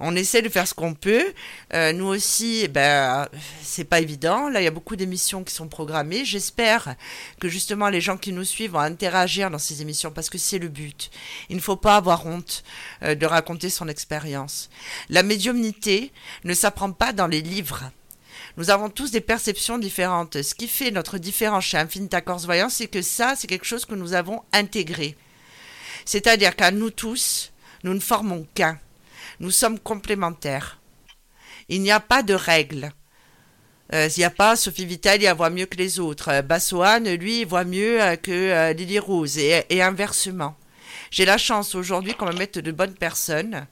On essaie de faire ce qu'on peut. Euh, nous aussi, eh ben, c'est pas évident. Là, il y a beaucoup d'émissions qui sont programmées. J'espère que justement les gens qui nous suivent vont interagir dans ces émissions parce que c'est le but. Il ne faut pas avoir honte euh, de raconter son expérience. La médiumnité ne s'apprend pas dans les livres. Nous avons tous des perceptions différentes. Ce qui fait notre différence chez Infinita Corse Voyant, c'est que ça, c'est quelque chose que nous avons intégré. C'est-à-dire qu'à nous tous, nous ne formons qu'un. Nous sommes complémentaires. Il n'y a pas de règles. Euh, il n'y a pas Sophie Vitali, voit mieux que les autres. Euh, Bassoane, lui, voit mieux euh, que euh, Lily Rose, et inversement. J'ai la chance aujourd'hui qu'on me mette de bonnes personnes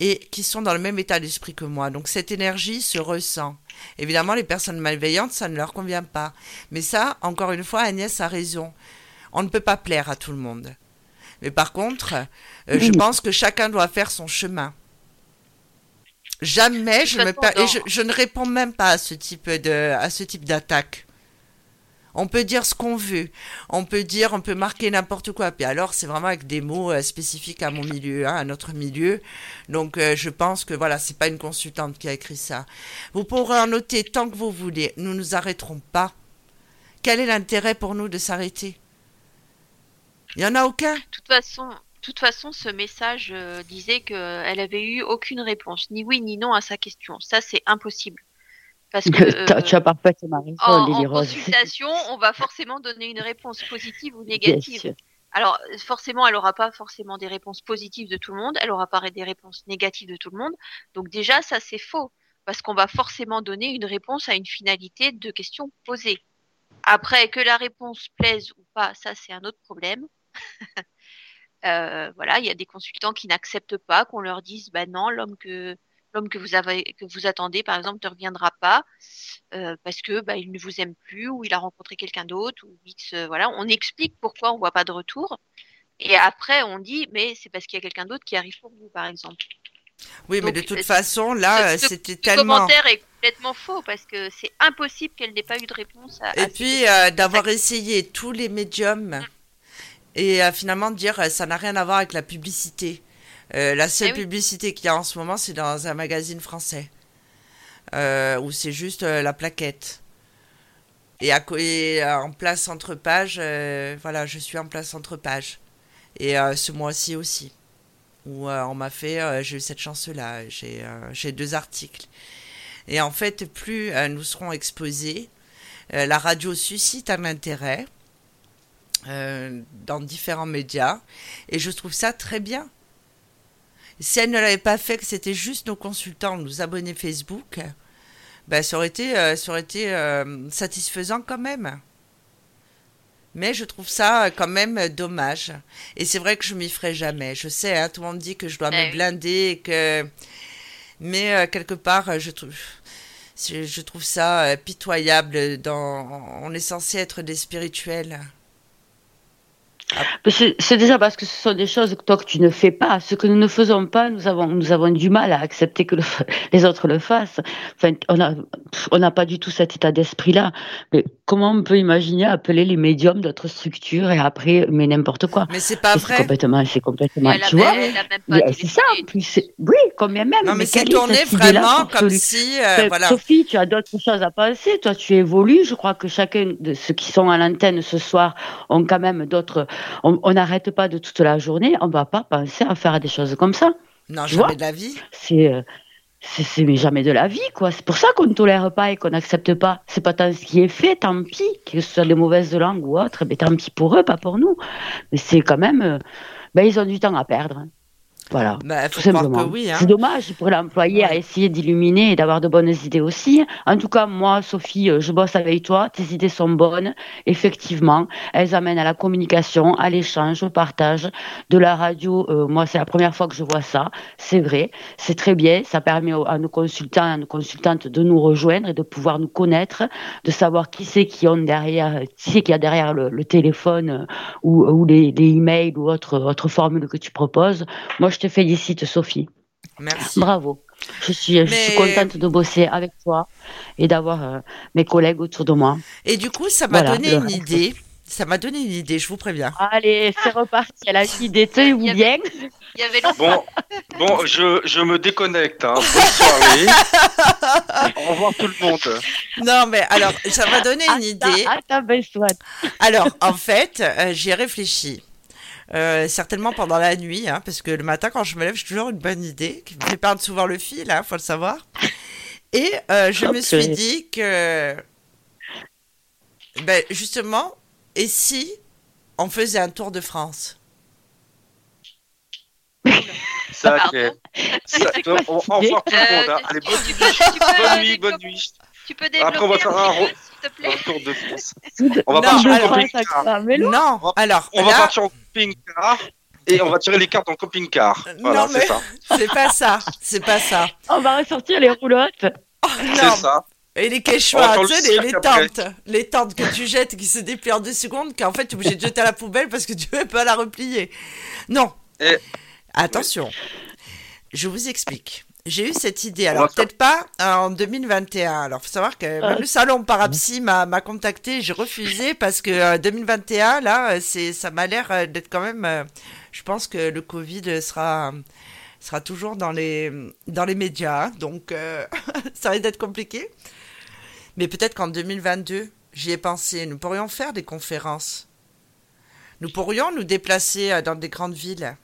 et qui sont dans le même état d'esprit que moi. Donc cette énergie se ressent. Évidemment, les personnes malveillantes, ça ne leur convient pas. Mais ça, encore une fois, Agnès a raison. On ne peut pas plaire à tout le monde. Mais par contre, euh, je pense que chacun doit faire son chemin. Jamais je toute me façon, per- et dans- je, je ne réponds même pas à ce type de à ce type d'attaque. On peut dire ce qu'on veut, on peut dire, on peut marquer n'importe quoi. Puis alors, c'est vraiment avec des mots euh, spécifiques à mon milieu, hein, à notre milieu. Donc, euh, je pense que voilà, c'est pas une consultante qui a écrit ça. Vous pourrez en noter tant que vous voulez. Nous nous arrêterons pas. Quel est l'intérêt pour nous de s'arrêter? Il y en a aucun. De toute façon, de toute façon, ce message euh, disait qu'elle avait eu aucune réponse, ni oui ni non à sa question. Ça, c'est impossible. Parce que euh, tu as parfaitement raison, en, Lily en Rose. consultation, on va forcément donner une réponse positive ou Bien négative. sûr. Alors, forcément, elle n'aura pas forcément des réponses positives de tout le monde, elle aura pas des réponses négatives de tout le monde. Donc déjà, ça, c'est faux, parce qu'on va forcément donner une réponse à une finalité de questions posées. Après, que la réponse plaise ou pas, ça, c'est un autre problème. Euh, voilà, il y a des consultants qui n'acceptent pas qu'on leur dise, bah non, l'homme que l'homme que vous avez que vous attendez, par exemple, ne reviendra pas euh, parce que bah, il ne vous aime plus ou il a rencontré quelqu'un d'autre ou X. euh, voilà, on explique pourquoi on voit pas de retour. Et après, on dit, mais c'est parce qu'il y a quelqu'un d'autre qui arrive pour vous, par exemple. Oui, mais de toute façon, là, c'était tellement. commentaire est complètement faux parce que c'est impossible qu'elle n'ait pas eu de réponse à. Et puis euh, d'avoir essayé tous les médiums et euh, finalement dire euh, ça n'a rien à voir avec la publicité. Euh, la seule Eh oui. publicité qu'il y a en ce moment, c'est dans un magazine français où c'est juste la plaquette. Et, à, co- et, en place entre pages, euh, voilà, je suis en place entre pages. Et euh, ce mois-ci aussi, où euh, on m'a fait, j'ai eu cette chance-là, j'ai j'ai deux articles. Et en fait, plus nous serons exposés, la radio suscite un intérêt euh, dans différents médias et je trouve ça très bien. Si elle ne l'avait pas fait, que c'était juste nos consultants, nos abonnés Facebook, ben, ça aurait été, euh, ça aurait été euh, satisfaisant quand même. Mais je trouve ça quand même dommage. Et c'est vrai que je m'y ferai jamais. Je sais, hein, tout le monde dit que je dois me blinder et que. Mais euh, quelque part, je trouve. Je, je trouve ça pitoyable. Dans... On est censé être des spirituels. Mais C'est déjà parce que ce sont des choses que toi que tu ne fais pas. Ce que nous ne faisons pas, nous avons, nous avons du mal à accepter que le les autres le fassent. Enfin, on a, on n'a pas du tout cet état d'esprit-là. Mais comment on peut imaginer appeler les médiums d'autres structures et après, mais n'importe quoi? Mais c'est pas C'est vrai. complètement, c'est complètement, a, tu vois? a C'est ça, en plus. Oui, combien même. Non, mais c'est tourné vraiment comme si. euh, Enfin, voilà. Sophie, tu as d'autres choses à penser. Toi, tu évolues. Je crois que chacun de ceux qui sont à l'antenne ce soir ont quand même d'autres. On n'arrête pas de toute la journée. On ne va pas penser à faire des choses comme ça. Non, tu jamais de la vie. C'est. euh, c'est c'est mais jamais de la vie, quoi. C'est pour ça qu'on ne tolère pas et qu'on n'accepte pas. C'est pas tant ce qui est fait, tant pis, que ce soit des mauvaises langues ou autres, mais tant pis pour eux, pas pour nous. Mais c'est quand même, euh, ben ils ont du temps à perdre. hein. Voilà. Bah, Tout simplement. oui. Hein. C'est dommage, ils pourraient l'employer à Ouais. essayer d'illuminer et d'avoir de bonnes idées aussi. En tout cas, moi, Sophie, euh, je bosse avec toi. Tes idées sont bonnes, effectivement. Elles amènent à la communication, à l'échange, au partage. De la radio, euh, moi, c'est la première fois que je vois ça. C'est vrai, c'est très bien. Ça permet à nos consultants, à nos consultantes de nous rejoindre et de pouvoir nous connaître, de savoir qui c'est qui ont derrière, qui c'est qui a derrière le, le téléphone euh, ou, ou les, les emails ou autre autre formule que tu proposes. Moi, je je te félicite, Sophie. Merci. Bravo. Je suis, je suis contente de bosser avec toi et d'avoir euh, mes collègues autour de moi. Et du coup, ça m'a donné une idée. Ça m'a donné une idée, je vous préviens. Allez, c'est reparti. Elle a une idée, tenez-vous bien. Il y avait bon, bon, je, je me déconnecte. Hein. Bonne soirée. Au revoir tout le monde. Non, mais alors, ça m'a donné une idée. Attends, alors, en fait, euh, j'ai réfléchi. Euh, certainement pendant la nuit, hein, parce que le matin quand je me lève, j'ai toujours une bonne idée qui perdre souvent le fil, hein, faut le savoir. Et euh, je me suis dit que, ben, justement, et si on faisait un tour de France? Ça, ok. Ça, on, va voir tout le monde. Hein. Allez, bonne, bonne nuit, bonne nuit. Tu peux développer Après, on va faire un, un tour de France. On va non, partir en. Non, alors. On va partir en camping-car et on va tirer les cartes en camping-car. Voilà, c'est ça. C'est pas ça. C'est pas ça. On va ressortir les roulottes. Oh, c'est ça. Et les quechua, tu sais, les, les tentes. Les tentes que tu jettes qui se déplient en deux secondes, qu'en fait, tu es obligé de jeter à la poubelle parce que tu ne veux pas la replier. Non. Attention. Je vous explique j'ai eu cette idée. Alors, peut-être pas en 2021. Alors, faut savoir que même le salon Parapsy m'a, contacté. J'ai refusé parce que 2021, euh, là, euh, c'est, ça m'a l'air euh, d'être quand même. je pense que le Covid sera, sera toujours dans les, dans les médias. Donc, ça va être compliqué. Mais peut-être qu'en 2022, j'y ai pensé. Nous pourrions faire des conférences. Nous pourrions nous déplacer dans des grandes villes.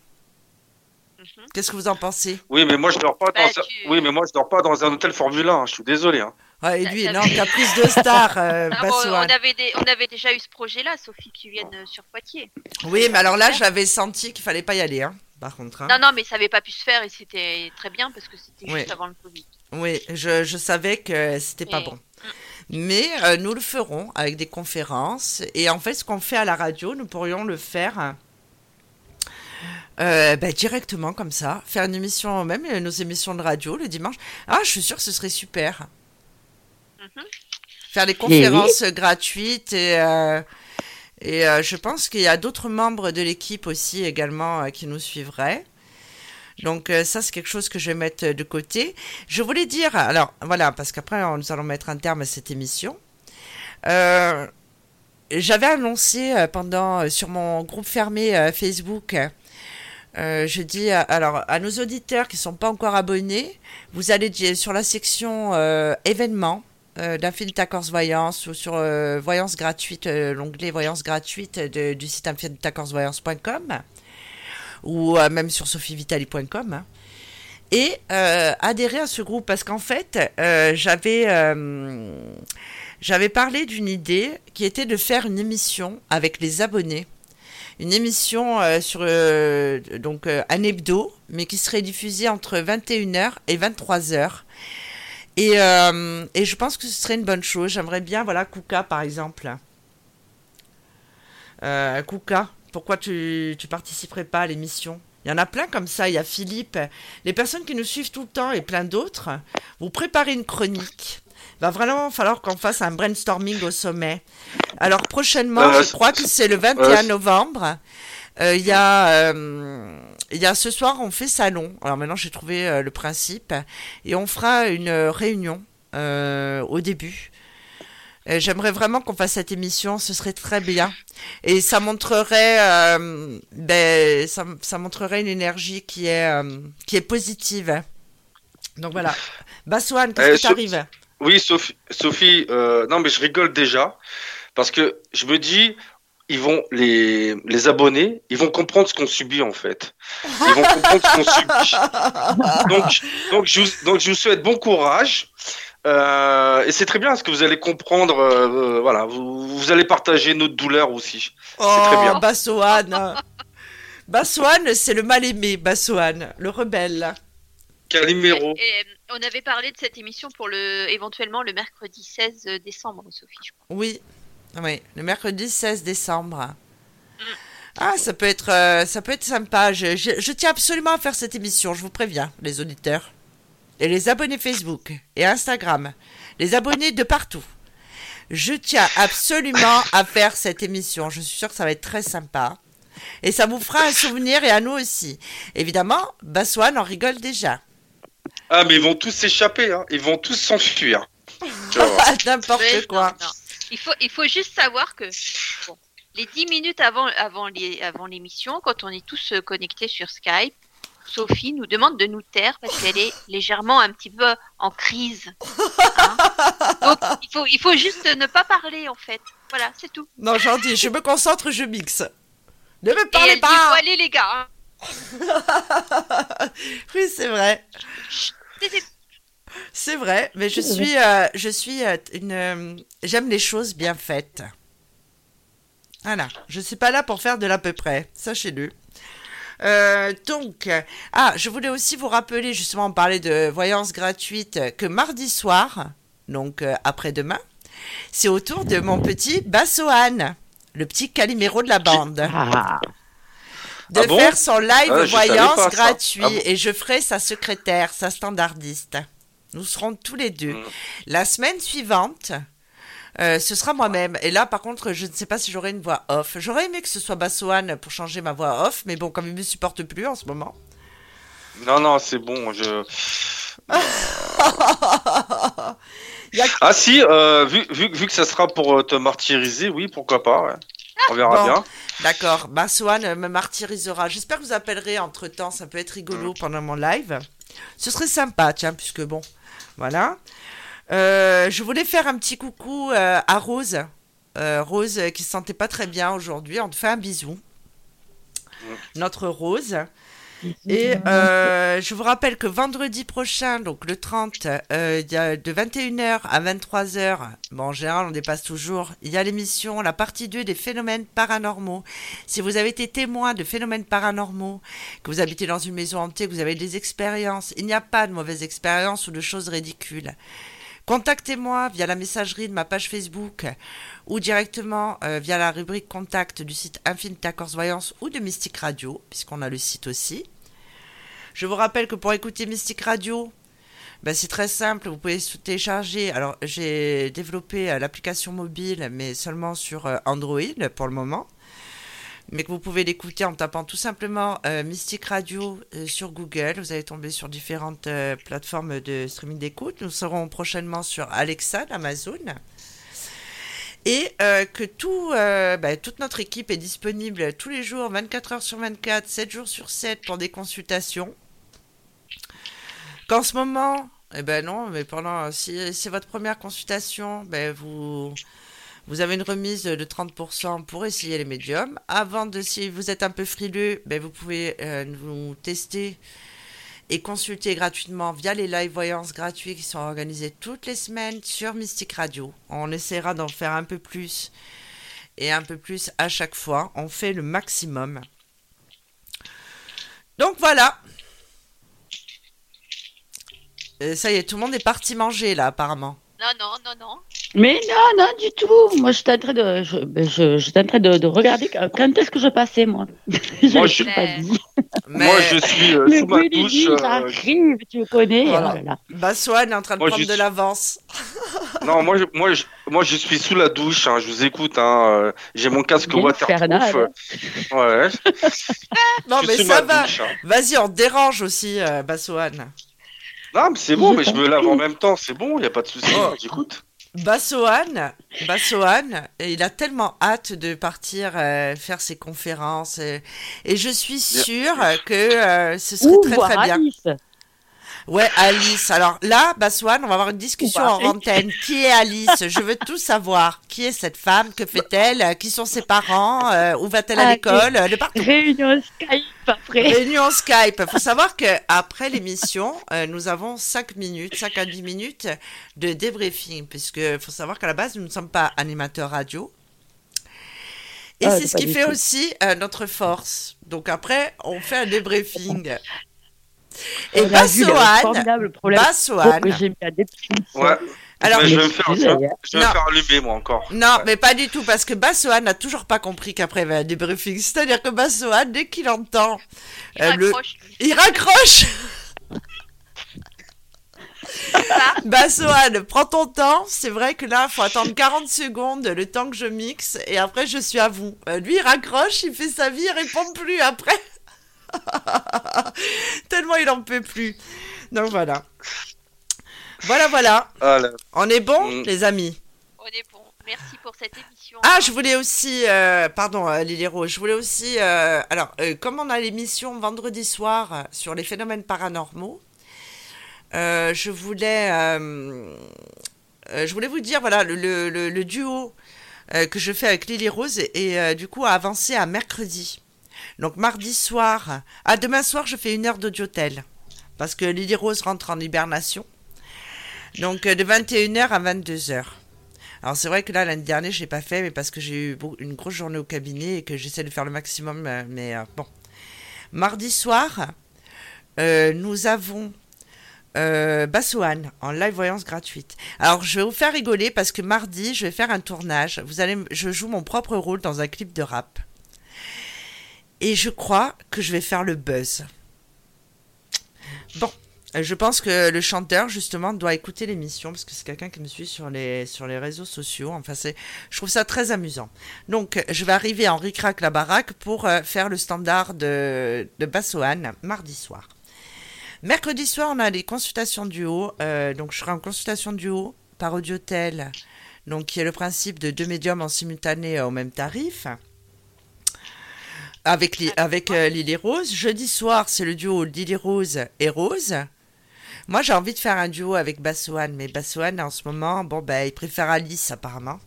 Mhm. Qu'est-ce que vous en pensez? Oui, mais moi je dors pas bah, dans oui, mais moi je dors pas dans un hôtel Formule 1. Je suis désolé. Hein. Ouais, et lui, non, plus de stars. Euh, ah on, avait on avait déjà eu ce projet-là, Sophie, qui viennent euh, sur Poitiers. Oui, mais alors là, j'avais senti qu'il fallait pas y aller, hein, par contre. Hein. Non, non, mais ça n'avait pas pu se faire et c'était très bien parce que c'était juste avant le Covid. Oui, je, je savais que c'était pas bon. Mm. Mais euh, nous le ferons avec des conférences. Et en fait, ce qu'on fait à la radio, nous pourrions le faire euh, bah, directement comme ça, faire une émission, même euh, nos émissions de radio le dimanche. Ah, je suis sûre que ce serait super. Mhm. Faire des conférences gratuites et, euh, et je pense qu'il y a d'autres membres de l'équipe aussi également qui nous suivraient. Donc ça, c'est quelque chose que je vais mettre de côté. Je voulais dire, alors voilà, parce qu'après, nous allons mettre un terme à cette émission. J'avais annoncé pendant sur mon groupe fermé Facebook euh, je dis alors à nos auditeurs qui ne sont pas encore abonnés, vous allez sur la section euh, événements euh, d'Infinita Corse Voyance ou sur euh, Voyance gratuite, l'onglet Voyance gratuite du site infinitacorsevoyance.com ou même sur sophievitali.com hein. et adhérer à ce groupe parce qu'en fait j'avais j'avais parlé d'une idée qui était de faire une émission avec les abonnés une émission euh, sur euh, donc euh, un hebdo, mais qui serait diffusée entre 21h et 23h. Et, et je pense que ce serait une bonne chose. J'aimerais bien, voilà, Kuka par exemple. Kuka, pourquoi tu ne participerais pas à l'émission? Il y en a plein comme ça. Il y a Philippe. Les personnes qui nous suivent tout le temps et plein d'autres. Vous préparez une chronique va vraiment falloir qu'on fasse un brainstorming au sommet. Alors prochainement, euh, je crois que c'est le 21 novembre. Euh, il y a euh, y a ce soir on fait salon. Alors maintenant j'ai trouvé le principe et on fera une réunion au début. J'aimerais vraiment qu'on fasse cette émission, ce serait très bien. Et ça montrerait, ben, ça, ça, montrerait une énergie qui est, qui est positive. Donc voilà. Bassoane, qu'est-ce qui t'arrive oui, Sophie, Sophie euh, non mais je rigole déjà parce que je me dis, ils vont les, les abonnés, ils vont comprendre ce qu'on subit en fait. Ils vont comprendre ce qu'on subit. Donc, donc, je, donc je vous souhaite bon courage. Euh, et c'est très bien parce que vous allez comprendre, euh, voilà, vous, vous, allez partager notre douleur aussi. Oh, c'est très bien. Bassoane. Bassoane, c'est le mal aimé, Bassoane, le rebelle. Calimero. Et, on avait parlé de cette émission pour le éventuellement le mercredi 16 décembre, Sophie, je crois. Oui, oui, le mercredi 16 décembre. Mm. Ah, ça peut être, euh, ça peut être sympa. Je, je, tiens absolument à faire cette émission. Je vous préviens, les auditeurs et les abonnés Facebook et Instagram, les abonnés de partout. Je tiens absolument à faire cette émission. Je suis sûre que ça va être très sympa. Et ça vous fera un souvenir et à nous aussi. Évidemment, Baswan en rigole déjà. Ah, mais ils vont tous s'échapper, hein. ils vont tous s'enfuir. N'importe quoi. Il, faut, il faut juste savoir que les 10 minutes avant, avant, avant l'émission, quand on est tous euh, connectés sur Skype, Sophie nous demande de nous taire parce qu'elle est légèrement un petit peu en crise. Hein. Donc il faut, il faut juste ne pas parler en fait. Voilà, c'est tout. Non, j'en dis, je me concentre, je mixe. Ne me parlez pas. allez les gars. Hein. oui, c'est vrai. C'est vrai, mais je suis, euh, je suis euh, une. Euh, j'aime les choses bien faites. Voilà, je suis pas là pour faire de l'à peu près, sachez-le. donc, ah, je voulais aussi vous rappeler, justement, parler de voyance gratuite, que mardi soir, donc après-demain, c'est au tour de mon petit Bassoane, le petit Calimero de la bande. Ah. De ah faire son live ah, voyance gratuit et je ferai sa secrétaire, sa standardiste. Nous serons tous les deux. Mm. La semaine suivante, euh, ce sera moi-même. Et là, par contre, je ne sais pas si j'aurai une voix off. J'aurais aimé que ce soit Bassoane pour changer ma voix off, mais bon, comme il ne me supporte plus en ce moment. Non, non, c'est bon. Je... Ah si, euh, vu, vu, vu, que ça sera pour euh, te martyriser, oui, pourquoi pas. On verra bien. D'accord, Bassoane me martyrisera. J'espère que vous appellerez entre temps, ça peut être rigolo mm. pendant mon live. Ce serait sympa, tiens, puisque bon, voilà. Euh, je voulais faire un petit coucou euh, à Rose. Euh, Rose qui se sentait pas très bien aujourd'hui. On te fait un bisou. Notre Rose. Et euh, je vous rappelle que vendredi prochain, donc le 30, euh, il y a de 21h à 23h, bon, en général on dépasse toujours, il y a l'émission, la partie 2 des phénomènes paranormaux. Si vous avez été témoin de phénomènes paranormaux, que vous habitez dans une maison hantée, que vous avez des expériences, il n'y a pas de mauvaises expériences ou de choses ridicules. Contactez-moi via la messagerie de ma page Facebook ou directement euh, via la rubrique contact du site Infinita Corse Voyance ou de Mystique Radio, puisqu'on a le site aussi. Je vous rappelle que pour écouter Mystique Radio, ben c'est très simple, vous pouvez télécharger. Alors, j'ai développé euh, l'application mobile, mais seulement sur euh, Android pour le moment. Mais que vous pouvez l'écouter en tapant tout simplement euh, Mystique Radio sur Google. Vous allez tomber sur différentes plateformes de streaming d'écoute. Nous serons prochainement sur Alexa d'Amazon. Et que tout, ben, toute notre équipe est disponible tous les jours, 24 heures sur 24, 7 jours sur 7 pour des consultations. Qu'en ce moment, eh ben non, mais pendant, si c'est votre première consultation, ben vous, avez une remise de 30% pour essayer les médiums. Avant de, si vous êtes un peu frileux, ben vous pouvez euh, nous tester et consulter gratuitement via les live voyances gratuits qui sont organisés toutes les semaines sur Mystique Radio. On essaiera d'en faire un peu plus et un peu plus à chaque fois. On fait le maximum. Donc voilà, euh, ça y est, tout le monde est parti manger là, apparemment. Non, non, non, non. Mais non, non, du tout. Moi, j'étais en train de, je, ben, je, en train de, de, regarder quand est-ce que je passais, moi. je moi, je suis pas dit. Moi, je suis euh, sous ma douche. Euh... arrive, tu connais. Voilà. Oh bah, Swan est en train de prendre de l'avance. non, moi, je, moi, je, moi, je suis sous la douche. Hein, je vous écoute. Hein, euh, J'ai mon casque waterproof. Ouais. non, mais ça va. Hein. Vas-y, on dérange aussi, euh, Bassoane. Non, mais c'est bon, mais je me lave en même temps, c'est bon, il n'y a pas de souci, oh. j'écoute. Bassoane, Bassoane, il a tellement hâte de partir euh, faire ses conférences et, je suis sûre que euh, ce serait très très bien. Ouais, Alice. Alors là, Baswan, on va avoir une discussion en antenne. Qui est Alice? Je veux tout savoir. Qui est cette femme? Que fait-elle? Qui sont ses parents? Euh, Où va-t-elle à ah, l'école? De partout. Réunion Skype après. Réunion Skype. Il faut savoir que après l'émission, euh, nous avons 5 minutes, 5 à 10 minutes de débriefing. Puisque faut savoir qu'à la base, nous ne sommes pas animateurs radio. Et ah, c'est ce qui fait aussi euh, notre force. Donc après, on fait un débriefing. Et Bassoane, Bassoane. Ouais. Alors, je vais me faire, je vais faire allumer, moi, encore. Non, mais pas du tout, parce que Bassoane n'a toujours pas compris qu'après il y avait un débriefing. C'est-à-dire que Bassoane, dès qu'il entend. Il euh, raccroche. Il raccroche bah, Sohan, prends ton temps. C'est vrai que là, il faut attendre 40 secondes, le temps que je mixe, et après, je suis à vous. Euh, lui, il raccroche, il fait sa vie, il répond plus après. Tellement il en peut plus. Donc voilà. Voilà, voilà. On est bon, mm. les amis? On est bon. Merci pour cette émission. Ah, je voulais aussi, euh, pardon euh, Lily Rose, je voulais aussi, euh, alors, comme on a l'émission vendredi soir sur les phénomènes paranormaux, je voulais, je voulais vous dire, voilà, le, le, duo que je fais avec Lily Rose et, du coup a avancé à mercredi. Donc mardi soir, à demain soir, je fais une heure d'audiotel parce que Lily Rose rentre en hibernation. Donc de 21h à 22h. Alors c'est vrai que là l'année dernière je l'ai pas fait, mais parce que j'ai eu une grosse journée au cabinet et que j'essaie de faire le maximum. Euh, mais euh, bon, mardi soir, euh, nous avons euh, en live voyance gratuite. Alors je vais vous faire rigoler parce que mardi je vais faire un tournage. Vous allez, je joue mon propre rôle dans un clip de rap. Et je crois que je vais faire le buzz. Bon, euh, je pense que le chanteur, justement, doit écouter l'émission parce que c'est quelqu'un qui me suit sur les, sur les réseaux sociaux. Enfin, c'est, je trouve ça très amusant. Donc, je vais arriver en ricrac la baraque pour euh, faire le standard de, de Bassoane mardi soir. Mercredi soir, on a les consultations duo. Euh, donc, je serai en consultation duo par audiotel, donc qui est le principe de deux médiums en simultané au même tarif avec, avec Lily Rose. Jeudi soir, c'est le duo Lily Rose et Rose. Moi, j'ai envie de faire un duo avec Bassoane, mais Bassoane, en ce moment, bon, ben, il préfère Alice, apparemment.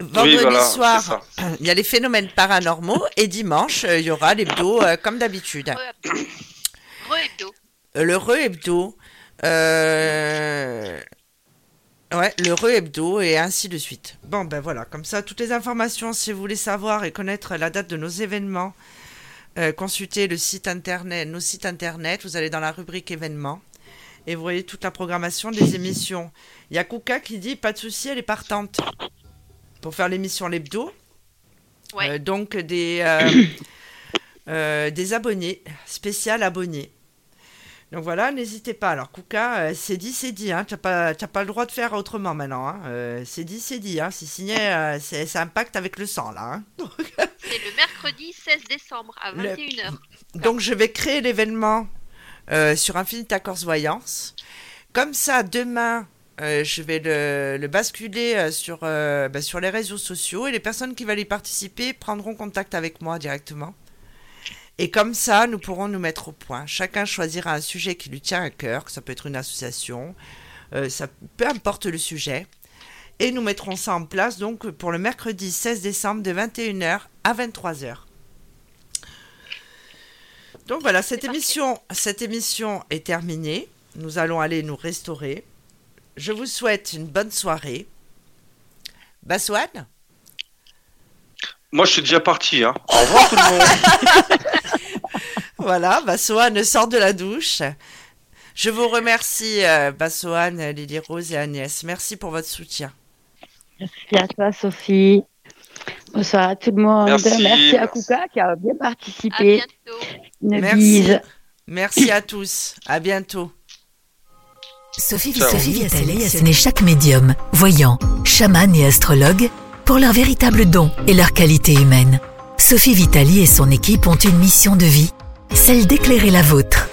Vendredi soir, il y a les phénomènes paranormaux, et dimanche, euh, il y aura l'hebdo, euh, comme d'habitude. Re-hebdo. Euh, le re-hebdo. Ouais, le re-hebdo et ainsi de suite. Bon, ben voilà, comme ça, toutes les informations, si vous voulez savoir et connaître la date de nos événements, consultez le site internet, nos sites internet, vous allez dans la rubrique événements et vous voyez toute la programmation des émissions. Il y a Kuka qui dit pas de souci, elle est partante pour faire l'émission l'hebdo. Euh, donc des euh, euh, des abonnés, spécial abonnés. Donc voilà, n'hésitez pas. Alors Kuka, c'est dit, c'est dit. Hein. Tu n'as pas, pas le droit de faire autrement maintenant. Hein. c'est dit, c'est dit. Hein. C'est signé, c'est impact avec le sang là. Hein. c'est le mercredi 16 décembre à 21h. Donc je vais créer l'événement euh, sur Infinite Accords Voyance. Comme ça, demain, euh, je vais le, basculer euh, sur, bah, sur les réseaux sociaux et les personnes qui veulent y participer prendront contact avec moi directement. Et comme ça, nous pourrons nous mettre au point. Chacun choisira un sujet qui lui tient à cœur, ça peut être une association, ça, peu importe le sujet. Et nous mettrons ça en place donc pour le mercredi 16 décembre de 21h à 23h. Donc voilà, cette émission, cette émission est terminée. Nous allons aller nous restaurer. Je vous souhaite une bonne soirée. Bassoane Moi, je suis déjà parti. Hein. Au revoir tout le monde. voilà, Bassoane sort de la douche. Je vous remercie, euh, Bassoane, Lily Rose et Agnès. Merci pour votre soutien. Merci à toi, Sophie. Bonsoir à tout le monde. Merci, à Kuka qui a bien participé. Merci. Merci à tous. À bientôt. Sophie, Sophie Vitale a chaque médium, voyant, chaman et astrologue pour leur véritable don et leur qualité humaine. Sophie Vitali et son équipe ont une mission de vie, celle d'éclairer la vôtre.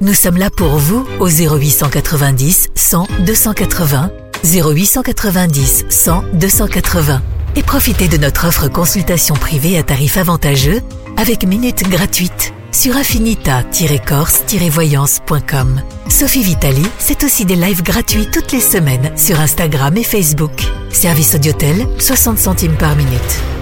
Nous sommes là pour vous au 0890 100 280, 0890 100 280 et profitez de notre offre consultation privée à tarif avantageux avec minutes gratuites sur affinita-corse-voyance.com. Sophie Vitali, c'est aussi des lives gratuits toutes les semaines sur Instagram et Facebook. Service Audiotel, 60 centimes par minute.